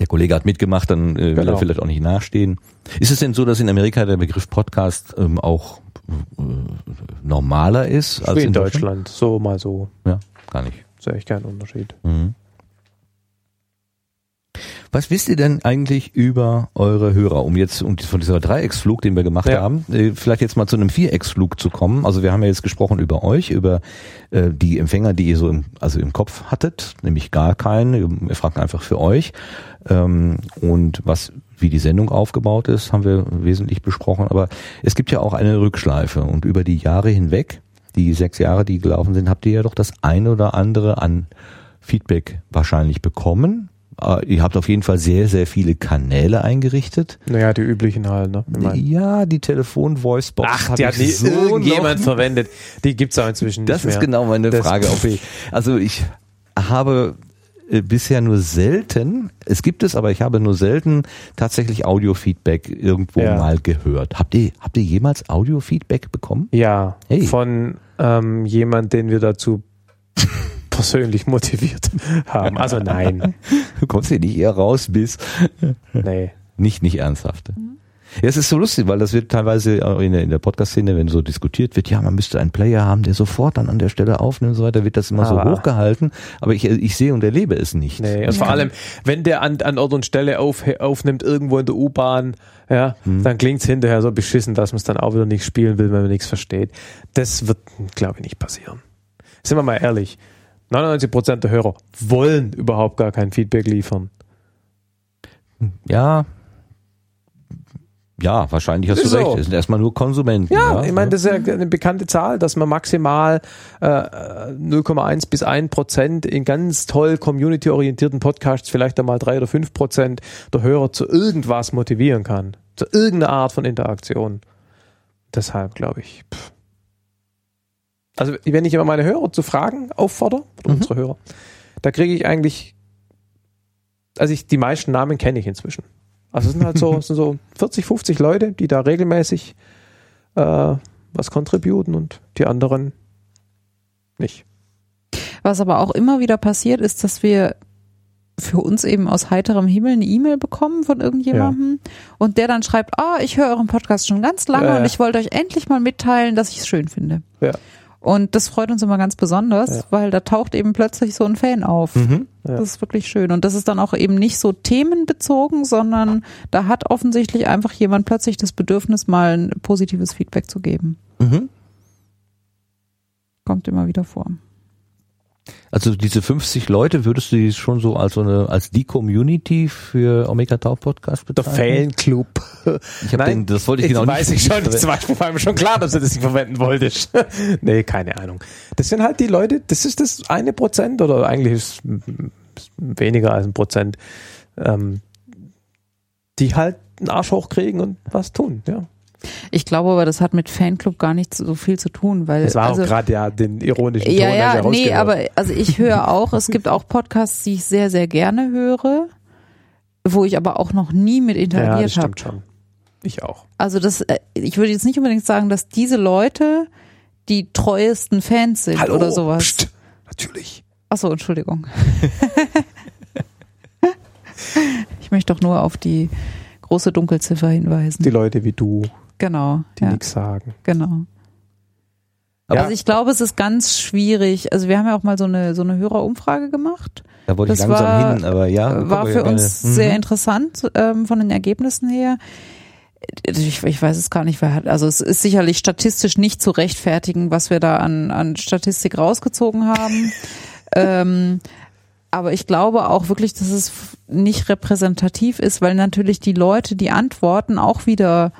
der Kollege hat mitgemacht, dann äh, will Genau. er vielleicht auch nicht nachstehen. Ist es denn so, dass in Amerika der Begriff Podcast ähm, auch äh, normaler ist als Wie in Deutschland, so mal so. Ja, gar nicht. Sehe ich keinen Unterschied. Mhm. Was wisst ihr denn eigentlich über eure Hörer, um jetzt um von dieser Dreiecksflug, den wir gemacht Ja. haben, äh, vielleicht jetzt mal zu einem Vierecksflug zu kommen? Also wir haben ja jetzt gesprochen über euch, über äh, die Empfänger, die ihr so im, also im Kopf hattet, nämlich gar keinen. Wir fragen einfach für euch. Ähm, und was wie die Sendung aufgebaut ist, haben wir wesentlich besprochen. Aber es gibt ja auch eine Rückschleife und über die Jahre hinweg, die sechs Jahre, die gelaufen sind, habt ihr ja doch das eine oder andere an Feedback wahrscheinlich bekommen. Äh, Ihr habt auf jeden Fall sehr, sehr viele Kanäle eingerichtet. Naja, die üblichen halt, ne? Ja, die Telefon-Voicebox Ach, die hat nie so irgendjemand verwendet. Die gibt's auch inzwischen Das nicht ist mehr. genau meine Das- Frage. Ob ich, also ich habe äh, bisher nur selten, es gibt es, aber ich habe nur selten tatsächlich Audiofeedback irgendwo Ja. mal gehört. Habt ihr, habt ihr jemals Audiofeedback bekommen? Ja, Hey. von ähm, jemand, den wir dazu persönlich motiviert haben. Also nein, Du kommst hier nicht eher raus bis nee. Nicht, nicht ernsthaft. Ja, es ist so lustig, weil das wird teilweise in der, in der Podcast-Szene, wenn so diskutiert wird, ja, man müsste einen Player haben, der sofort dann an der Stelle aufnimmt und so weiter, wird das immer so Aber- hochgehalten, aber ich, ich sehe und erlebe es nicht. Nee, und vor allem, wenn der an, an Ort und Stelle auf, aufnimmt, irgendwo in der U-Bahn, ja, Hm. dann klingt's hinterher so beschissen, dass man es dann auch wieder nicht spielen will, wenn man nichts versteht. Das wird, glaube ich, nicht passieren. Sind wir mal ehrlich. 99% der Hörer wollen überhaupt gar kein Feedback liefern. Ja, Ja, wahrscheinlich hast Ist du recht. so. Es sind erstmal nur Konsumenten. Ja, ich meine, das ist ja eine bekannte Zahl, dass man maximal äh, 0,1 bis 1 Prozent in ganz toll community-orientierten Podcasts, vielleicht einmal 3 oder 5 Prozent der Hörer zu irgendwas motivieren kann. Zu irgendeiner Art von Interaktion. Deshalb glaube ich. Pff. Also, wenn ich immer meine Hörer zu Fragen auffordere, oder Mhm. unsere Hörer, da kriege ich eigentlich, also ich, die meisten Namen kenne ich inzwischen. Also es sind halt so, sind so 40, 50 Leute, die da regelmäßig äh, was contributen und die anderen nicht. Was aber auch immer wieder passiert, ist, dass wir für uns eben aus heiterem Himmel eine E-Mail bekommen von irgendjemandem und der dann schreibt, ah, ich höre euren Podcast schon ganz lange Ja, ja. und ich wollte euch endlich mal mitteilen, dass ich es schön finde. Ja. Und das freut uns immer ganz besonders, Ja. weil da taucht eben plötzlich so ein Fan auf. Mhm. Ja. Das ist wirklich schön. Und das ist dann auch eben nicht so themenbezogen, sondern da hat offensichtlich einfach jemand plötzlich das Bedürfnis, mal ein positives Feedback zu geben. Mhm. Kommt immer wieder vor. Also diese 50 Leute würdest du die schon so als so eine als die Community für Omega Tau Podcast Der bezeichnen? Fanclub. Ich habe den, das wollte ich genau weiß nicht. ich schon. Das war war mir schon klar, dass du das nicht verwenden wolltest. nee, keine Ahnung. Das sind halt die Leute, das ist das eine Prozent oder eigentlich ist es weniger als ein Prozent, ähm, die halt einen Arsch hochkriegen und was tun, ja. Ich glaube aber, das hat mit Fanclub gar nicht so viel zu tun, weil Das war also, auch gerade ja den ironischen Ton. ja, hab ja, nee, aber also ich höre auch, es gibt auch Podcasts, die ich sehr, sehr gerne höre, wo ich aber auch noch nie mit ja, das interagiert habe. stimmt schon. Ich auch. Also das, äh, ich würde jetzt nicht unbedingt sagen, dass diese Leute die treuesten Fans sind oder sowas. Psst, natürlich. Achso, Entschuldigung. ich möchte doch nur auf die große Dunkelziffer hinweisen. Die Leute wie du, genau. die ja, nichts sagen. genau. Ja. Also ich glaube, es ist ganz schwierig. Also wir haben ja auch mal so eine so eine Hörerumfrage gemacht. Da wollte ich Das langsam war- hin, aber ja. War für uns gerne- sehr Mhm. interessant ähm, von den Ergebnissen her. Ich, ich weiß es gar nicht, wer hat. Also es ist sicherlich statistisch nicht zu rechtfertigen, was wir da an, an Statistik rausgezogen haben. ähm, aber ich glaube auch wirklich, dass es nicht repräsentativ ist, weil natürlich die Leute, die antworten, auch wieder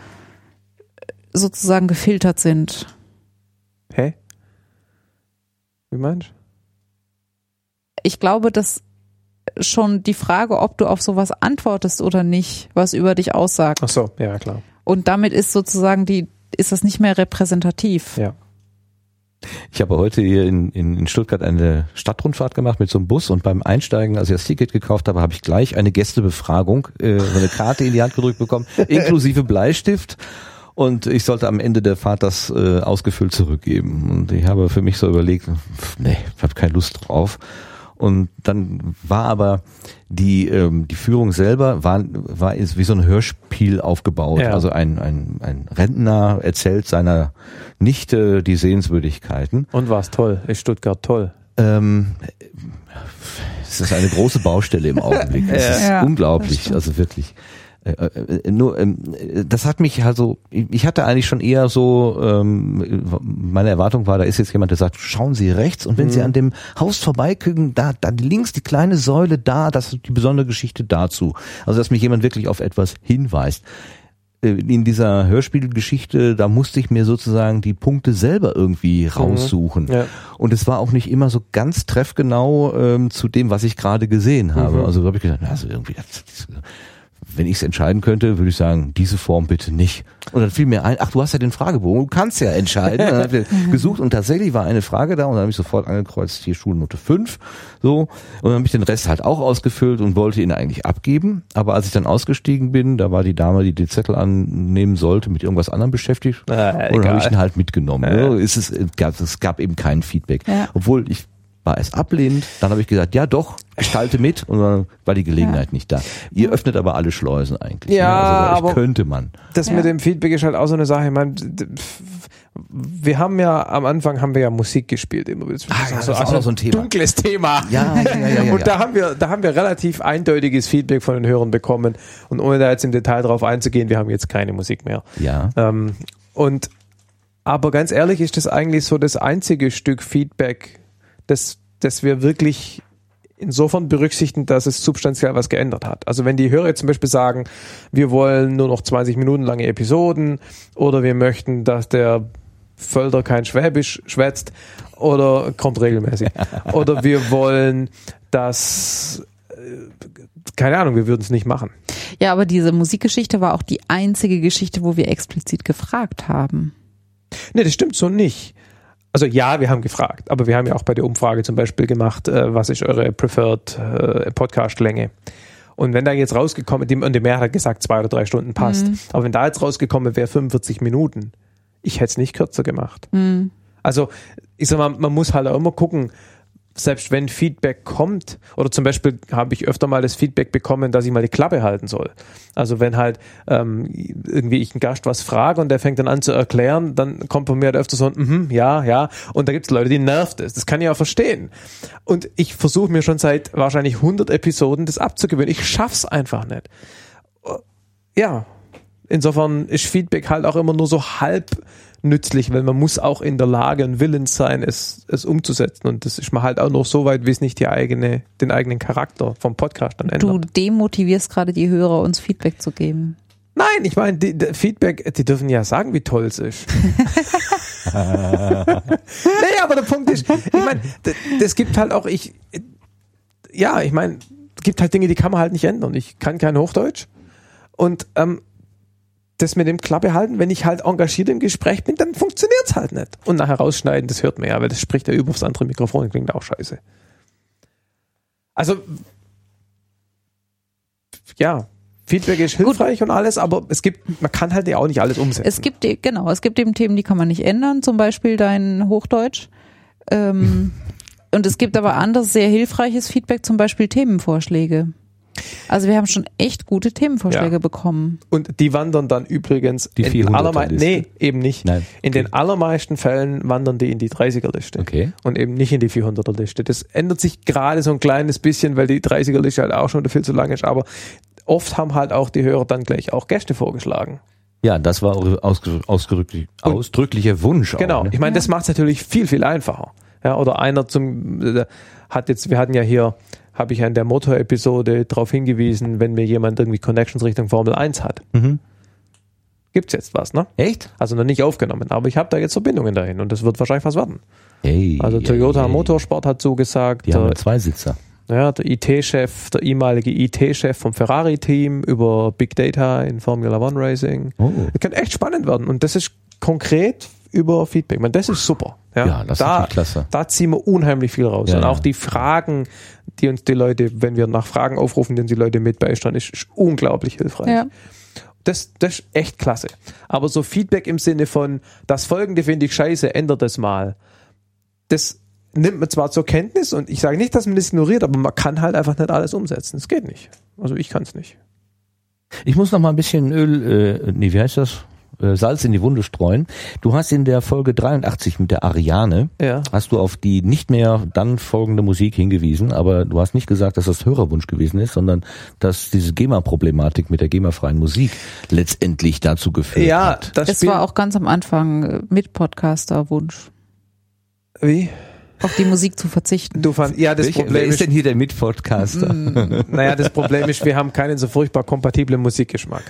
sozusagen gefiltert sind. Hä? Wie meinst du? ich glaube, dass schon die Frage, ob du auf sowas antwortest oder nicht, was über dich aussagt. Ach so, ja, klar. Und damit ist sozusagen die, ist das nicht mehr repräsentativ. Ja. Ich habe heute hier in, in, in Stuttgart eine Stadtrundfahrt gemacht mit so einem Bus und beim Einsteigen, als ich das Ticket gekauft habe, habe ich gleich eine Gästebefragung, äh, eine Karte in die Hand gedrückt bekommen, inklusive Bleistift. Und ich sollte am Ende der Fahrt das äh, ausgefüllt zurückgeben. Und ich habe für mich so überlegt, pff, nee, ich habe keine Lust drauf. Und dann war aber die, ähm, die Führung selber war, war ist wie so ein Hörspiel aufgebaut. Ja. Also ein, ein, ein Rentner erzählt seiner Nichte die Sehenswürdigkeiten. Und war's toll? Ist Stuttgart toll? Ähm, es ist eine große Baustelle im Augenblick. Es ist Ja, unglaublich, also wirklich. Äh, äh, nur, ähm, äh, das hat mich also, ich hatte eigentlich schon eher so, ähm, meine Erwartung war, da ist jetzt jemand, der sagt, schauen Sie rechts und wenn Sie an dem Haus vorbeigucken, da, da links die kleine Säule da, das ist die besondere Geschichte dazu. Also, dass mich jemand wirklich auf etwas hinweist äh, in dieser Hörspielgeschichte, da musste ich mir sozusagen die Punkte selber irgendwie raussuchen. Ja. Und es war auch nicht immer so ganz treffgenau ähm, zu dem, was ich gerade gesehen habe. Mhm. Also da habe ich gedacht, also irgendwie, das, das, wenn ich es entscheiden könnte, würde ich sagen, diese Form bitte nicht. Und dann fiel mir ein, ach, du hast ja den Fragebogen, du kannst ja entscheiden. Und dann hab ich gesucht und tatsächlich war eine Frage da und dann habe ich sofort angekreuzt, hier Schulnote 5. So. Und dann habe ich den Rest halt auch ausgefüllt und wollte ihn eigentlich abgeben. Aber als ich dann ausgestiegen bin, da war die Dame, die den Zettel annehmen sollte, mit irgendwas anderem beschäftigt. Äh, und dann habe ich ihn halt mitgenommen. Ja. Es, ist, es, gab, es gab eben kein Feedback. Ja. Obwohl ich war es ablehnend, dann habe ich gesagt, ja doch, ich halte mit und dann war die Gelegenheit nicht da. Ihr öffnet aber alle Schleusen eigentlich. Ja, ne? also bei euch aber- könnte man. Das Ja. mit dem Feedback ist halt auch so eine Sache. Ich meine, wir haben ja am Anfang haben wir ja Musik gespielt immer wieder. Ah, ja, das ist auch so ein Thema. Dunkles Thema. Ja, ja, ja, ja, ja, Und da haben wir, da haben wir relativ eindeutiges Feedback von den Hörern bekommen. Und ohne da jetzt im Detail drauf einzugehen, wir haben jetzt keine Musik mehr. Ja. Ähm, und aber ganz ehrlich ist das eigentlich so das einzige Stück Feedback, das, das wir wirklich insofern berücksichtigen, dass es substanziell was geändert hat. Also wenn die Hörer jetzt zum Beispiel sagen, wir wollen nur noch 20 Minuten lange Episoden oder wir möchten, dass der Völder kein Schwäbisch schwätzt oder kommt regelmäßig. Oder wir wollen, dass äh, keine Ahnung, wir würden es nicht machen. Ja, aber diese Musikgeschichte war auch die einzige Geschichte, wo wir explizit gefragt haben. Nee, das stimmt so nicht. Also ja, wir haben gefragt, aber wir haben ja auch bei der Umfrage zum Beispiel gemacht, äh, was ist eure preferred äh, Podcast-Länge? Und wenn da jetzt rausgekommen, die, und die Mehrheit hat gesagt, zwei oder drei Stunden passt, Mhm. aber wenn da jetzt rausgekommen wäre 45 Minuten, ich hätte es nicht kürzer gemacht. Mhm. Also ich sag mal, man muss halt auch immer gucken, selbst wenn Feedback kommt, oder zum Beispiel habe ich öfter mal das Feedback bekommen, dass ich mal die Klappe halten soll. Also wenn halt ähm, irgendwie ich einen Gast was frage und der fängt dann an zu erklären, dann kommt von mir halt öfter so ein mhm, ja, ja. Und da gibt es Leute, die nervt es. Das kann ich auch verstehen. Und ich versuche mir schon seit wahrscheinlich 100 Episoden das abzugewöhnen. Ich schaff's einfach nicht. Ja, insofern ist Feedback halt auch immer nur so halb nützlich, weil man muss auch in der Lage und willens sein, es, es umzusetzen. Und das ist man halt auch noch so weit, wie es nicht die eigene, den eigenen Charakter vom Podcast dann Du ändert. demotivierst gerade die Hörer, uns Feedback zu geben. Nein, ich meine, die, die Feedback, die dürfen ja sagen, wie toll es ist. nee, aber der Punkt ist, ich meine, d- das gibt halt auch, ich, ja, ich meine, es gibt halt Dinge, die kann man halt nicht ändern. Ich kann kein Hochdeutsch. Und ähm, das mit dem Klappe halten, wenn ich halt engagiert im Gespräch bin, dann funktioniert's halt nicht. Und nachher rausschneiden, das hört man ja, weil das spricht ja über aufs andere Mikrofon, klingt auch scheiße. Also, ja, Feedback ist hilfreich und alles, aber es gibt, man kann halt ja auch nicht alles umsetzen. Es gibt, genau, es gibt eben Themen, die kann man nicht ändern, zum Beispiel dein Hochdeutsch. Ähm, und es gibt aber anderes sehr hilfreiches Feedback, zum Beispiel Themenvorschläge. Also wir haben schon echt gute Themenvorschläge Ja. bekommen. Und die wandern dann übrigens Die in 400er allermei- Liste. Nee, eben nicht. Nein. In den allermeisten Fällen wandern die in die 30er-Liste. Okay. Und eben nicht in die 400er-Liste. Das ändert sich gerade so ein kleines bisschen, weil die 30er-Liste halt auch schon viel zu lang ist. Aber oft haben halt auch die Hörer dann gleich auch Gäste vorgeschlagen. Ja, das war Und- ausdrücklicher Wunsch. Genau. Auch, ne? Ich meine, das macht es natürlich viel, viel einfacher. Ja, oder einer zum, äh, hat jetzt, wir hatten ja hier, habe ich ja in der Motor-Episode darauf hingewiesen, wenn mir jemand irgendwie Connections Richtung Formel 1 hat. Mhm. Gibt's jetzt was, ne? Echt? Also noch nicht aufgenommen, aber ich habe da jetzt Verbindungen dahin und das wird wahrscheinlich was werden. Hey, Also Toyota hey. Motorsport hat zugesagt, Die haben der, einen Zweisitzer. ja, der IT-Chef, der ehemalige IT-Chef vom Ferrari-Team über Big Data in Formula One Racing. Oh. Das kann echt spannend werden und das ist konkret über Feedback. Meine, das ist super. Ja, Ja, das ist da, natürlich klasse. da ziehen wir unheimlich viel raus. Ja, und auch die Fragen, die uns die Leute, wenn wir nach Fragen aufrufen, den die Leute mit beisteuern, ist, ist unglaublich hilfreich. Ja. Das, das ist echt klasse. Aber so Feedback im Sinne von, das folgende finde ich scheiße, ändert das mal. Das nimmt man zwar zur Kenntnis und ich sage nicht, dass man das ignoriert, aber man kann halt einfach nicht alles umsetzen. Es geht nicht. Also ich kann es nicht. Ich muss noch mal ein bisschen Öl, äh, nee, wie heißt das? Äh, Salz in die Wunde streuen. Du hast in der Folge 83 mit der Ariane, Ja. hast du auf die nicht mehr dann folgende Musik hingewiesen, aber du hast nicht gesagt, dass das Hörerwunsch gewesen ist, sondern dass diese GEMA-Problematik mit der GEMA-freien Musik letztendlich dazu geführt Ja, hat. das Es Spiel, war auch ganz am Anfang äh, mit Podcaster-Wunsch, wie? auf die Musik zu verzichten. Du fand, ja, das Welcher- Problem wer ist ist, denn hier der Mitpodcaster? naja, das Problem ist, wir haben keinen so furchtbar kompatiblen Musikgeschmack.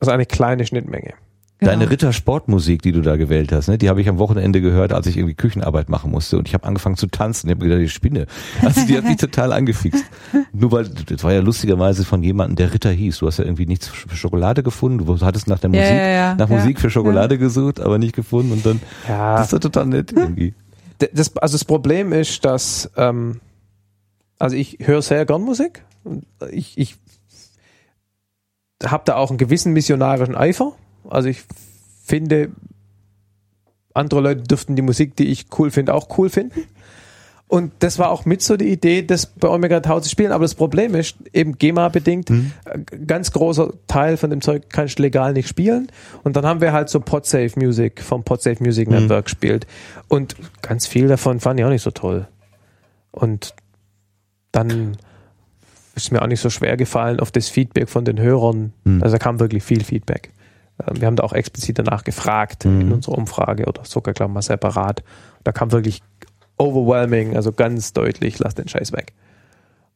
Also eine kleine Schnittmenge. Deine Genau. Rittersportmusik, die du da gewählt hast, ne, die habe ich am Wochenende gehört, als ich irgendwie Küchenarbeit machen musste und ich habe angefangen zu tanzen. Ich habe gedacht, die Spinne. Also die hat mich total angefixt. Nur weil, das war ja lustigerweise von jemandem, der Ritter hieß. Du hast ja irgendwie nichts für Schokolade gefunden. Du hattest nach der Ja, Musik, ja, ja, nach ja, Musik für Schokolade gesucht, aber nicht gefunden und dann, Ja. das ist doch total nett irgendwie. Das, also das Problem ist, dass ähm, also ich höre sehr gern Musik. Und Ich, ich habe da auch einen gewissen missionarischen Eifer. Also ich finde, andere Leute dürften die Musik, die ich cool finde, auch cool finden. Und das war auch mit so die Idee, das bei Omega Tau zu spielen. Aber das Problem ist, eben GEMA-bedingt, äh, ganz großer Teil von dem Zeug kannst du legal nicht spielen. Und dann haben wir halt so Podsafe Music vom Podsafe Music Mhm. Network gespielt. Und ganz viel davon fand ich auch nicht so toll. Und dann ist mir auch nicht so schwer gefallen auf das Feedback von den Hörern. Mhm. Also da kam wirklich viel Feedback. Ähm, Wir haben da auch explizit danach gefragt Mhm. in unserer Umfrage oder sogar, glaube ich, mal separat. Da kam wirklich overwhelming, also ganz deutlich, lass den Scheiß weg.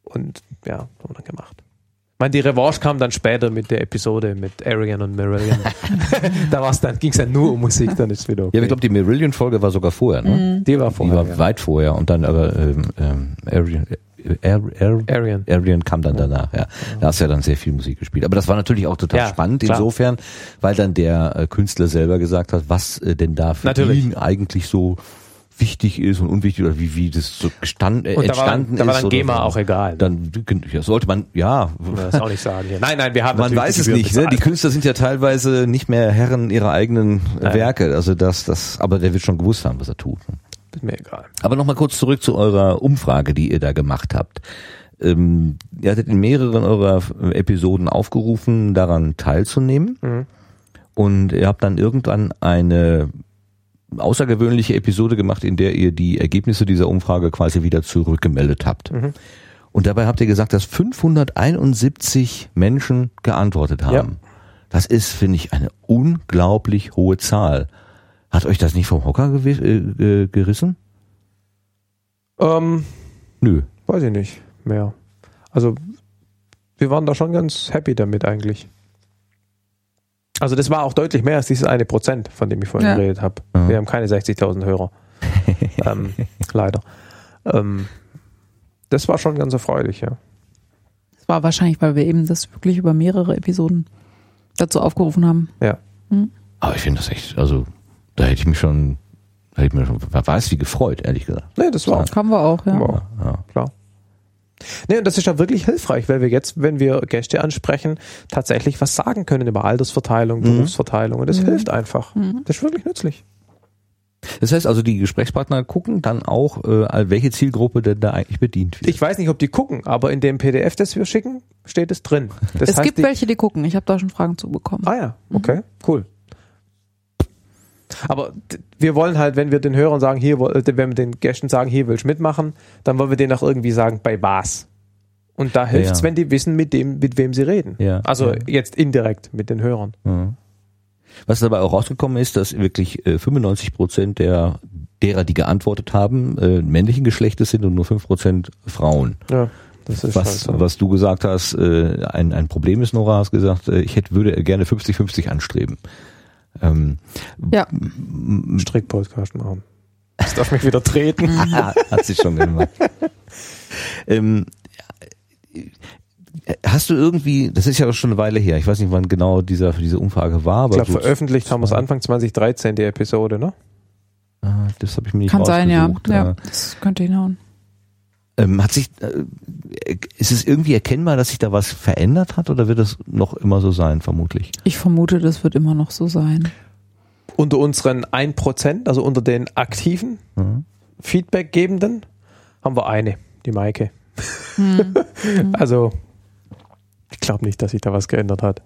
Und ja, haben wir dann gemacht. Ich meine, die Revanche kam dann später mit der Episode mit Arian und Marillion. da war's dann, ging's dann nur um Musik, dann ist wieder okay. Ja, ich glaube, die Marillion-Folge war sogar vorher, ne? die war Die vorher. war ja. weit vorher und dann aber ähm, ähm, Arian, Ar, Ar, Arian. Arian kam dann danach, ja. Da hast du ja dann sehr viel Musik gespielt. Aber das war natürlich auch total Ja, spannend klar. insofern, weil dann der äh, Künstler selber gesagt hat, was äh, denn da für Natürlich. ihn eigentlich so wichtig ist und unwichtig oder wie, wie das so gestand, äh, Und da war, entstanden da war ist. dann GEMA so. auch egal. Dann ja, sollte man, ja, das auch nicht sagen. Hier. Nein, nein, wir haben man weiß es Gebühren nicht. Ne? Die. Künstler sind ja teilweise nicht mehr Herren ihrer eigenen äh, Nein. Werke. Also das, das, aber der wird schon gewusst haben, was er tut. Ist mir egal. Aber nochmal kurz zurück zu eurer Umfrage, die ihr da gemacht habt. Ähm, ihr hattet in mehreren eurer Episoden aufgerufen, daran teilzunehmen. Mhm. Und ihr habt dann irgendwann eine außergewöhnliche Episode gemacht, in der ihr die Ergebnisse dieser Umfrage quasi wieder zurückgemeldet habt. Mhm. Und dabei habt ihr gesagt, dass 571 Menschen geantwortet haben. Ja. Das ist, finde ich, eine unglaublich hohe Zahl. Hat euch das nicht vom Hocker äh, gerissen? Ähm, Nö. weiß ich nicht mehr. Also, wir waren da schon ganz happy damit eigentlich. Also, das war auch deutlich mehr als dieses eine Prozent, von dem ich vorhin Ja. geredet habe. Mhm. Wir haben keine 60.000 Hörer. ähm, leider. Ähm, das war schon ganz erfreulich, ja. Das war wahrscheinlich, weil wir eben das wirklich über mehrere Episoden dazu aufgerufen haben. Ja. Aber ich finde das echt, also da hätte ich mich schon, da hätte ich mir schon, wer weiß wie gefreut, ehrlich gesagt. Nee, das war Haben wir auch, ja. haben wir auch. Ja. klar. Nee, und das ist ja wirklich hilfreich, weil wir jetzt, wenn wir Gäste ansprechen, tatsächlich was sagen können über Altersverteilung, Mhm. Berufsverteilung. Und das Mhm. hilft einfach. Mhm. Das ist wirklich nützlich. Das heißt also, die Gesprächspartner gucken dann auch, äh, welche Zielgruppe denn da eigentlich bedient wird. Ich weiß nicht, ob die gucken, aber in dem PDF, das wir schicken, steht es drin. Das es heißt, gibt die, welche, die gucken. Ich habe da schon Fragen zu bekommen. Ah ja, okay, cool. Aber wir wollen halt, wenn wir den Hörern sagen, hier, äh, wenn wir den Gästen sagen, hier willst du mitmachen, dann wollen wir denen auch irgendwie sagen, bei was. Und da hilft es, ja. wenn die wissen, mit dem, mit wem sie reden. Ja, Also ja. jetzt indirekt mit den Hörern. Was dabei auch rausgekommen ist, dass wirklich äh, 95 Prozent der derer, die geantwortet haben, äh, männlichen Geschlechtes sind und nur 5 Prozent Frauen. Ja, das ist Was, halt so. was du gesagt hast, äh, ein, ein Problem ist, Nora, hast gesagt, äh, ich hätte, würde gerne 50-50 anstreben. Ähm, Ja. Strick-Podcast machen. Das darf mich wieder treten. hat sich schon gemacht. ähm, hast du irgendwie, das ist ja auch schon eine Weile her, ich weiß nicht, wann genau dieser, diese Umfrage war, Ich aber glaube, so, veröffentlicht haben wir es Anfang 2013, die Episode, ne? Ah, das habe ich mir nicht Kann sein, ja. ja. Äh, Das könnte hinhauen. Ähm, hat sich, äh, ist es irgendwie erkennbar, dass sich da was verändert hat oder wird das noch immer so sein, vermutlich? Ich vermute, das wird immer noch so sein. Unter unseren 1%, also unter den aktiven Mhm. Feedbackgebenden, haben wir eine, die Maike. Hm. Also, ich glaube nicht, dass sich da was geändert hat.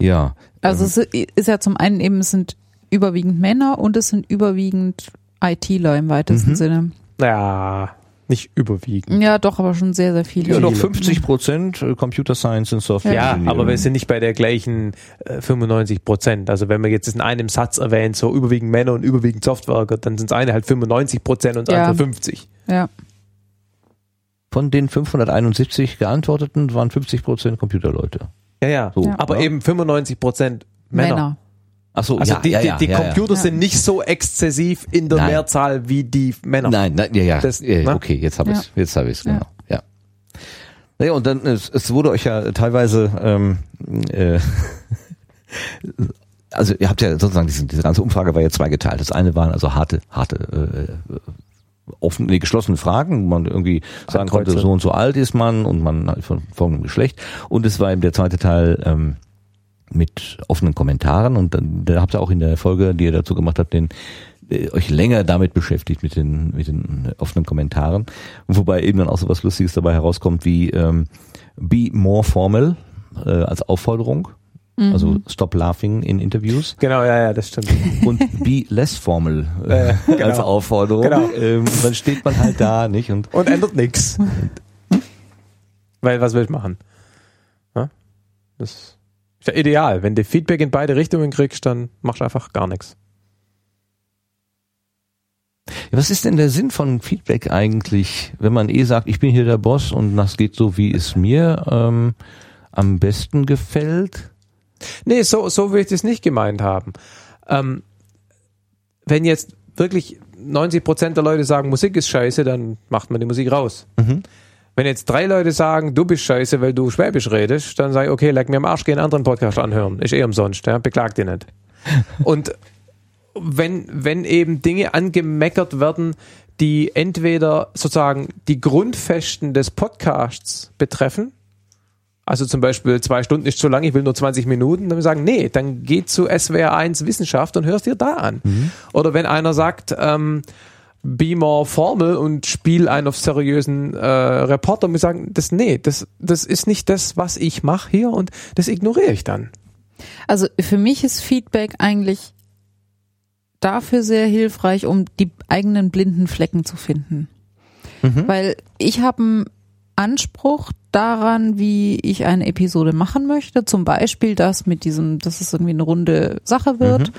Ja. Also ähm, es ist ja zum einen eben, es sind überwiegend Männer und es sind überwiegend ITler im weitesten Mhm. Sinne. Ja, nicht überwiegend. Ja, doch, aber schon sehr, sehr viele. ja, doch viele. 50 Prozent äh, Computer Science und Software. Ja, aber wir sind nicht bei der gleichen äh, 95 Prozent. Also wenn man jetzt in einem Satz erwähnt, so überwiegend Männer und überwiegend Softwareworker, dann sind es eine halt 95 Prozent und das Ja. andere 50. Ja, Von den 571 geantworteten waren 50 Prozent Computerleute. Ja, ja. So, Ja. Aber ja. eben 95 Prozent Männer. Männer. Ach so, Also ja, die, ja, die, ja, die ja, Computer Ja. sind nicht so exzessiv in der Nein. Mehrzahl wie die Männer. Nein, nein, ja, ja. Das- ne? okay, jetzt habe Ja. ich jetzt habe ich es Ja. genau. Ja. Naja, und dann es, es wurde euch ja teilweise ähm, äh, also ihr habt ja sozusagen diese, diese ganze Umfrage war ja zweigeteilt. Das eine waren also harte harte äh, offen, nee, geschlossene Fragen, wo man irgendwie sagen konnte, so und so alt ist man und man hat von folgendem Geschlecht. Und es war eben der zweite Teil ähm, mit offenen Kommentaren und dann da habt ihr auch in der Folge, die ihr dazu gemacht habt, den äh, euch länger damit beschäftigt mit den mit den offenen Kommentaren, wobei eben dann auch so was Lustiges dabei herauskommt wie ähm, be more formal äh, als Aufforderung, Mhm. also stop laughing in Interviews Genau, ja, ja, das stimmt. und be less formal äh, Äh, genau. als Aufforderung. Genau. Ähm, dann steht man halt da, nicht? Und Und ändert nichts. Weil was will ich machen? Ja? Das ist ja ideal. Wenn du Feedback in beide Richtungen kriegst, dann machst du einfach gar nichts. Was ist denn der Sinn von Feedback eigentlich, wenn man eh sagt, ich bin hier der Boss und das geht so, wie es mir ähm, am besten gefällt? Nee, so, so will ich das nicht gemeint haben. Ähm, wenn jetzt wirklich 90 Prozent der Leute sagen, Musik ist scheiße, dann macht man die Musik raus. Mhm. Wenn jetzt drei Leute sagen, du bist scheiße, weil du Schwäbisch redest, dann sage ich, okay, leck mir am Arsch, geh einen anderen Podcast anhören. Ist eh umsonst, ja, beklag dir nicht. Und wenn, wenn eben Dinge angemeckert werden, die entweder sozusagen die Grundfesten des Podcasts betreffen, also zum Beispiel zwei Stunden ist zu lang, ich will nur 20 Minuten, dann sagen, nee, dann geh zu SWR 1 Wissenschaft und hörst dir da an. Oder wenn einer sagt, ähm, be more formal und spiel einen auf seriösen äh, Reporter und wir sagen, das nee, das, das ist nicht das, was ich mache hier und das ignoriere ich dann. Also für mich ist Feedback eigentlich dafür sehr hilfreich, um die eigenen blinden Flecken zu finden. Mhm. Weil ich habe einen Anspruch daran, wie ich eine Episode machen möchte. Zum Beispiel das mit diesem, dass es irgendwie eine runde Sache wird.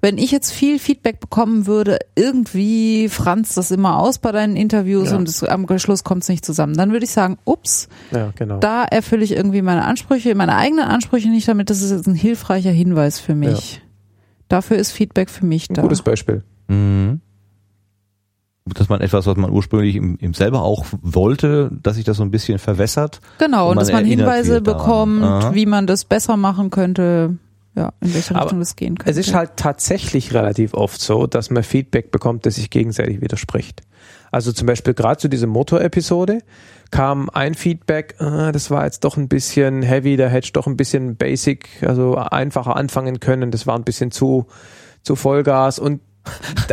Wenn ich jetzt viel Feedback bekommen würde, irgendwie franzt das immer aus bei deinen Interviews Ja. und es, am Schluss kommt es nicht zusammen. Dann würde ich sagen, ups, Ja, genau. da erfülle ich irgendwie meine Ansprüche, meine eigenen Ansprüche nicht damit. Das ist jetzt ein hilfreicher Hinweis für mich. Dafür ist Feedback für mich Ein da. gutes Beispiel. Mhm. Dass man etwas, was man ursprünglich im, im selber auch wollte, dass sich das so ein bisschen verwässert. Genau, Und und man dass man Hinweise bekommt, Aha. wie man das besser machen könnte, ja, in welche Aber Richtung das gehen könnte. Es ist halt tatsächlich relativ oft so, dass man Feedback bekommt, das sich gegenseitig widerspricht. Also zum Beispiel gerade zu dieser Motor-Episode kam ein Feedback, ah, das war jetzt doch ein bisschen heavy, da hätte ich doch ein bisschen basic, also einfacher anfangen können, das war ein bisschen zu, zu Vollgas und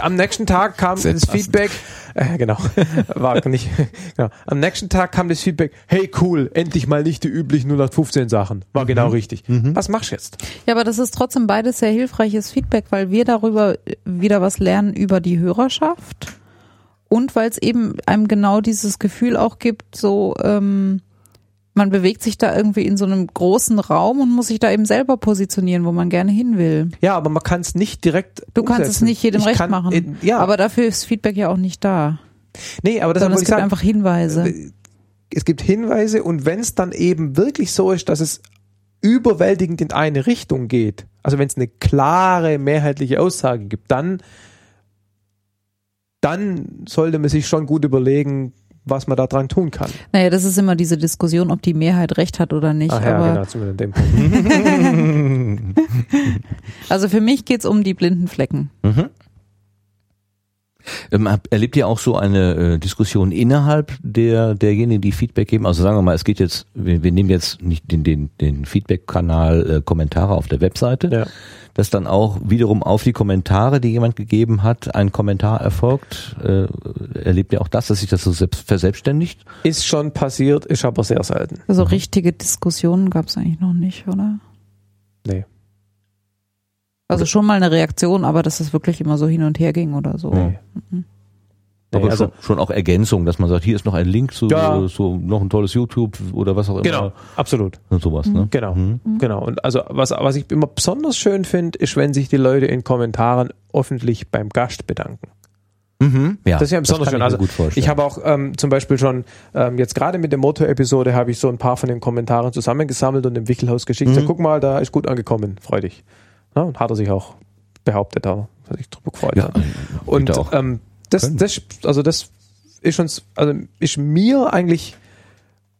am nächsten Tag kam Sehr das passend. Feedback, äh, genau, war nicht, genau. Am nächsten Tag kam das Feedback, hey cool, endlich mal nicht die üblichen 0815 Sachen. War genau richtig. Was machst du jetzt? Ja, aber das ist trotzdem beides sehr hilfreiches Feedback, weil wir darüber wieder was lernen über die Hörerschaft und weil es eben einem genau dieses Gefühl auch gibt, so ähm, man bewegt sich da irgendwie in so einem großen Raum und muss sich da eben selber positionieren, wo man gerne hin will. Ja, aber man kann es nicht direkt. Du kannst es umsetzen. nicht jedem Ich recht kann, machen. äh, ja, aber dafür ist Feedback ja auch nicht da. nee, aber das Sondern es wollte ich gibt sagen. einfach Hinweise. Äh, Es gibt Hinweise und wenn es dann eben wirklich so ist, dass es überwältigend in eine Richtung geht, also wenn es eine klare mehrheitliche Aussage gibt, dann dann sollte man sich schon gut überlegen, was man da dran tun kann. Naja, das ist immer diese Diskussion, ob die Mehrheit recht hat oder nicht. Ach ja, aber genau, zumindest dem Punkt. also für mich geht's um die blinden Flecken. Mhm. Ähm, erlebt ihr auch so eine äh, Diskussion innerhalb der derjenigen, die Feedback geben? Also sagen wir mal, es geht jetzt, wir, wir nehmen jetzt nicht den, den, den Feedback-Kanal äh, Kommentare auf der Webseite, Ja. dass dann auch wiederum auf die Kommentare, die jemand gegeben hat, ein Kommentar erfolgt. Äh, erlebt ihr auch das, dass sich das so selbst verselbstständigt? Ist schon passiert, ist aber sehr selten. So richtige Diskussionen gab's eigentlich noch nicht, oder? Nee. Also schon mal eine Reaktion, aber dass es wirklich immer so hin und her ging oder so. Nee. Mhm. Aber also, schon, schon auch Ergänzung, dass man sagt, hier ist noch ein Link zu Ja. so noch ein tolles YouTube oder was auch immer. genau, absolut. Und sowas, ne? Genau, Mhm. genau. Und also was, was ich immer besonders schön finde, ist, wenn sich die Leute in Kommentaren öffentlich beim Gast bedanken. Mhm. Ja, Das ist ja besonders schön. ich Also ich habe auch ähm, zum Beispiel schon ähm, jetzt gerade mit der Motor-Episode habe ich so ein paar von den Kommentaren zusammengesammelt und dem Wickelhaus geschickt. Mhm. So, guck mal, da ist gut angekommen, freu dich. Ja, und hat er sich auch behauptet, da hat sich drüber gefreut. ja, hat. Und ähm, das, können. das, also das ist uns, also ist mir eigentlich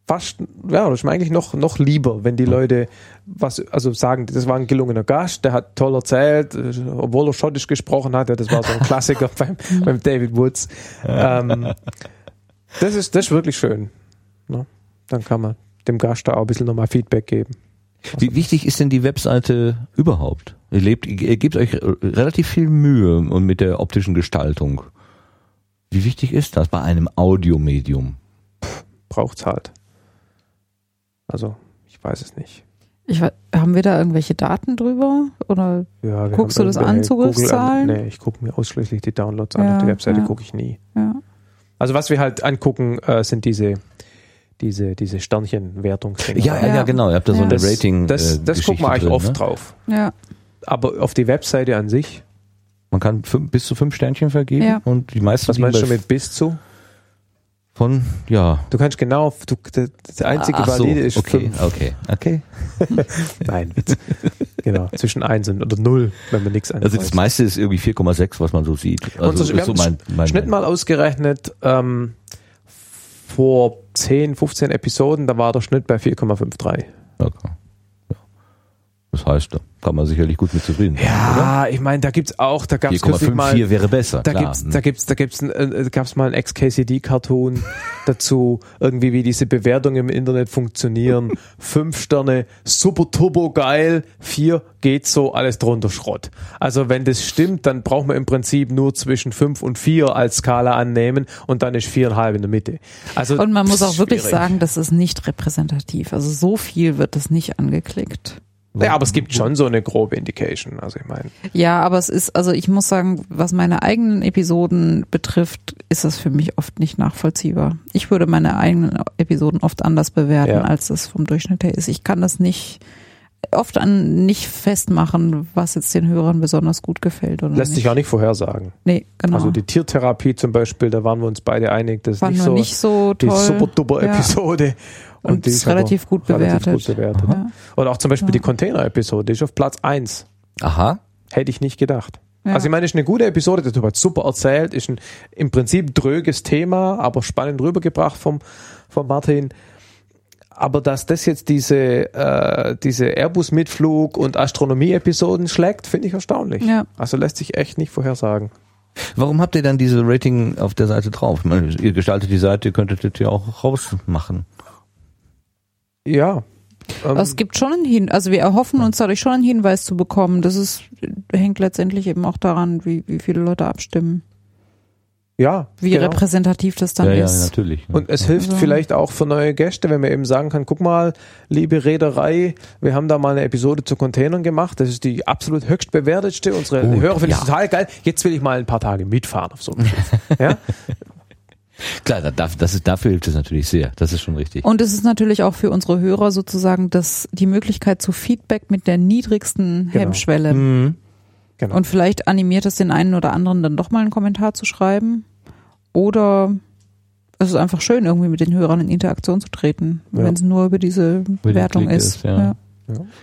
fast, ja, das ist mir eigentlich noch, noch lieber, wenn die Leute was, also sagen, das war ein gelungener Gast, der hat toll erzählt, äh, obwohl er Schottisch gesprochen hatte, das war so ein Klassiker beim, beim David Woods. Ähm, das ist, das ist wirklich schön. Ne? Dann kann man dem Gast da auch ein bisschen nochmal Feedback geben. Wie wichtig ist denn die Webseite überhaupt? Ihr lebt, ihr gebt euch relativ viel Mühe und mit der optischen Gestaltung. Wie wichtig ist das bei einem Audiomedium? Braucht's halt. Also, ich weiß es nicht. Ich, we- haben wir da irgendwelche Daten drüber? Oder Ja, Guckst du das an, Zugriffszahlen? Nee, ich gucke mir ausschließlich die Downloads an. Ja, Auf die Webseite ja. gucke ich nie. ja. Also was wir halt angucken, äh, sind diese diese diese Sternchenwertung. Ja, ja, Ja. genau. Ihr habt da so Ja. eine das, Rating. das, äh, das guckt Geschichte man eigentlich drin, oft ne? drauf. Ja. Aber auf die Webseite an sich, Man kann fünf, bis zu fünf Sternchen vergeben Ja. und die meisten Was meinst du mit bis zu? von ja. Du kannst genau, du, der, der einzige Ach so, Valide ist okay, fünf. okay, okay. Nein, Witz. genau, zwischen eins und oder null, wenn man nichts Also das meiste ist irgendwie 4,6, was man so sieht. Also Unser- wir ist so mein, mein Schnitt mal ausgerechnet, ähm, vor 10, 15 Episoden, da war der Schnitt bei 4,53. Okay. Ja. Das heißt, kann man sicherlich gut mit zufrieden sein, Ja, ich meine, da gibt's auch, da oder? gab's kürzlich mal, 4,54 wäre besser. da klar. gibt's, da gibt's, da gibt's, ein, äh, gab's mal ein Ex-KCD-Cartoon dazu, irgendwie wie diese Bewertungen im Internet funktionieren. Fünf Sterne, super turbo geil, vier geht so, alles drunter Schrott. Also wenn das stimmt, dann braucht man im Prinzip nur zwischen fünf und vier als Skala annehmen und dann ist viereinhalb in der Mitte. Also Und man muss auch wirklich schwierig. sagen, das ist nicht repräsentativ. Also so viel wird das nicht angeklickt. Ja, aber es gibt schon so eine grobe Indication. Also ich meine, Ja, aber es ist, also ich muss sagen, was meine eigenen Episoden betrifft, ist das für mich oft nicht nachvollziehbar. Ich würde meine eigenen Episoden oft anders bewerten, Ja. als das vom Durchschnitt her ist. Ich kann das nicht oft an nicht festmachen, was jetzt den Hörern besonders gut gefällt oder lässt nicht. sich auch nicht vorhersagen. Nee, genau. Also die Tiertherapie zum Beispiel, da waren wir uns beide einig, das ist war nicht so nicht so die toll. super duper Ja. Episode. Und die ist aber relativ gut relativ bewertet. gut bewertet. Ja. Oder auch zum Beispiel Ja. die Container-Episode, die ist auf Platz eins. Aha. Hätte ich nicht gedacht. Ja. Also ich meine, ist eine gute Episode, der hat super erzählt, ist ein im Prinzip dröges Thema, aber spannend rübergebracht vom, vom Martin. Aber dass das jetzt diese, äh, diese Airbus-Mitflug und Astronomie-Episoden schlägt, finde ich erstaunlich. Ja. Also lässt sich echt nicht vorhersagen. Warum habt ihr dann diese Rating auf der Seite drauf? Ich meine, ihr gestaltet die Seite, ihr könntet das ja auch rausmachen. Ja. Ähm, Es gibt schon einen Hin, also wir erhoffen uns dadurch schon einen Hinweis zu bekommen. Das ist, hängt letztendlich eben auch daran, wie, wie viele Leute abstimmen, ja. wie genau. repräsentativ das dann ja, ja, ist. natürlich. Und es hilft Also- vielleicht auch für neue Gäste, wenn man eben sagen kann, guck mal, liebe Reederei, wir haben da mal eine Episode zu Containern gemacht. Das ist die absolut höchst bewertetste. Unsere Oh, Hörer finden ja. es total geil. Jetzt will ich mal ein paar Tage mitfahren auf so einem Schiff. Ja? Klar, da- da- das ist, dafür hilft es natürlich sehr. Das ist schon richtig. Und es ist natürlich auch für unsere Hörer sozusagen das, die Möglichkeit zu Feedback mit der niedrigsten Genau. Hemmschwelle. Mhm. Genau. Und vielleicht animiert es den einen oder anderen dann doch mal einen Kommentar zu schreiben. Oder es ist einfach schön, irgendwie mit den Hörern in Interaktion zu treten, Ja. wenn es nur über diese Bewertung ist. ist, ja.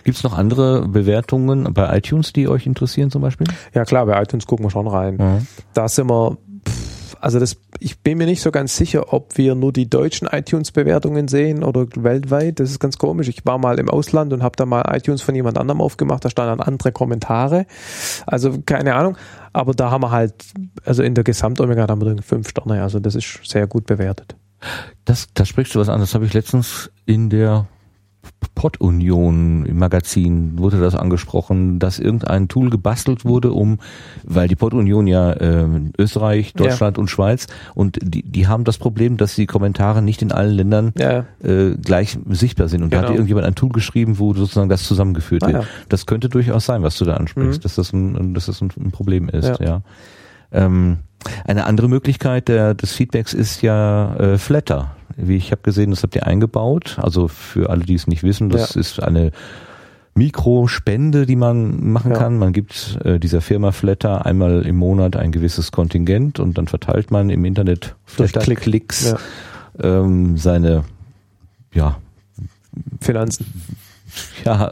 Gibt es noch andere Bewertungen bei iTunes, die euch interessieren zum Beispiel? ja klar, bei iTunes gucken wir schon rein. Mhm. Da sind wir, pff, also das, ich bin mir nicht so ganz sicher, ob wir nur die deutschen iTunes-Bewertungen sehen oder weltweit. Das ist ganz komisch. Ich war mal im Ausland und habe da mal iTunes von jemand anderem aufgemacht. Da standen andere Kommentare. Also keine Ahnung. Aber da haben wir halt, also in der Gesamtomega haben wir fünf Sterne. Also das ist sehr gut bewertet. Das, da sprichst du was an. Das habe ich letztens in der Pod-Union im Magazin wurde das angesprochen, dass irgendein Tool gebastelt wurde, um, weil die Pod-Union ja äh, Österreich, Ja. Deutschland und Schweiz und die, die haben das Problem, dass die Kommentare nicht in allen Ländern Ja, äh, gleich sichtbar sind. Und da Genau. hat irgendjemand ein Tool geschrieben, wo sozusagen das zusammengeführt Ah, wird. ja. Das könnte durchaus sein, was du da ansprichst, Mhm. dass das ein, dass das ein, Problem ist, ja. Ja. Ähm, eine andere Möglichkeit der, des Feedbacks ist ja äh, Flatter. Wie ich habe gesehen, das habt ihr eingebaut. Also für alle, die es nicht wissen, das ist eine Mikrospende, die man machen Ja. kann. Man gibt äh, dieser Firma Flatter einmal im Monat ein gewisses Kontingent und dann verteilt man im Internet. Flatter-Klicks Ja. ähm, seine ja, Finanzen. ja,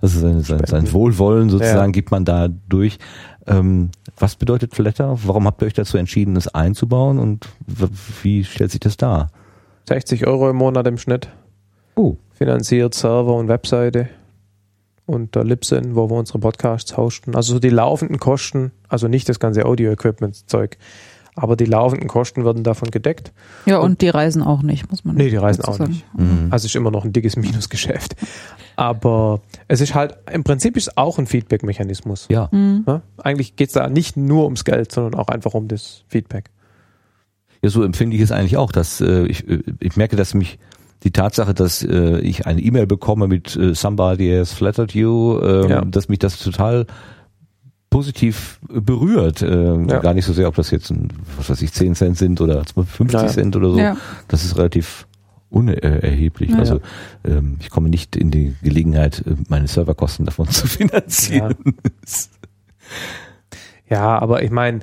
also sein, sein, sein Wohlwollen sozusagen Ja. gibt man da durch. Ähm, was bedeutet Flatter? Warum habt ihr euch dazu entschieden, es einzubauen und wie stellt sich das dar? 60 Euro im Monat im Schnitt. Oh, finanziert Server und Webseite und der Libsyn, wo wir unsere Podcasts hosten. Also so die laufenden Kosten, also nicht das ganze Audio-Equipment-Zeug, aber die laufenden Kosten werden davon gedeckt. Ja, und die reisen auch nicht, muss man Nee, die reisen auch sagen. nicht. mhm. Also es ist immer noch ein dickes Minusgeschäft. Aber es ist halt, im Prinzip ist es auch ein Feedback-Mechanismus. ja. Mhm. Ja? Eigentlich geht es da nicht nur ums Geld, sondern auch einfach um das Feedback. Ja, so empfinde ich es eigentlich auch, dass äh, ich, äh, ich merke, dass mich die Tatsache, dass äh, ich eine E-Mail bekomme mit äh, Somebody has flattered you, ähm, Ja. dass mich das total positiv berührt. Ähm, Ja. Gar nicht so sehr, ob das jetzt ein, was weiß ich, 10 Cent sind oder 50 Ja. Cent oder so. Ja. Das ist relativ unerheblich. Ja. Also ähm, ich komme nicht in die Gelegenheit, äh, meine Serverkosten davon zu finanzieren. Ja, aber ich meine,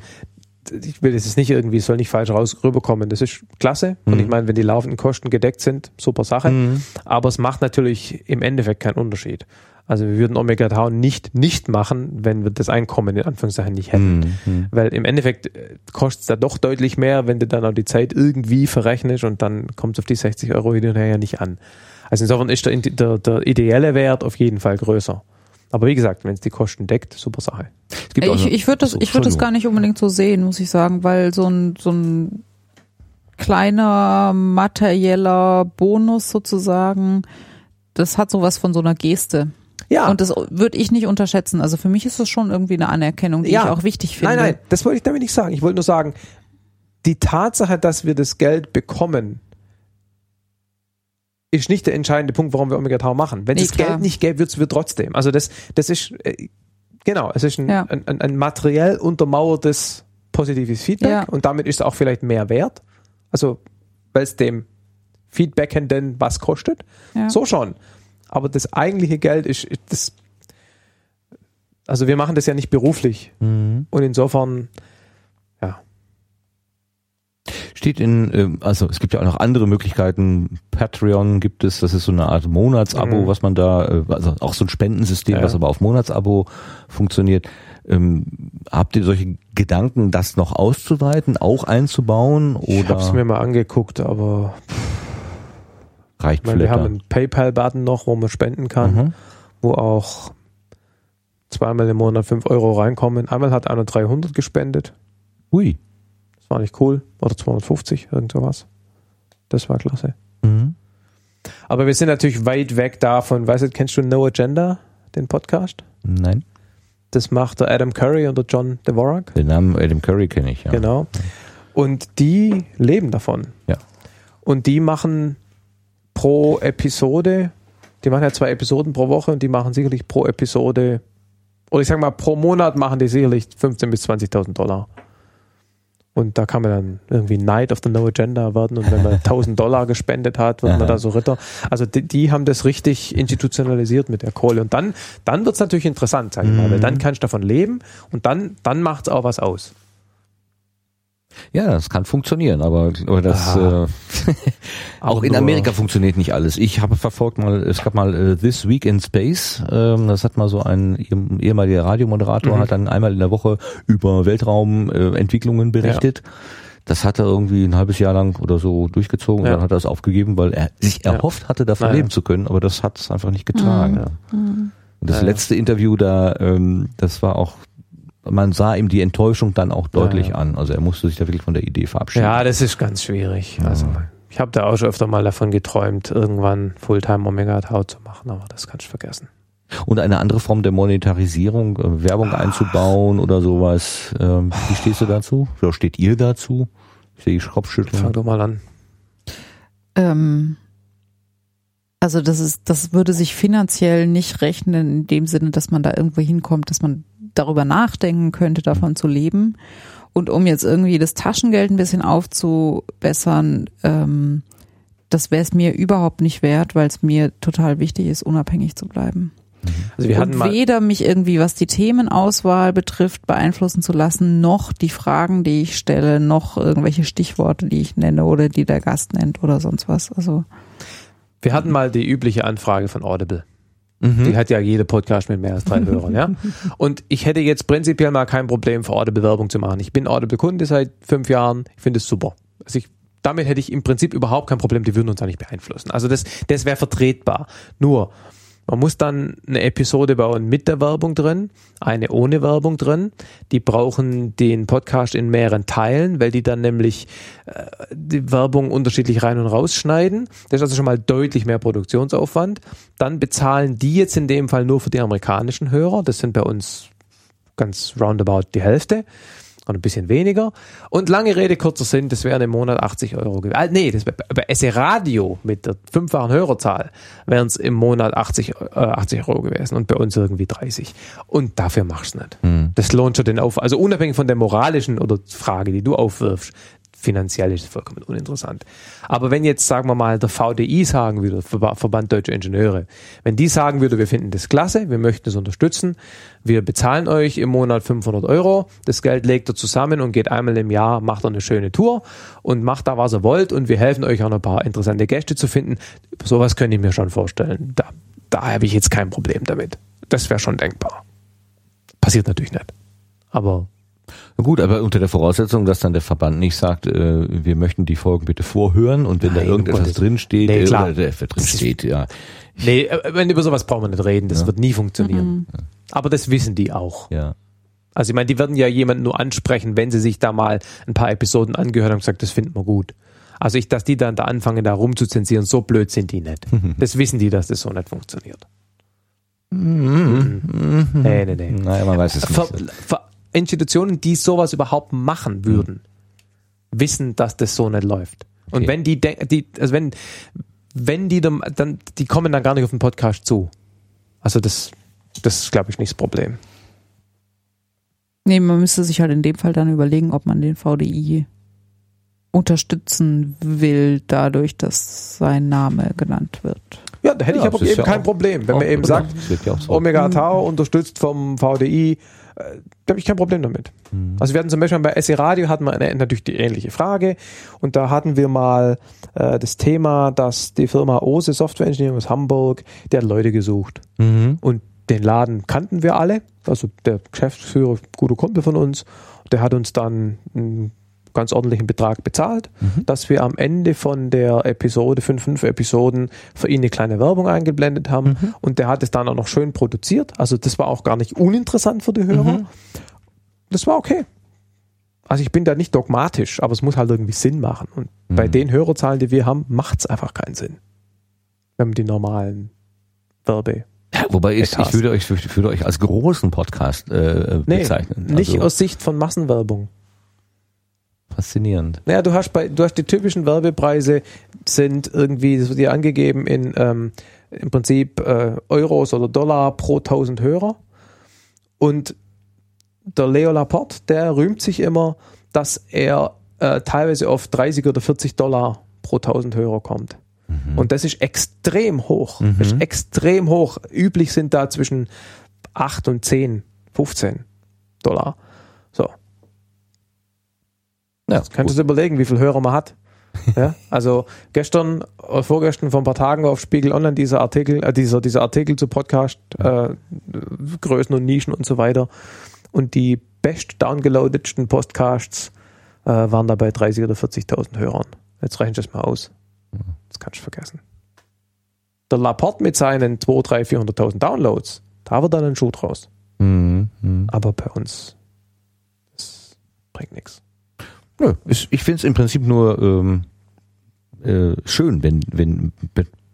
ich will es nicht irgendwie, soll nicht falsch raus rüberkommen. Das ist klasse. Und Mhm. ich meine, wenn die laufenden Kosten gedeckt sind, super Sache. Mhm. Aber es macht natürlich im Endeffekt keinen Unterschied. Also wir würden Omega Tau nicht nicht machen, wenn wir das Einkommen in Anführungszeichen nicht hätten. Mhm. Weil im Endeffekt äh, kostet es da doch deutlich mehr, wenn du dann auch die Zeit irgendwie verrechnest und dann kommt es auf die 60 Euro hin und her ja nicht an. Also insofern ist der, der, der ideelle Wert auf jeden Fall größer. Aber wie gesagt, wenn es die Kosten deckt, super Sache. Auch Ich, ich würde das, ich würde das gar nicht unbedingt so sehen, muss ich sagen, weil so ein, so ein kleiner materieller Bonus sozusagen, das hat sowas von so einer Geste. Ja, Und das würde ich nicht unterschätzen. Also für mich ist das schon irgendwie eine Anerkennung, die Ja. ich auch wichtig finde. Nein, nein, das wollte ich damit nicht sagen. Ich wollte nur sagen, die Tatsache, dass wir das Geld bekommen, ist nicht der entscheidende Punkt, warum wir Omega Tau machen. Wenn es Nee. Geld nicht gäbe, würden wir trotzdem. Also das, das ist, äh, genau, es ist ein, Ja. ein, ein, ein materiell untermauertes positives Feedback Ja. und damit ist es auch vielleicht mehr wert. Also, weil es dem Feedbackenden was kostet. Ja. So schon. Aber das eigentliche Geld ist, ist das, also wir machen das ja nicht beruflich. Mhm. Und insofern. Steht in, ähm, also es gibt ja auch noch andere Möglichkeiten. Patreon gibt es, das ist so eine Art Monatsabo, Mhm. was man da, äh, also auch so ein Spendensystem, Ja. was aber auf Monatsabo funktioniert. Ähm, habt ihr solche Gedanken, das noch auszuweiten, auch einzubauen Ich habe es oder mir mal angeguckt, aber reicht ich meine, wir haben einen PayPal-Button noch, wo man spenden kann, Mhm. wo auch zweimal im Monat 5 Euro reinkommen. Einmal hat einer 300 gespendet. Ui. Das war nicht cool. Oder 250, irgend sowas. Das war klasse. Mhm. Aber wir sind natürlich weit weg davon. Weißt du, kennst du No Agenda, den Podcast? Nein, Das macht der Adam Curry und der John Dvorak. den Namen Adam Curry kenne ich ja. Genau. Und die leben davon. Ja. Und die machen pro Episode, die machen ja zwei Episoden pro Woche und die machen sicherlich pro Episode, oder ich sag mal, pro Monat machen die sicherlich 15.000 bis 20.000 Dollar. Und da kann man dann irgendwie Knight of the No Agenda werden und wenn man 1000 Dollar gespendet hat, wird man da so Ritter. Also die, die haben das richtig institutionalisiert mit der Kohle. Und dann, dann wird's natürlich interessant, sag ich mal, weil Mhm. dann kannst du davon leben und dann, dann macht's auch was aus. Ja, das kann funktionieren, aber, aber das Ah. äh, auch in Amerika funktioniert nicht alles. Ich habe verfolgt mal, es gab mal äh, This Week in Space. Ähm, das hat mal so ein ehem- ehemaliger Radiomoderator Mhm. hat dann einmal in der Woche über Weltraumentwicklungen äh, berichtet. Das hat er irgendwie ein halbes Jahr lang oder so durchgezogen und Ja. dann hat er es aufgegeben, weil er sich Ja. erhofft hatte, davon Naja. leben zu können, aber das hat es einfach nicht getragen. Ja. Und das Ja, ja. letzte Interview da, ähm, das war auch, man sah ihm die Enttäuschung dann auch deutlich ja. an. Also er musste sich da wirklich von der Idee verabschieden. Ja, das ist ganz schwierig. Ja. Also ich habe da auch schon öfter mal davon geträumt, irgendwann Fulltime Omega Tau zu machen, aber das kannst du vergessen. Und eine andere Form der Monetarisierung, äh, Werbung einzubauen oder sowas. Ähm, wie stehst du dazu? Oder steht ihr dazu? Ich sehe Fang Kopfschütteln. doch mal an. Ähm, also das ist, das würde sich finanziell nicht rechnen in dem Sinne, dass man da irgendwo hinkommt, dass man darüber nachdenken könnte, davon zu leben. Und um jetzt irgendwie das Taschengeld ein bisschen aufzubessern, ähm, das wäre es mir überhaupt nicht wert, weil es mir total wichtig ist, unabhängig zu bleiben. Also wir hatten und mal, weder mich irgendwie, was die Themenauswahl betrifft, beeinflussen zu lassen, noch die Fragen, die ich stelle, noch irgendwelche Stichworte, die ich nenne oder die der Gast nennt oder sonst was. Also wir hatten mal die übliche Anfrage von Audible. Mhm. Die hat ja jede Podcast mit mehr als drei Hörern, ja. Und ich hätte jetzt prinzipiell mal kein Problem, für Audible Werbung zu machen. Ich bin Audible-Kunde seit fünf Jahren. Ich finde es super. Also ich, damit hätte ich im Prinzip überhaupt kein Problem. Die würden uns da nicht beeinflussen. Also das, das wäre vertretbar. Nur, man muss dann eine Episode bauen mit der Werbung drin, eine ohne Werbung drin. Die brauchen den Podcast in mehreren Teilen, weil die dann nämlich äh, die Werbung unterschiedlich rein und rausschneiden. Das ist also schon mal deutlich mehr Produktionsaufwand. Dann bezahlen die jetzt in dem Fall nur für die amerikanischen Hörer. Das sind bei uns ganz roundabout die Hälfte oder ein bisschen weniger. Und lange Rede, kurzer Sinn, das wären im Monat 80 Euro gewesen. Ah, nee, das bei SE Radio mit der fünffachen Hörerzahl wären es im Monat 80, äh, 80 Euro gewesen und bei uns irgendwie 30. Und dafür machst du nicht. Hm. Das lohnt schon den Auf. Also unabhängig von der moralischen oder Frage, die du aufwirfst, finanziell ist es vollkommen uninteressant. Aber wenn jetzt, sagen wir mal, der VDI sagen würde, Verba- Verband Deutsche Ingenieure, wenn die sagen würde, wir finden das klasse, wir möchten es unterstützen, wir bezahlen euch im Monat 500 Euro, das Geld legt er zusammen und geht einmal im Jahr, macht eine schöne Tour und macht da, was er wollt und wir helfen euch auch noch ein paar interessante Gäste zu finden. Sowas könnte ich mir schon vorstellen. Da, da habe ich jetzt kein Problem damit. Das wäre schon denkbar. Passiert natürlich nicht. Aber Gut, aber unter der Voraussetzung, dass dann der Verband nicht sagt, äh, wir möchten die Folgen bitte vorhören und wenn da Nein, irgendetwas um Gottes- drinsteht, Nee, äh, klar. oder der drin steht, ja. nee, äh, wenn über sowas brauchen wir nicht reden. Das Ja. wird nie funktionieren. Aber das wissen die auch. Ja. Also ich meine, die werden ja jemanden nur ansprechen, wenn sie sich da mal ein paar Episoden angehört haben und gesagt, das finden wir gut. Also ich, dass die dann da anfangen, da rumzuzensieren, so blöd sind die nicht. Das wissen die, dass das so nicht funktioniert. Mhm. Nee, nee, nee. Naja, man weiß es Ver, nicht. Ver, Institutionen, die sowas überhaupt machen würden, wissen, dass das so nicht läuft. Und Okay. wenn die, die also wenn, wenn die dann, dann, die kommen dann gar nicht auf den Podcast zu. Also das, das ist, glaube ich, nicht das Problem. Nee, man müsste sich halt in dem Fall dann überlegen, ob man den VDI unterstützen will, dadurch, dass sein Name genannt wird. Ja, da hätte Ja, ich aber eben ja kein auch- Problem. Wenn man eben sagt, ja so. Omega Tau unterstützt vom VDI, äh, da habe ich kein Problem damit. Also wir hatten zum Beispiel bei SE Radio hatten wir eine, natürlich die ähnliche Frage und da hatten wir mal äh, das Thema, dass die Firma Ose Software Engineering aus Hamburg, der hat Leute gesucht Mhm. und den Laden kannten wir alle, also der Geschäftsführer, guter Kumpel von uns, der hat uns dann einen ganz ordentlichen Betrag bezahlt, dass wir am Ende von der Episode, fünf, fünf Episoden, für ihn eine kleine Werbung eingeblendet haben und der hat es dann auch noch schön produziert, also das war auch gar nicht uninteressant für die Hörer. Das war okay. Also ich bin da nicht dogmatisch, aber es muss halt irgendwie Sinn machen und bei den Hörerzahlen, die wir haben, macht es einfach keinen Sinn. Wenn man die normalen Werbe wobei ich, ich würde euch, würde euch als großen Podcast äh, Nee, bezeichnen. nicht also, aus Sicht von Massenwerbung. Faszinierend. Naja, du hast bei, du hast die typischen Werbepreise sind irgendwie, das wird dir angegeben in ähm, im Prinzip äh, Euros oder Dollar pro 1000 Hörer. Und der Leo Laporte, der rühmt sich immer, dass er äh, teilweise auf 30 oder 40 Dollar pro 1000 Hörer kommt. Und das ist extrem hoch. Das ist extrem hoch. Üblich sind da zwischen 8 und 10, 15 Dollar. So. Ja, Kannst du dir überlegen, wie viel Hörer man hat? Ja, also gestern oder vorgestern vor ein paar Tagen war auf Spiegel Online dieser Artikel, äh, dieser, dieser Artikel zu Podcast, äh, Größen und Nischen und so weiter. Und die best downgeloadetsten Podcasts äh, waren dabei 30 oder 40.000 Hörern. Jetzt rechne ich das mal aus. Das kannst du vergessen. Der Laporte mit seinen 2, 3, 400.000 Downloads, da wird dann ein Schuh draus. Mhm. Mhm. Aber bei uns, das bringt nichts. Nö, ich, ich finde es im Prinzip nur ähm, äh, schön, wenn, wenn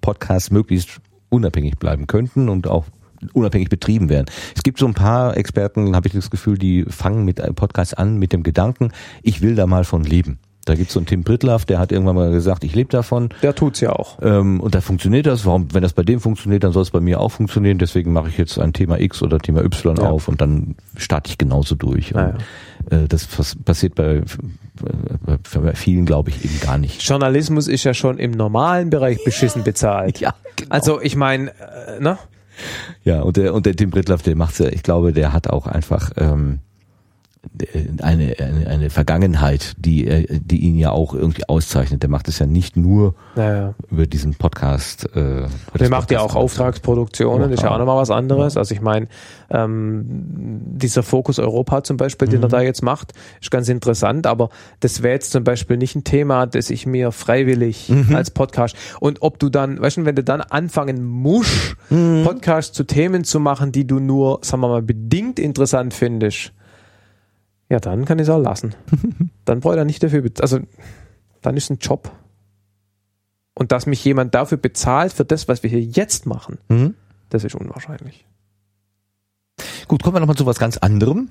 Podcasts möglichst unabhängig bleiben könnten und auch unabhängig betrieben werden. Es gibt so ein paar Experten, habe ich das Gefühl, die fangen mit einem Podcast an mit dem Gedanken, ich will da mal von leben. Da gibt es so einen Tim Pritlaff, der hat irgendwann mal gesagt, ich lebe davon. Der tut's ja auch. Ähm, und da funktioniert das. Warum, wenn das bei dem funktioniert, dann soll es bei mir auch funktionieren. Deswegen mache ich jetzt ein Thema X oder Thema Y Ja. auf und dann starte ich genauso durch. Naja. Äh, das pass- passiert bei, bei, bei vielen, glaube ich, eben gar nicht. Journalismus ist ja schon im normalen Bereich beschissen bezahlt. Ja, genau. Also ich meine, äh, ne? Ja, und der, und der Tim Brittlaff, der macht's ja, ich glaube, der hat auch einfach ähm, eine, eine, eine Vergangenheit, die, er- die ihn ja auch irgendwie auszeichnet. Der macht es ja nicht nur Naja. über diesen Podcast. Äh, Der macht ja auch Auftragsproduktionen, das ist ja Ja. auch nochmal was anderes. Also ich meine, ähm, dieser Fokus Europa zum Beispiel, den er da jetzt macht, ist ganz interessant, aber das wäre jetzt zum Beispiel nicht ein Thema, das ich mir freiwillig als Podcast und ob du dann, weißt du, wenn du dann anfangen musst, Podcasts zu Themen zu machen, die du nur, sagen wir mal, bedingt interessant findest, ja, dann kann ich es auch lassen. dann brauche ich da nicht dafür, also dann ist ein Job. Und dass mich jemand dafür bezahlt für das, was wir hier jetzt machen, Mhm. das ist unwahrscheinlich. Gut, kommen wir nochmal zu was ganz anderem.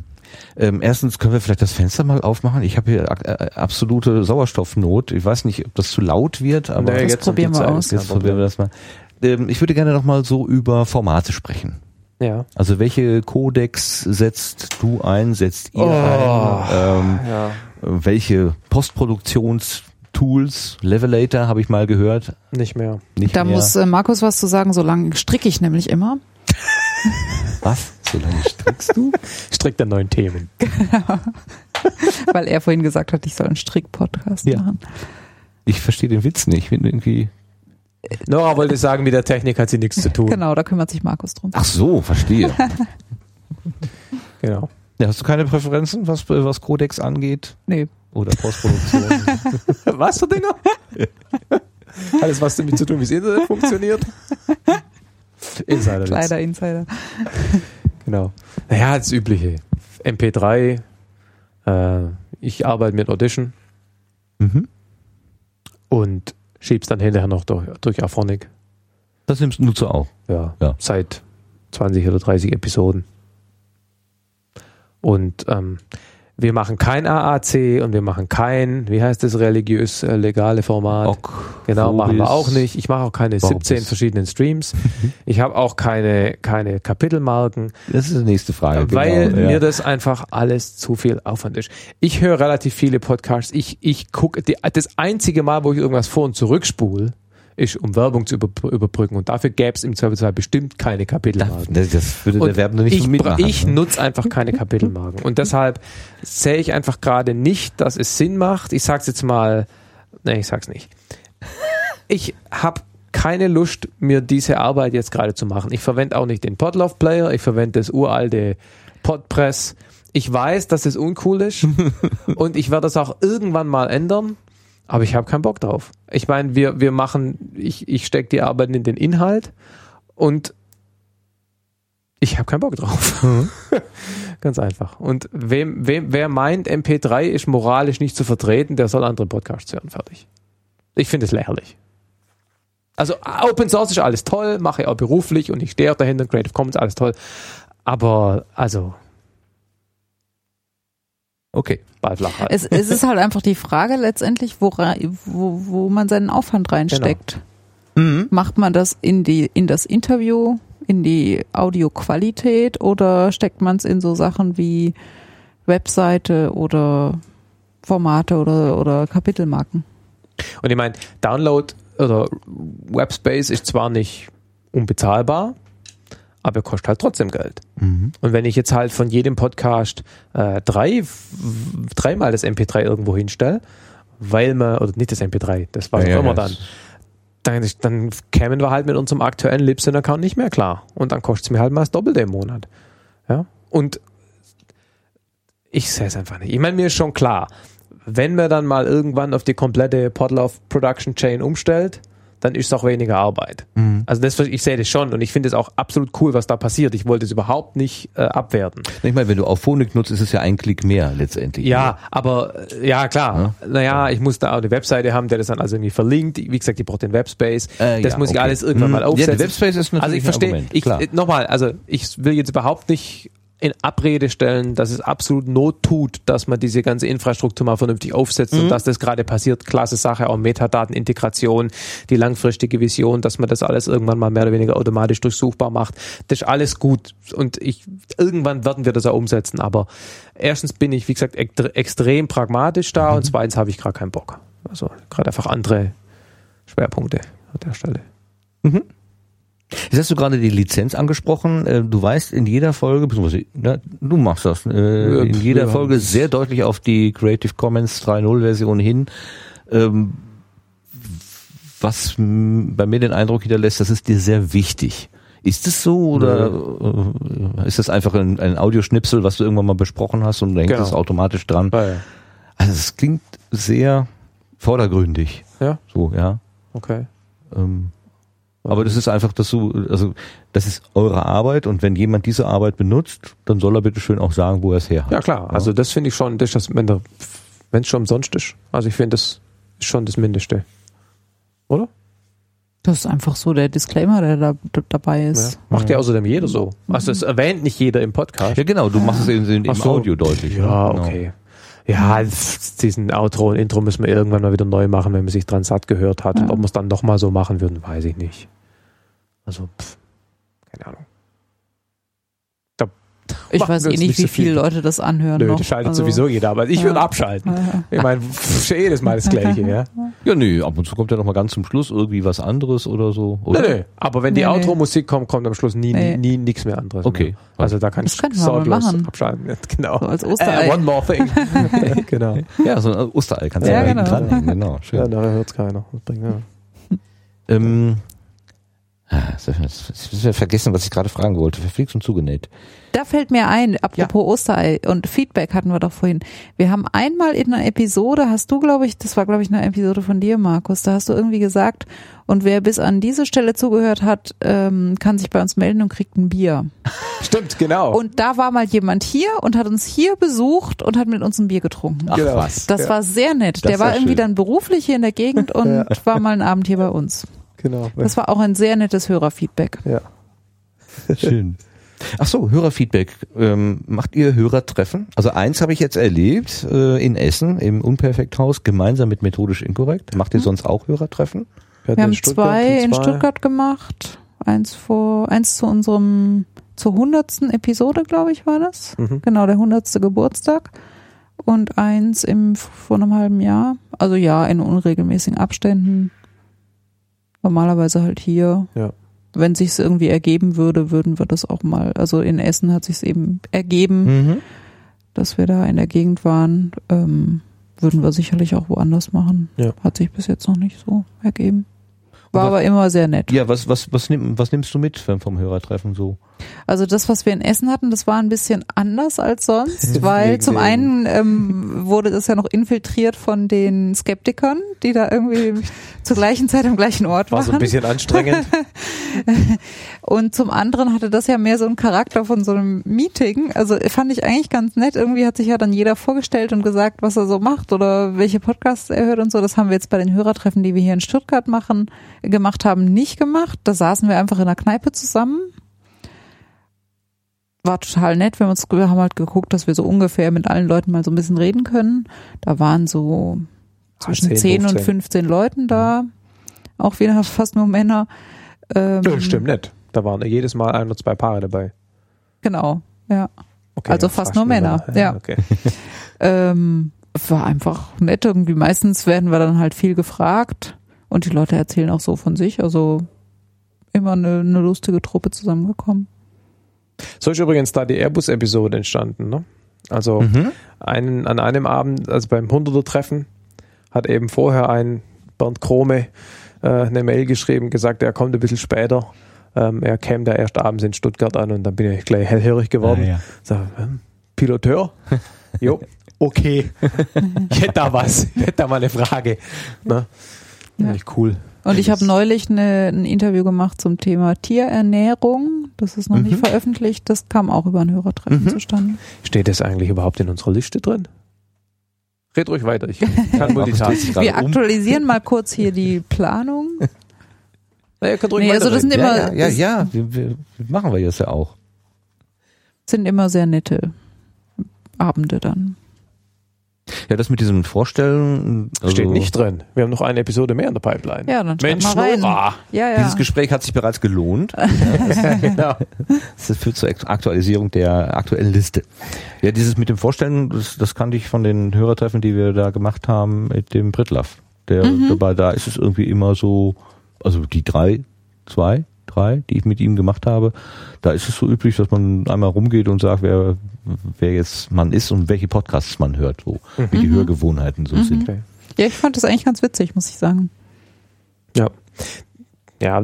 Ähm, erstens können wir vielleicht das Fenster mal aufmachen. Ich habe hier äh, absolute Sauerstoffnot. Ich weiß nicht, ob das zu laut wird, aber Nee, jetzt probieren wir aus. jetzt probieren wir das mal. Ähm, ich würde gerne nochmal so über Formate sprechen. Ja. Also welche Codex setzt du ein, setzt ihr Oh. ein? Ähm, ja. welche Postproduktionstools, Levelator habe ich mal gehört. Nicht mehr. Nicht Da mehr. muss äh, Markus was zu sagen, so lange stricke ich nämlich immer. Was? So lange strickst du? Strick der neuen Themen. Weil er vorhin gesagt hat, ich soll einen Strick-Podcast Ja. machen. Ich verstehe den Witz nicht. Ich bin irgendwie. Nora wollte sagen, mit der Technik hat sie nichts zu tun. Genau, da kümmert sich Markus drum. Ach so, verstehe. Genau. ja, hast du keine Präferenzen, was, was Codex angeht? Nee. Oder Postproduktion? Was für Dinger? Alles, was damit zu tun, wie das Internet funktioniert. Insider. Kleider, Insider. Genau. Naja, das Übliche. MP3. Äh, ich arbeite mit Audition mhm. und schieb's dann hinterher noch durch, durch Aphonic. Das nimmst du auch. Ja, Ja. Seit 20 oder 30 Episoden. Und ähm, wir machen kein AAC und wir machen kein, wie heißt das, religiös äh, legale Format. Ok, Genau, machen wir auch nicht. Ich mache auch keine Warum 17 das? verschiedenen Streams. Ich habe auch keine, keine Kapitelmarken, Das ist die nächste Frage. weil genau, ja. mir das einfach alles zu viel Aufwand ist. Ich höre relativ viele Podcasts. Ich, ich gucke, das einzige Mal, wo ich irgendwas vor- und zurückspule, ist, um Werbung zu über, überbrücken. Und dafür gäbe es im Zweifelsfall bestimmt keine Kapitelmarken. das, das würde Und der Werbende nicht ich, mitmachen. ich ne? nutze einfach keine Kapitelmarken. Und deshalb sehe ich einfach gerade nicht, dass es Sinn macht. Ich sag's jetzt mal, nee, ich sag's nicht. Ich habe keine Lust, mir diese Arbeit jetzt gerade zu machen. Ich verwende auch nicht den Podlove Player, ich verwende das uralte Podpress. Ich weiß, dass es uncool ist und ich werde das auch irgendwann mal ändern, aber ich habe keinen Bock drauf. Ich meine, wir, wir machen, ich, ich stecke die Arbeit in den Inhalt und ich habe keinen Bock drauf. Ganz einfach. Und wem, wem, wer meint, MP3 ist moralisch nicht zu vertreten, der soll andere Podcasts hören. Fertig. Ich finde es lächerlich. Also Open Source ist alles toll, mache ich auch beruflich und ich stehe auch dahinter, Creative Commons, alles toll. Aber also Okay. bald flach halt. Es, es ist halt einfach die Frage letztendlich, wora, wo, wo man seinen Aufwand reinsteckt. Mhm. Macht man das in die in das Interview, in die Audioqualität oder steckt man es in so Sachen wie Webseite oder Formate oder, oder Kapitelmarken? Und ich meine, Download oder Webspace ist zwar nicht unbezahlbar, aber kostet halt trotzdem Geld. Mhm. Und wenn ich jetzt halt von jedem Podcast äh, drei, dreimal das MP3 irgendwo hinstelle, weil man, oder nicht das MP3, das war Ja, auch immer ja, dann, dann, dann kämen wir halt mit unserem aktuellen Libsyn-Account nicht mehr klar. Und dann kostet es mir halt mal das Doppelte im Monat. Ja? Und ich sehe es einfach nicht. Ich meine, mir ist schon klar, wenn man dann mal irgendwann auf die komplette Podlove Production Chain umstellt, dann ist es auch weniger Arbeit. Mhm. Also das, ich sehe das schon und ich finde es auch absolut cool, was da passiert. Ich wollte es überhaupt nicht äh, abwerten. Ich meine, wenn du auf Phonik nutzt, ist es ja ein Klick mehr letztendlich. Ja, aber äh, ja klar. Naja, ich muss da auch eine Webseite haben, der das dann also irgendwie verlinkt. Wie gesagt, die braucht den Webspace. Äh, das ja, muss ich okay. alles irgendwann Mhm. mal Ja, aufsetzen. der Webspace ist natürlich Also ich verstehe, ich, äh, nochmal, also ich will jetzt überhaupt nicht in Abrede stellen, dass es absolut Not tut, dass man diese ganze Infrastruktur mal vernünftig aufsetzt Mhm. und dass das gerade passiert. Klasse Sache, auch Metadatenintegration, die langfristige Vision, dass man das alles irgendwann mal mehr oder weniger automatisch durchsuchbar macht. Das ist alles gut und ich irgendwann werden wir das auch umsetzen. Aber erstens bin ich, wie gesagt, ext- extrem pragmatisch da und zweitens habe ich gerade keinen Bock. Also gerade einfach andere Schwerpunkte an der Stelle. Jetzt hast du gerade die Lizenz angesprochen. Äh, Du weißt in jeder Folge, beziehungsweise ne, du machst das, äh, in jeder ja. Folge sehr deutlich auf die Creative Commons 3.0 Version hin. Ähm, Was bei mir den Eindruck hinterlässt, das ist dir sehr wichtig. Ist es so oder äh, ist das einfach ein, ein Audioschnipsel, was du irgendwann mal besprochen hast und du hängst Genau. es automatisch dran? Ja, ja. Also es klingt sehr vordergründig. ja So, ja. okay. Ähm, aber das ist einfach, dass du, also das ist eure Arbeit und wenn jemand diese Arbeit benutzt, dann soll er bitte schön auch sagen, wo er es her hat. Ja klar, also das finde ich schon, das ist das, wenn der, es schon umsonst ist. Also ich finde, das ist schon das Mindeste. Oder? Das ist einfach so der Disclaimer, der da d- dabei ist. Macht ja außerdem jeder so. Also es erwähnt nicht jeder im Podcast. Ja, genau, du machst es in, in, im so. Audio deutlich. Ja, ne? Genau. okay. Ja, diesen Outro und Intro müssen wir irgendwann mal wieder neu machen, wenn man sich dran satt gehört hat. Und Ja. ob wir es dann nochmal so machen würden, weiß ich nicht. Also, pf, keine Ahnung. Da Ich weiß wir eh nicht, so wie viele viel. Leute das anhören. Nö, noch. das schaltet Also, sowieso jeder, aber ich Ja. würde abschalten. Ja. Ich meine, pff, ist ja jedes Mal das Gleiche, ja. Ja, nee, ab und zu kommt ja noch mal ganz zum Schluss irgendwie was anderes oder so. Oder? Nö, nö. Aber wenn die Nee, nee. Outro-Musik kommt, kommt am Schluss nie, Nee. nie, nie nichts mehr anderes. Okay. Mehr. Also da kann Das ich wir sorglos machen. abschalten. Ja, genau. So als Osterei. Äh, one more thing. genau. Ja, so ein Osterei kannst du Ja, genau. dranhängen. Genau, schön. Ja, nachher hört's keiner. Das bringt, ja. Ähm, ah, jetzt ich ja vergessen, was ich gerade fragen wollte. Verflixt und zugenäht. Da fällt mir ein, apropos Osterei und Feedback hatten wir doch vorhin. Wir haben einmal in einer Episode, hast du, glaube ich, das war, glaube ich, eine Episode von dir, Markus, da hast du irgendwie gesagt, und wer bis an diese Stelle zugehört hat, ähm, kann sich bei uns melden und kriegt ein Bier. Stimmt, genau. Und da war mal jemand hier und hat uns hier besucht und hat mit uns ein Bier getrunken. Ach Genau. was. Das Ja. war sehr nett. Das Der war ja irgendwie schön. dann beruflich hier in der Gegend und Ja. war mal einen Abend hier bei uns. genau. Das war auch ein sehr nettes Hörerfeedback. ja. Schön. Ach so, Hörerfeedback. Ähm, macht ihr Hörertreffen? Also eins habe ich jetzt erlebt äh, in Essen im Unperfekthaus gemeinsam mit Methodisch Inkorrekt. Macht ihr sonst auch Hörertreffen? Wir haben zwei in Stuttgart gemacht. Eins vor, eins zu unserem, zur hundertsten Episode, glaube ich, war das. Mhm. Genau, der hundertste Geburtstag. Und eins im, vor einem halben Jahr. Also ja, in unregelmäßigen Abständen. Normalerweise halt hier. Ja. Wenn sich's irgendwie ergeben würde, würden wir das auch mal. Also in Essen hat sich's eben ergeben, Mhm. dass wir da in der Gegend waren. Ähm, würden wir sicherlich auch woanders machen. Ja. Hat sich bis jetzt noch nicht so ergeben. War was- aber immer sehr nett. Ja, was, was, was, nimm, was nimmst du mit vom vom Hörertreffen so? Also das, was wir in Essen hatten, das war ein bisschen anders als sonst, weil zum einen ähm, wurde das ja noch infiltriert von den Skeptikern, die da irgendwie zur gleichen Zeit am gleichen Ort War so ein waren. bisschen anstrengend. Und zum anderen hatte das ja mehr so einen Charakter von so einem Meeting. Also fand ich eigentlich ganz nett. Irgendwie hat sich ja dann jeder vorgestellt und gesagt, was er so macht oder welche Podcasts er hört und so. Das haben wir jetzt bei den Hörertreffen, die wir hier in Stuttgart machen, gemacht haben, nicht gemacht. Da saßen wir einfach in einer Kneipe zusammen. War total nett. Wir haben, uns, wir haben halt geguckt, dass wir so ungefähr mit allen Leuten mal so ein bisschen reden können. Da waren so zwischen 10, 10 und 15. 15 Leuten da. Auch wieder fast nur Männer. Ähm, Nö, stimmt nicht. Da waren jedes Mal ein oder zwei Paare dabei. Genau, ja. Okay, Also fast nur Männer, ja. Okay. Ähm, war einfach nett irgendwie. Meistens werden wir dann halt viel gefragt und die Leute erzählen auch so von sich. Also immer eine, eine lustige Truppe zusammengekommen. So ist übrigens da die Airbus-Episode entstanden. Ne? Also Mhm. einen, an einem Abend, also beim 100er-Treffen, hat eben vorher ein Bernd Krome äh, eine Mail geschrieben, gesagt, er kommt ein bisschen später. Ähm, er käme da erst abends in Stuttgart an und dann bin ich gleich hellhörig geworden. Ah, ja. Sag, hm, Piloteur? jo, okay. ich hätte da was. Ich hätte da mal eine Frage. Ne? Ja. Cool. Und ich habe neulich eine, ein Interview gemacht zum Thema Tierernährung. Das ist noch nicht Mhm. veröffentlicht. Das kam auch über ein Hörertreffen Mhm. zustande. Steht das eigentlich überhaupt in unserer Liste drin? Red ruhig weiter. Ich kann multitasken. Wir um. aktualisieren mal kurz hier die Planung. Na, ihr könnt ruhig Nee, also das sind immer, ja, ja, ja, das ja. Wir, wir, machen wir jetzt ja auch. sind immer sehr nette Abende dann. Ja, das mit diesem Vorstellen. Also, Steht nicht drin. Wir haben noch eine Episode mehr in der Pipeline. Ja, dann Mensch, mal rein. Nora. Ja, ja. Dieses Gespräch hat sich bereits gelohnt. genau. Das führt zur Aktualisierung der aktuellen Liste. Ja, dieses mit dem Vorstellen, das, das kannte ich von den Hörertreffen, die wir da gemacht haben mit dem Britlaff. Der Mhm. dabei, da ist es irgendwie immer so, also die drei, zwei, drei, die ich mit ihm gemacht habe, da ist es so üblich, dass man einmal rumgeht und sagt, wer, wer jetzt man ist und welche Podcasts man hört, so wie die Mhm. Hörgewohnheiten so Mhm. sind. Okay. Ja, ich fand das eigentlich ganz witzig, muss ich sagen. Ja. Ja,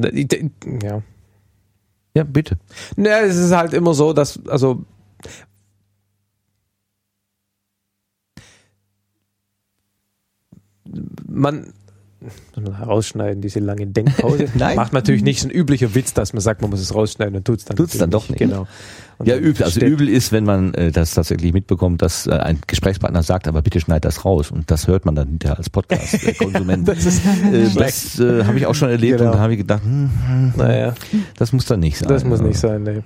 ja. Ja, bitte. Naja, es ist halt immer so, dass, also, man, herausschneiden, diese lange Denkpause. Nein. Macht natürlich nicht so ein üblicher Witz, dass man sagt, man muss es rausschneiden und tut's dann. Tut's dann doch nicht. Genau. Und Ja, übel, also übel ist, wenn man äh, das tatsächlich mitbekommt, dass äh, ein Gesprächspartner sagt, aber bitte schneid das raus. Und das hört man dann hinterher als Podcast-Konsument. Das ist äh, das äh, habe ich auch schon erlebt Genau. und da habe ich gedacht, hm, hm, Naja, das muss dann nicht sein. das muss nicht sein, nee.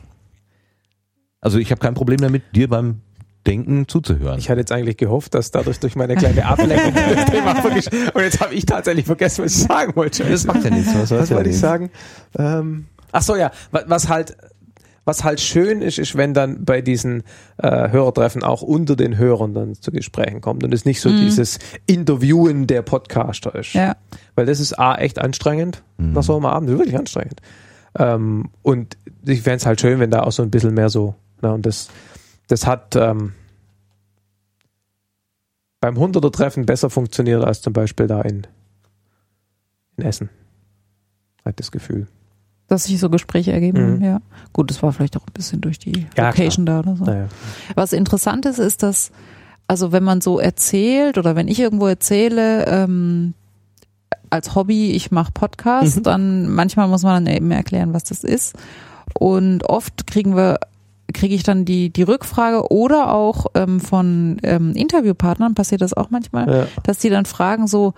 Also ich habe kein Problem damit, dir beim Denken zuzuhören. Ich hatte jetzt eigentlich gehofft, dass dadurch durch meine kleine Ablenkung das Thema Und jetzt habe ich tatsächlich vergessen, was ich sagen wollte. das macht ja nichts. Was, Was wollte ich sagen? Ähm, ach so, ja, wa- was halt, was halt schön ist, ist, wenn dann bei diesen äh, Hörertreffen auch unter den Hörern dann zu Gesprächen kommt und es nicht so Mhm. dieses Interviewen der Podcaster ist. Ja. Weil das ist A, echt anstrengend Mhm. nach so einem Abend, wirklich anstrengend. Ähm, und ich fände es halt schön, wenn da auch so ein bisschen mehr so, na, und das, das hat ähm, beim 100er Treffen besser funktioniert als zum Beispiel da in, in Essen. Hat das Gefühl. Dass sich so Gespräche ergeben, Mhm. ja. Gut, das war vielleicht auch ein bisschen durch die Ja, Location da oder so. Naja. Was interessant ist, ist, dass, also wenn man so erzählt oder wenn ich irgendwo erzähle, ähm, als Hobby, ich mache Podcast, Mhm. dann manchmal muss man dann eben erklären, was das ist. Und oft kriegen wir, kriege ich dann die, die Rückfrage oder auch ähm, von ähm, Interviewpartnern, passiert das auch manchmal, Ja. dass die dann fragen so,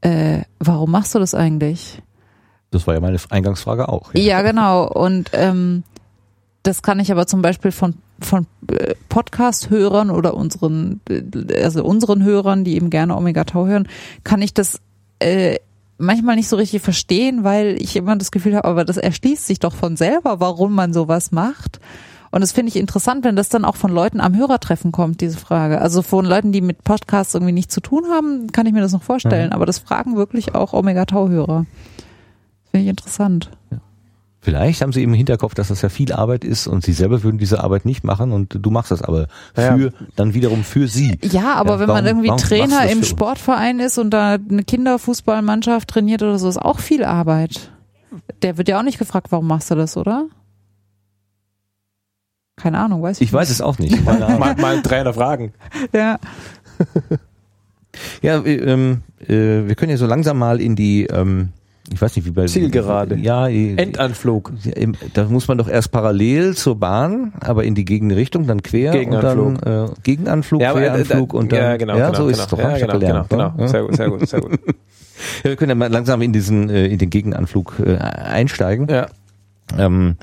äh, warum machst du das eigentlich? Das war ja meine Eingangsfrage auch. Ja, genau. Und ähm, das kann ich aber zum Beispiel von von äh, Podcast-Hörern oder unseren, äh, also unseren Hörern, die eben gerne Omega Tau hören, kann ich das äh, manchmal nicht so richtig verstehen, weil ich immer das Gefühl habe, aber das erschließt sich doch von selber, warum man sowas macht. Und das finde ich interessant, wenn das dann auch von Leuten am Hörertreffen kommt, diese Frage. Also von Leuten, die mit Podcasts irgendwie nichts zu tun haben, kann ich mir das noch vorstellen. Aber das fragen wirklich auch Omega Tau-Hörer. Finde ich interessant. Vielleicht haben sie im Hinterkopf, dass das ja viel Arbeit ist und sie selber würden diese Arbeit nicht machen und du machst das aber Ja. für, dann wiederum für sie. Ja, aber Ja, wenn warum- man irgendwie Trainer im? Sportverein ist und da eine Kinderfußballmannschaft trainiert oder so, ist auch viel Arbeit. Der wird ja auch nicht gefragt, warum machst du das, oder? Keine Ahnung, weiß ich, Ich weiß es auch nicht. Mal, mal einen Trainer fragen. nicht. Ja. Ja, wir, ähm, äh, wir können ja so langsam mal in die, ähm, ich weiß nicht, wie bei Zielgerade. Ja, äh, Endanflug. ja, im- da muss man doch erst parallel zur Bahn, aber in die Gegenrichtung, dann quer Gegenanflug. und dann äh, Gegenanflug, aber, äh, Queranflug da- und dann ja, genau, ja, genau, so ist genau. es doch, Ja, ich ja genau, gelernt. genau, ne? genau. Ja. Sehr gut, sehr gut, sehr gut. Ja, wir können ja mal langsam in diesen äh, in den Gegenanflug äh, einsteigen. Ja. Ähm,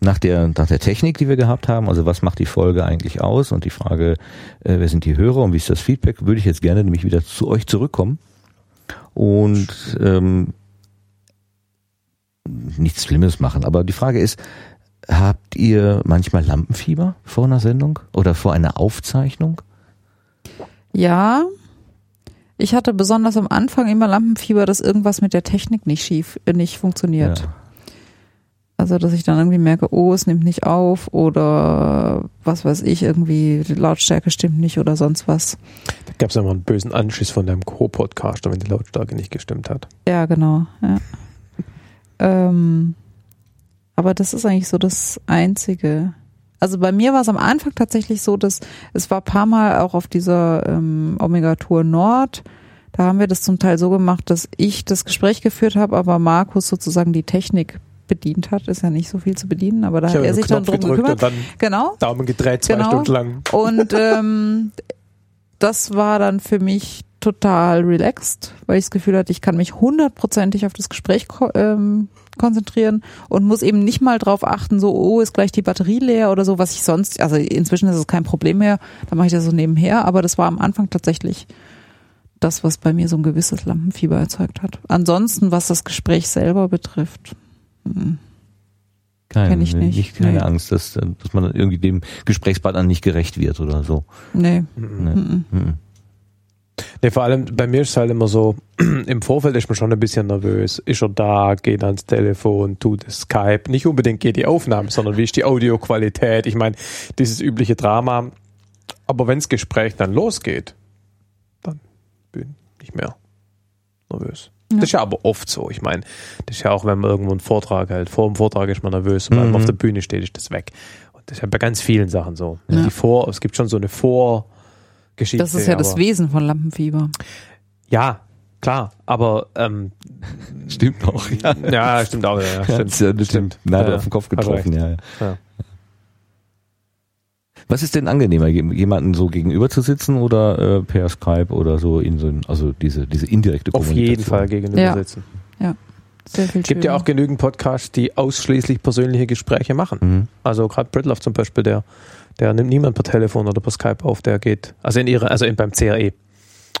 nach der, nach der Technik, die wir gehabt haben, also was macht die Folge eigentlich aus und die Frage, äh, wer sind die Hörer und wie ist das Feedback, würde ich jetzt gerne nämlich wieder zu euch zurückkommen und ähm, nichts Schlimmes machen. Aber die Frage ist, habt ihr manchmal Lampenfieber vor einer Sendung oder vor einer Aufzeichnung? ja. Ich hatte besonders am Anfang immer Lampenfieber, dass irgendwas mit der Technik nicht schief, äh, nicht funktioniert. Ja. Also, dass ich dann irgendwie merke, oh, es nimmt nicht auf oder was weiß ich, irgendwie die Lautstärke stimmt nicht oder sonst was. Da gab es immer einen bösen Anschiss von deinem Co-Podcaster, wenn die Lautstärke nicht gestimmt hat. Ja, genau. Ja. ähm, aber das ist eigentlich so das Einzige. Also bei mir war es am Anfang tatsächlich so, dass es war ein paar Mal auch auf dieser ähm, Omega Tour Nord. Da haben wir das zum Teil so gemacht, dass ich das Gespräch geführt habe, aber Markus sozusagen die Technik bedient hat. Ist ja nicht so viel zu bedienen, aber da Ich hat er sich dann Knopf drum gedrückt gekümmert. und dann Genau. Daumen gedreht, zwei Genau. Stunden lang. Und ähm, das war dann für mich total relaxed, weil ich das Gefühl hatte, ich kann mich hundertprozentig auf das Gespräch ähm, konzentrieren und muss eben nicht mal drauf achten, so, oh, ist gleich die Batterie leer oder so, was ich sonst, also inzwischen ist es kein Problem mehr, da mache ich das so nebenher, aber das war am Anfang tatsächlich das, was bei mir so ein gewisses Lampenfieber erzeugt hat. Ansonsten, was das Gespräch selber betrifft, hm, Keine, Kenn ich nicht. keine Nee. Angst, dass, dass man irgendwie dem Gesprächspartner nicht gerecht wird oder so. nee. Nee. mhm. Mhm. Nee, vor allem bei mir ist es halt immer so, im Vorfeld ist man schon ein bisschen nervös. Ist er da, geht ans Telefon, tut Skype. Nicht unbedingt geht die Aufnahme, sondern wie ist die Audioqualität. Ich meine, dieses übliche Drama. Aber wenn das Gespräch dann losgeht, dann bin ich nicht mehr nervös. Ja. Das ist ja aber oft so. Ich meine, das ist ja auch, wenn man irgendwo einen Vortrag hält. Vor dem Vortrag ist man nervös und wenn Mhm. man auf der Bühne steht, ist das weg. Und das ist ja bei ganz vielen Sachen so. Ja. Die Vor, es gibt schon so eine Vorgeschichte. Das ist ja das Wesen von Lampenfieber. ja, klar, aber ähm, Stimmt auch, ja. ja, stimmt auch, ja, stimmt. ja dem stimmt. Nadel Ja, auf den Kopf getroffen, ja, ja. Ja. Was ist denn angenehmer, jem- jemanden so gegenüber zu sitzen oder äh, per Skype oder so in so ein, also diese, diese indirekte Auf Kommunikation? jeden Fall gegenüber Ja. sitzen. Sehr viel Es gibt ja schöner. auch genügend Podcasts, die ausschließlich persönliche Gespräche machen. Mhm. Also gerade Britloff zum Beispiel, der, der nimmt niemand per Telefon oder per Skype auf, der geht, also in ihre, also in, beim CRE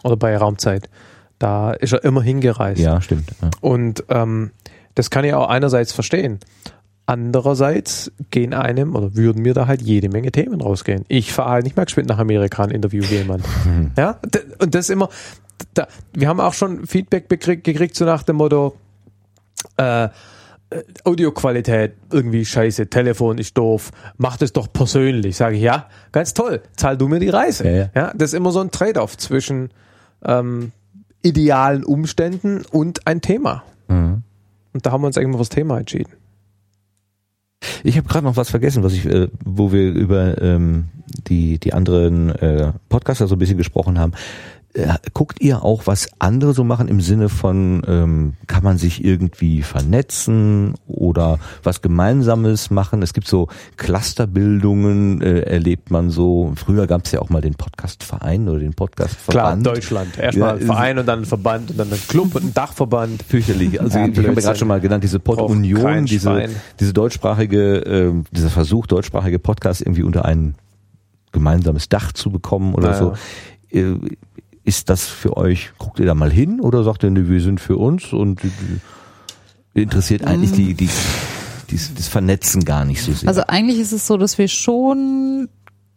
oder bei Raumzeit, da ist er immer hingereist. Ja, stimmt. Ja. Und ähm, das kann ich auch einerseits verstehen. Andererseits gehen einem oder würden mir da halt jede Menge Themen rausgehen. Ich fahre halt nicht mehr geschwind nach Amerika und interview jemand. Ja, D- und das ist immer, da, wir haben auch schon Feedback gekriegt so nach dem Motto, äh, äh, Audioqualität irgendwie scheiße, Telefon ist doof, mach das doch persönlich. Sage ich, ja, ganz toll, zahl du mir die Reise. Ja, ja. das ist immer so ein Trade-off zwischen ähm, idealen Umständen und ein Thema. Mhm. Und da haben wir uns mal fürs Thema entschieden. Ich habe gerade noch was vergessen, was ich, äh, wo wir über ähm, die die anderen äh, Podcaster so ein bisschen gesprochen haben. Äh, guckt ihr auch, was andere so machen im Sinne von, ähm, kann man sich irgendwie vernetzen oder was Gemeinsames machen? Es gibt so Clusterbildungen, äh, erlebt man so. Früher gab es ja auch mal den Podcastverein oder den Klar, Podcastverband. Deutschland. Erstmal Ja, ein Verein und dann ein Verband und dann ein Club und ein Dachverband. fürchterlich. Also Ja, ich habe gerade schon mal genannt, diese Pod-Union, diese, diese deutschsprachige, ähm, dieser Versuch, deutschsprachige Podcasts irgendwie unter ein gemeinsames Dach zu bekommen oder Naja. so. Äh, Ist das für euch, guckt ihr da mal hin oder sagt ihr, nee, wir sind für uns und die, die interessiert eigentlich die, die, dies, das Vernetzen gar nicht so sehr? Also eigentlich ist es so, dass wir schon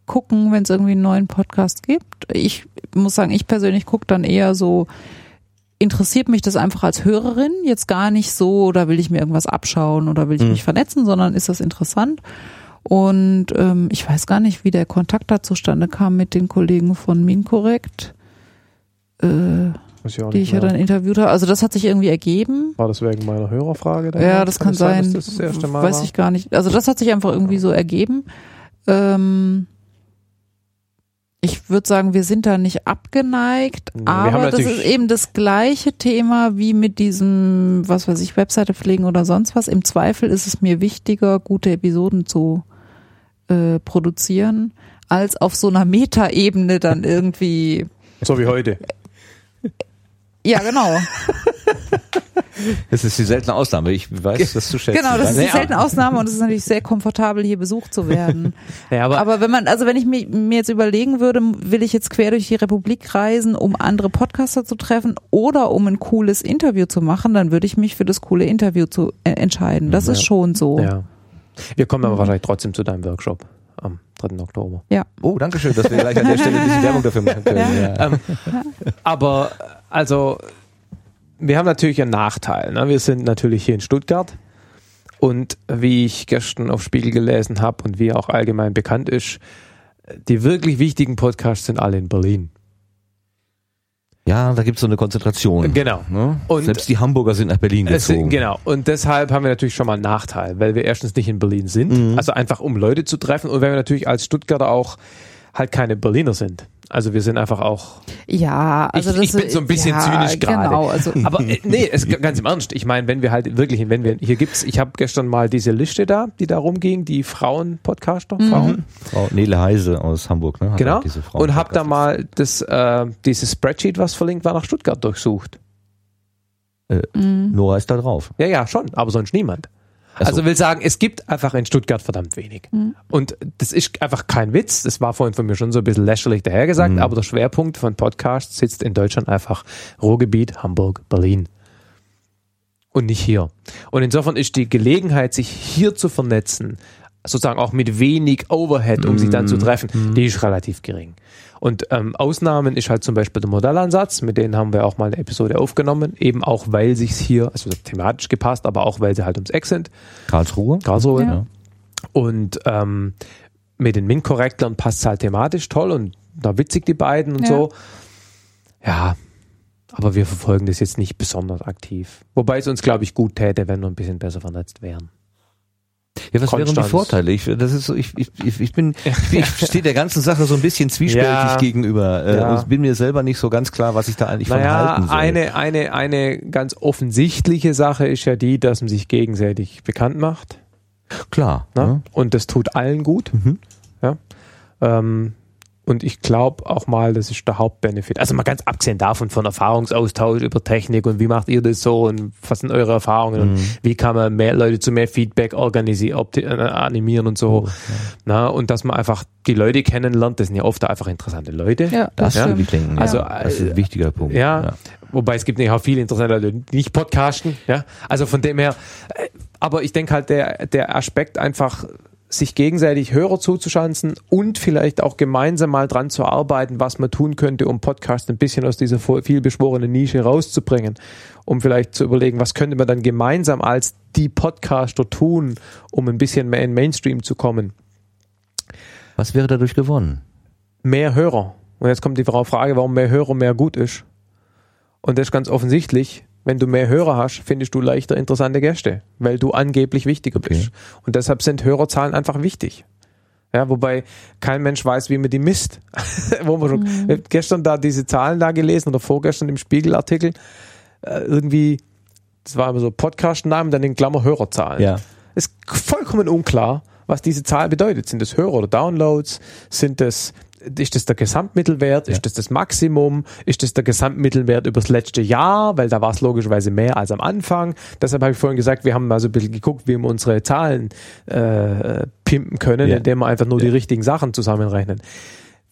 gucken, wenn es irgendwie einen neuen Podcast gibt. Ich muss sagen, ich persönlich gucke dann eher so, interessiert mich das einfach als Hörerin, jetzt gar nicht so, oder will ich mir irgendwas abschauen oder will ich Mhm. mich vernetzen, sondern ist das interessant. Und ähm, ich weiß gar nicht, wie der Kontakt da zustande kam mit den Kollegen von Minkorrekt, äh, ich die ich ja dann interviewt habe. Also das hat sich irgendwie ergeben. War das wegen meiner Hörerfrage? damals? Ja, das kann sein. dass das, das Weiß war? ich gar nicht. Also das hat sich einfach irgendwie so ergeben. Ähm, ich würde sagen, wir sind da nicht abgeneigt, wir aber das ist eben das gleiche Thema wie mit diesem, was weiß ich, Webseite pflegen oder sonst was. Im Zweifel ist es mir wichtiger, gute Episoden zu äh, produzieren, als auf so einer Metaebene dann irgendwie. So wie heute. Ja, genau. das ist die seltene Ausnahme. Ich weiß, das zu schätzen. Genau, das ist die seltene Ausnahme und es ist natürlich sehr komfortabel, hier besucht zu werden. Ja, aber, Aber wenn man, also wenn ich mir, mir jetzt überlegen würde, will ich jetzt quer durch die Republik reisen, um andere Podcaster zu treffen oder um ein cooles Interview zu machen, dann würde ich mich für das coole Interview zu äh, entscheiden. Das ist Ja. schon so. ja. Wir kommen aber wahrscheinlich trotzdem zu deinem Workshop am 3. Oktober. Oh, danke schön, dass wir gleich an der Stelle ein bisschen Werbung dafür machen können. Ja. Ähm, aber also wir haben natürlich einen Nachteil. Ne? Wir sind natürlich hier in Stuttgart und wie ich gestern auf Spiegel gelesen habe und wie auch allgemein bekannt ist, die wirklich wichtigen Podcasts sind alle in Berlin. Ja, da gibt es so eine Konzentration. Genau. Ne? Und- Selbst die Hamburger sind nach Berlin Es, gezogen. genau. Und deshalb haben wir natürlich schon mal einen Nachteil, weil wir erstens nicht in Berlin sind, Mhm. also einfach um Leute zu treffen und weil wir natürlich als Stuttgarter auch halt keine Berliner sind. Also wir sind einfach auch Ja, also Ich- das ich bin so ein bisschen ja, zynisch gerade. Genau, also Aber äh, nee, es, ganz im Ernst. Ich meine, wenn wir halt wirklich, wenn wir hier gibt's, ich habe gestern mal diese Liste da, die da rumging, die Frauen-Podcaster, Frauen, Frau Nele Heise aus Hamburg, ne? hat genau, und habe da mal das, äh, dieses Spreadsheet, was verlinkt war, nach Stuttgart durchsucht. mh. Nora ist da drauf. Ja, ja, schon, aber sonst niemand. Ach so. Also will sagen, es gibt einfach in Stuttgart verdammt wenig. Und das ist einfach kein Witz. Das war vorhin von mir schon so ein bisschen lächerlich dahergesagt, Mhm. aber der Schwerpunkt von Podcasts sitzt in Deutschland einfach Ruhrgebiet, Hamburg, Berlin. Und nicht hier. Und insofern ist die Gelegenheit, sich hier zu vernetzen, sozusagen auch mit wenig Overhead, um sich dann Mhm. zu treffen, die ist relativ gering. Und ähm, Ausnahmen ist halt zum Beispiel der Modellansatz, mit denen haben wir auch mal eine Episode aufgenommen, eben auch weil sich's hier, also thematisch gepasst, aber auch weil sie halt ums Eck sind, Karlsruhe. Karlsruhe. Ja. Und ähm, mit den MINT-Korrektlern passt es halt thematisch toll und da witzig die beiden und Ja. so. Ja, aber wir verfolgen das jetzt nicht besonders aktiv. Wobei es uns, glaube ich, gut täte, wenn wir ein bisschen besser vernetzt wären. Ja, was wären die Konstanz. Vorteile? Ich, das ist so, ich, ich, ich bin, ich, stehe der ganzen Sache so ein bisschen zwiespältig Ja. gegenüber äh, Ja. bin mir selber nicht so ganz klar, was ich da eigentlich von Naja, halten soll. eine, eine, eine ganz offensichtliche Sache ist ja die, dass man sich gegenseitig bekannt macht. klar. Ne? Und das tut allen gut. Mhm. Ja. Ähm, und ich glaube auch mal, das ist der Hauptbenefit. Also mal ganz abgesehen davon von Erfahrungsaustausch über Technik und wie macht ihr das so und was sind eure Erfahrungen und Mhm. wie kann man mehr Leute zu mehr Feedback organisieren, opti- äh, animieren und so. Na, und dass man einfach die Leute kennenlernt, das sind ja oft einfach interessante Leute. ja, Das das Ja. denken. Also, ja. das ist ein wichtiger Punkt. Ja, wobei es gibt nämlich auch viele interessante Leute, die nicht podcasten. Ja, also von dem her, äh, Aber ich denke halt, der, der Aspekt einfach sich gegenseitig Hörer zuzuschanzen und vielleicht auch gemeinsam mal dran zu arbeiten, was man tun könnte, um Podcast ein bisschen aus dieser vielbeschworenen Nische rauszubringen, um vielleicht zu überlegen, was könnte man dann gemeinsam als die Podcaster tun, um ein bisschen mehr in Mainstream zu kommen. Was wäre dadurch gewonnen? Mehr Hörer. Und jetzt kommt die Frage, warum mehr Hörer mehr gut ist. Und das ist ganz offensichtlich, wenn du mehr Hörer hast, findest du leichter interessante Gäste, weil du angeblich wichtiger okay. bist. Und deshalb sind Hörerzahlen einfach wichtig. Ja, wobei kein Mensch weiß, wie man die misst. Wo man schon mhm. gestern da diese Zahlen da gelesen oder vorgestern im Spiegelartikel äh, irgendwie, das war immer so Podcast-Namen, dann in Klammer Hörerzahlen. Ja. Ist vollkommen unklar, was diese Zahl bedeutet. Sind das Hörer oder Downloads? Sind das ist das der Gesamtmittelwert? Ja. Ist das das Maximum? Ist das der Gesamtmittelwert übers letzte Jahr? Weil da war es logischerweise mehr als am Anfang. Deshalb habe ich vorhin gesagt, wir haben mal so ein bisschen geguckt, wie wir unsere Zahlen äh, pimpen können, ja. indem wir einfach nur ja. die richtigen Sachen zusammenrechnen.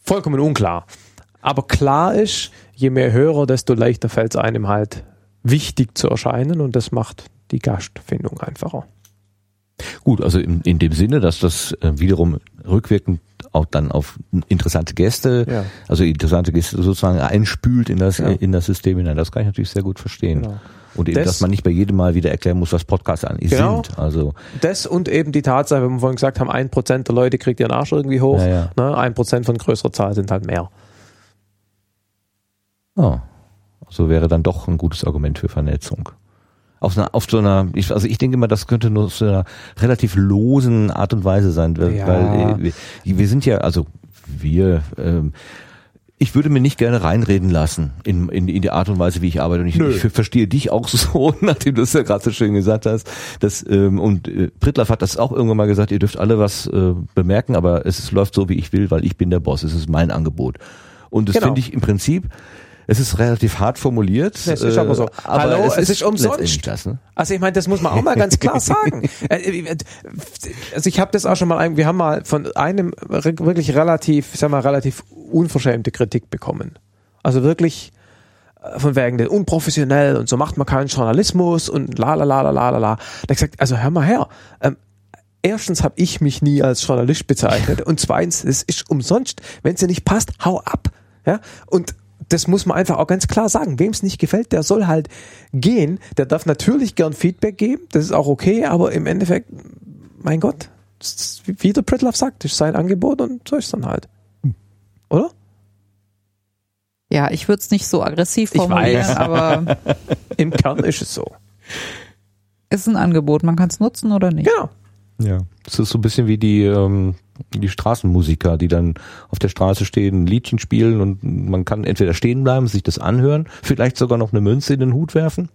Vollkommen unklar. Aber klar ist, je mehr Hörer, desto leichter fällt es einem halt wichtig zu erscheinen und das macht die Gastfindung einfacher. Gut, also in, in dem Sinne, dass das äh, wiederum rückwirkend auch dann auf interessante Gäste, ja. also interessante Gäste sozusagen einspült in das, ja. in das System hinein. Das kann ich natürlich sehr gut verstehen. Genau. Und eben, das, dass man nicht bei jedem Mal wieder erklären muss, was Podcasts an genau. sind. Also das und eben die Tatsache, wenn wir vorhin gesagt haben, ein Prozent der Leute kriegt ihren Arsch irgendwie hoch. Ja, ne? Ein Prozent von größerer Zahl sind halt mehr. Oh. So wäre dann doch ein gutes Argument für Vernetzung auf, einer, auf so einer, ich, also ich denke mal, das könnte nur so einer relativ losen Art und Weise sein, weil, ja. weil wir, wir sind ja, also wir, ähm, ich würde mir nicht gerne reinreden lassen in, in, in die Art und Weise, wie ich arbeite. Und ich, ich verstehe dich auch so, nachdem du es ja gerade so schön gesagt hast. Dass, ähm, und äh, Prittlaff hat das auch irgendwann mal gesagt, ihr dürft alle was äh, bemerken, aber es läuft so, wie ich will, weil ich bin der Boss. Es ist mein Angebot. Und das genau. finde ich im Prinzip es ist relativ hart formuliert. Es ist aber so. Äh, aber Hallo, es, es ist, ist umsonst. Das, ne? Also ich meine, das muss man auch mal ganz klar sagen. Äh, äh, also ich habe das auch schon mal, wir haben mal von einem wirklich relativ, ich sag mal, relativ unverschämte Kritik bekommen. Also wirklich von wegen der unprofessionell und so macht man keinen Journalismus und la la la la la la. Da gesagt, also hör mal her. Ähm, erstens habe ich mich nie als Journalist bezeichnet und zweitens, es ist umsonst. Wenn es dir nicht passt, hau ab. Ja, und das muss man einfach auch ganz klar sagen. Wem es nicht gefällt, der soll halt gehen. Der darf natürlich gern Feedback geben, das ist auch okay, aber im Endeffekt, mein Gott, wie der Pritlove sagt, ist sein Angebot und so ist es dann halt. Oder? Ja, ich würde es nicht so aggressiv formulieren, aber im Kern ist es so. Es ist ein Angebot, man kann es nutzen oder nicht. Genau. Ja, das ist so ein bisschen wie die ähm, die Straßenmusiker, die dann auf der Straße stehen, ein Liedchen spielen und man kann entweder stehen bleiben, sich das anhören, vielleicht sogar noch eine Münze in den Hut werfen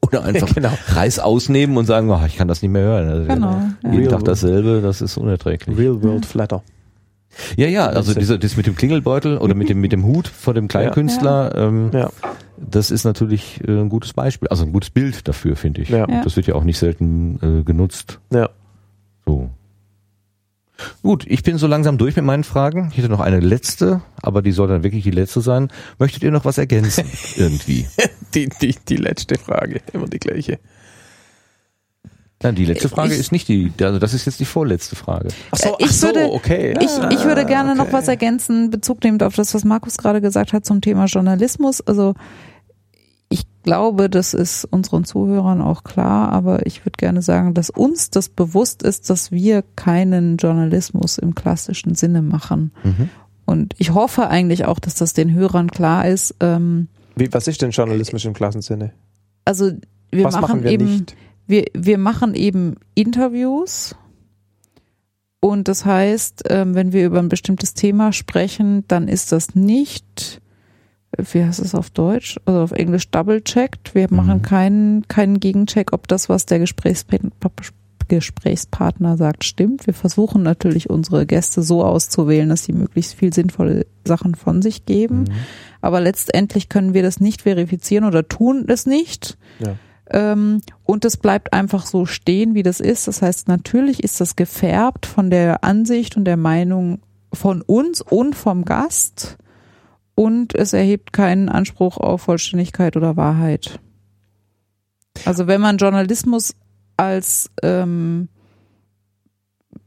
oder einfach genau. Reis ausnehmen und sagen, oh, ich kann das nicht mehr hören. Also genau, jeden ja. Tag dasselbe, das ist unerträglich. Real World Flatter. Ja, ja, also dieser, das mit dem Klingelbeutel oder mit dem mit dem Hut vor dem Kleinkünstler, ja. Ähm, ja. das ist natürlich äh, ein gutes Beispiel, also ein gutes Bild dafür, finde ich. Ja. Das wird ja auch nicht selten äh, genutzt. Ja. So. Gut, ich bin so langsam durch mit meinen Fragen. Ich hätte noch eine letzte, aber die soll dann wirklich die letzte sein. Möchtet ihr noch was ergänzen? Irgendwie. die, die, die letzte Frage, immer die gleiche. Nein, die letzte Frage ich, ist nicht die, also das ist jetzt die vorletzte Frage. Ach so, ich ach so, würde, okay. Ich, ich würde gerne okay. noch was ergänzen, Bezug nehmend auf das, was Markus gerade gesagt hat zum Thema Journalismus. Also ich glaube, das ist unseren Zuhörern auch klar, aber ich würde gerne sagen, dass uns das bewusst ist, dass wir keinen Journalismus im klassischen Sinne machen. Mhm. Und ich hoffe eigentlich auch, dass das den Hörern klar ist. Ähm, Wie, was ist denn Journalismus im klassischen Sinne? Also wir was machen, machen wir eben, nicht? wir, wir machen eben Interviews. Und das heißt, ähm, wenn wir über ein bestimmtes Thema sprechen, dann ist das nicht wie heißt es auf Deutsch, also auf Englisch double-checked. Wir machen mhm. keinen, keinen Gegencheck, ob das, was der Gesprächspartner sagt, stimmt. Wir versuchen natürlich unsere Gäste so auszuwählen, dass sie möglichst viel sinnvolle Sachen von sich geben. Mhm. Aber letztendlich können wir das nicht verifizieren oder tun es nicht. Ja. Ähm, und es bleibt einfach so stehen, wie das ist. Das heißt, natürlich ist das gefärbt von der Ansicht und der Meinung von uns und vom Gast und es erhebt keinen Anspruch auf Vollständigkeit oder Wahrheit. Also wenn man Journalismus als ähm,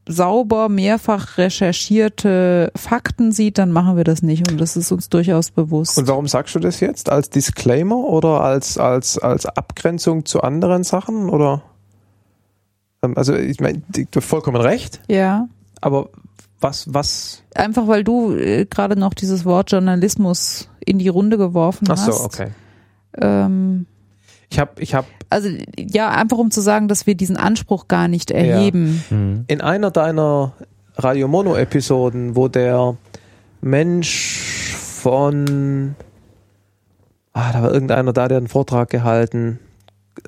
sauber mehrfach recherchierte Fakten sieht, dann machen wir das nicht und das ist uns durchaus bewusst. Und warum sagst du das jetzt? Als Disclaimer oder als, als, als Abgrenzung zu anderen Sachen? Oder? Ähm, Also ich meine, du hast vollkommen recht, ja, aber was, was? einfach weil du äh, gerade noch dieses Wort Journalismus in die Runde geworfen Ach so, hast. okay. Ähm, Ich habe ich hab also ja, einfach um zu sagen, dass wir diesen Anspruch gar nicht erheben. Mhm. in einer deiner Radio Mono Episoden, wo der Mensch von ah, da war irgendeiner da, der einen Vortrag gehalten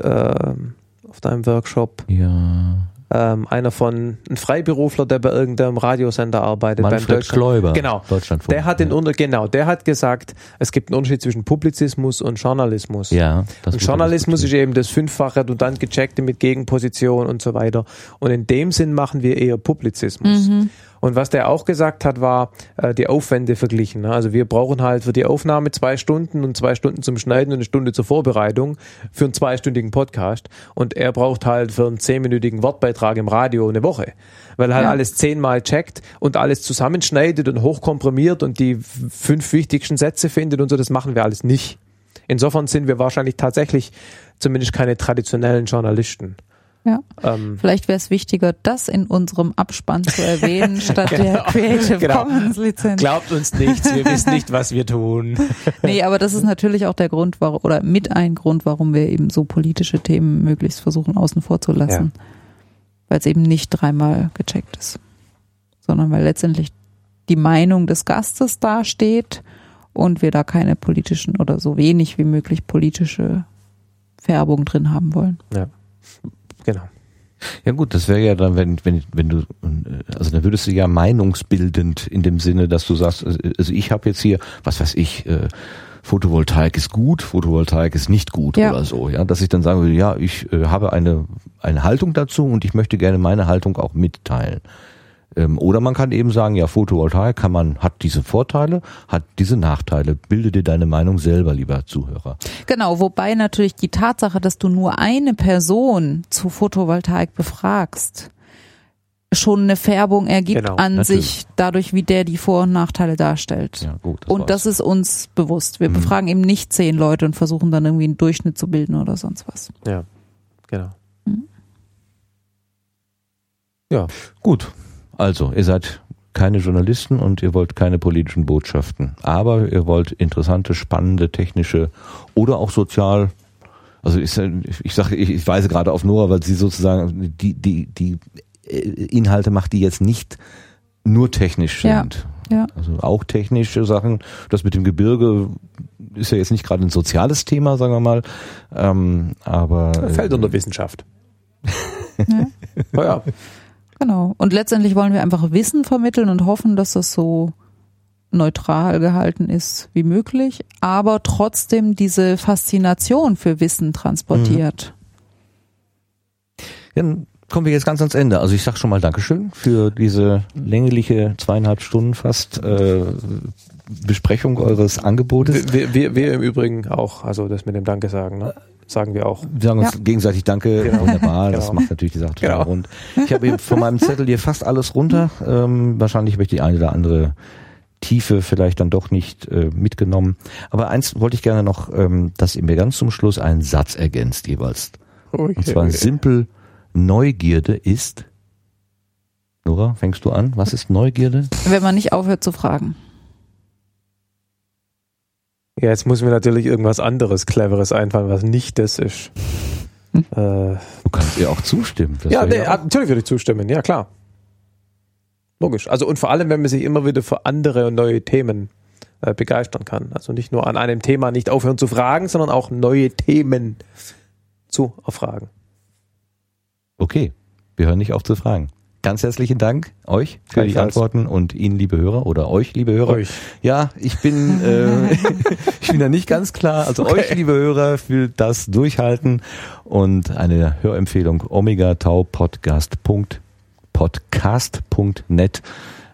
ähm, auf deinem Workshop. Ja. Ähm, einer von ein Freiberufler, der bei irgendeinem Radiosender arbeitet, beim Manfred. Gläuber. Genau. Deutschlandfunk. Der hat den ja. Unter genau, der hat gesagt, es gibt einen Unterschied zwischen Publizismus und Journalismus. Ja, das Und Journalismus ist eben das fünffach redundant gecheckte mit Gegenposition und so weiter. Und in dem Sinn machen wir eher Publizismus. Und was der auch gesagt hat, war äh, die Aufwände verglichen. ne? Also wir brauchen halt für die Aufnahme zwei Stunden und zwei Stunden zum Schneiden und eine Stunde zur Vorbereitung für einen zweistündigen Podcast. Und er braucht halt für einen zehnminütigen Wortbeitrag im Radio eine Woche. Weil er halt Ja. alles zehnmal checkt und alles zusammenschneidet und hochkomprimiert und die fünf wichtigsten Sätze findet und so. Das machen wir alles nicht. Insofern sind wir wahrscheinlich tatsächlich zumindest keine traditionellen Journalisten. Ja. Ähm, Vielleicht wäre es wichtiger, das in unserem Abspann zu erwähnen, statt der Genau. Creative Genau. Commons Lizenz. glaubt uns nichts, wir wissen nicht, was wir tun. Nee, aber das ist natürlich auch der Grund, warum, oder mit ein Grund, warum wir eben so politische Themen möglichst versuchen außen vor zu lassen. Weil es eben nicht dreimal gecheckt ist. Sondern weil letztendlich die Meinung des Gastes dasteht und wir da keine politischen oder so wenig wie möglich politische Färbung drin haben wollen. Genau. Ja gut, das wäre ja dann, wenn, wenn, wenn du, äh, also dann würdest du ja meinungsbildend in dem Sinne, dass du sagst, also ich habe jetzt hier, was weiß ich, äh, Photovoltaik ist gut, Photovoltaik ist nicht gut Ja. oder so, ja, dass ich dann sagen würde, ja, ich äh, habe eine eine Haltung dazu und ich möchte gerne meine Haltung auch mitteilen. Ähm, oder man kann eben sagen, ja, Photovoltaik kann man, hat diese Vorteile, hat diese Nachteile. Bilde dir deine Meinung selber, lieber Zuhörer. Genau, wobei natürlich die Tatsache, dass du nur eine Person zu Photovoltaik befragst, schon eine Färbung ergibt Genau, an natürlich. sich, dadurch, wie der die Vor- und Nachteile darstellt. Ja, gut. und war's. das ist uns bewusst. Wir Mhm. befragen eben nicht zehn Leute und versuchen dann irgendwie einen Durchschnitt zu bilden oder sonst was. Ja, genau. Gut. Also, ihr seid keine Journalisten und ihr wollt keine politischen Botschaften. Aber ihr wollt interessante, spannende, technische oder auch sozial. Also ich, ich sage, ich, ich weise gerade auf Nora, weil sie sozusagen die, die, die äh, Inhalte macht, die jetzt nicht nur technisch Ja. sind. Ja. Also auch technische Sachen. Das mit dem Gebirge ist ja jetzt nicht gerade ein soziales Thema, sagen wir mal. Ähm, aber Fällt unter Wissenschaft. Ja. Oh ja. Genau. Und letztendlich wollen wir einfach Wissen vermitteln und hoffen, dass das so neutral gehalten ist wie möglich, aber trotzdem diese Faszination für Wissen transportiert. Dann kommen wir jetzt ganz ans Ende. Also ich sag schon mal Dankeschön für diese längliche zweieinhalb Stunden fast äh, Besprechung eures Angebotes. Wir, wir, wir im Übrigen auch, also das mit dem Danke sagen, ne? Sagen wir auch. Wir sagen uns Ja. gegenseitig Danke, Genau. wunderbar, das Genau. macht natürlich die Sache total Genau. rund. Ich habe hier von meinem Zettel hier fast alles runter. Ähm, wahrscheinlich habe ich die eine oder andere Tiefe vielleicht dann doch nicht äh, mitgenommen. Aber eins wollte ich gerne noch, ähm, dass ihr mir ganz zum Schluss einen Satz ergänzt jeweils. Und zwar simpel, Neugierde ist... Nora, fängst du an? Was ist Neugierde? Wenn man nicht aufhört zu fragen. Ja, jetzt muss mir natürlich irgendwas anderes, Cleveres einfallen, was nicht das ist. Hm. Äh, Du kannst ihr auch zustimmen. Ja, nee, auch- natürlich würde ich zustimmen, ja klar. Logisch. Also und vor allem, wenn man sich immer wieder für andere und neue Themen äh, begeistern kann. Also nicht nur an einem Thema nicht aufhören zu fragen, sondern auch neue Themen zu erfragen. Okay, wir hören nicht auf zu fragen. Ganz herzlichen Dank euch für die Gleichfalls. Antworten und Ihnen, liebe Hörer, oder euch, liebe Hörer. Euch. Ja, ich bin, äh, ich bin da nicht ganz klar. Also Okay. euch, liebe Hörer, für das Durchhalten und eine Hörempfehlung Omega Tau Podcast. Podcast.net.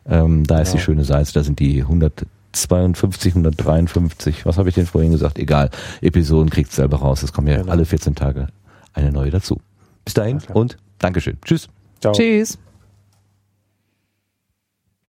Ähm, da ist Genau. die schöne Seite. Da sind die 152, 153, was habe ich denn vorhin gesagt? Egal. Episoden kriegt selber raus. Es kommen ja Genau. alle 14 Tage eine neue dazu. Bis dahin klar. und Dankeschön. Tschüss. Ciao. Tschüss.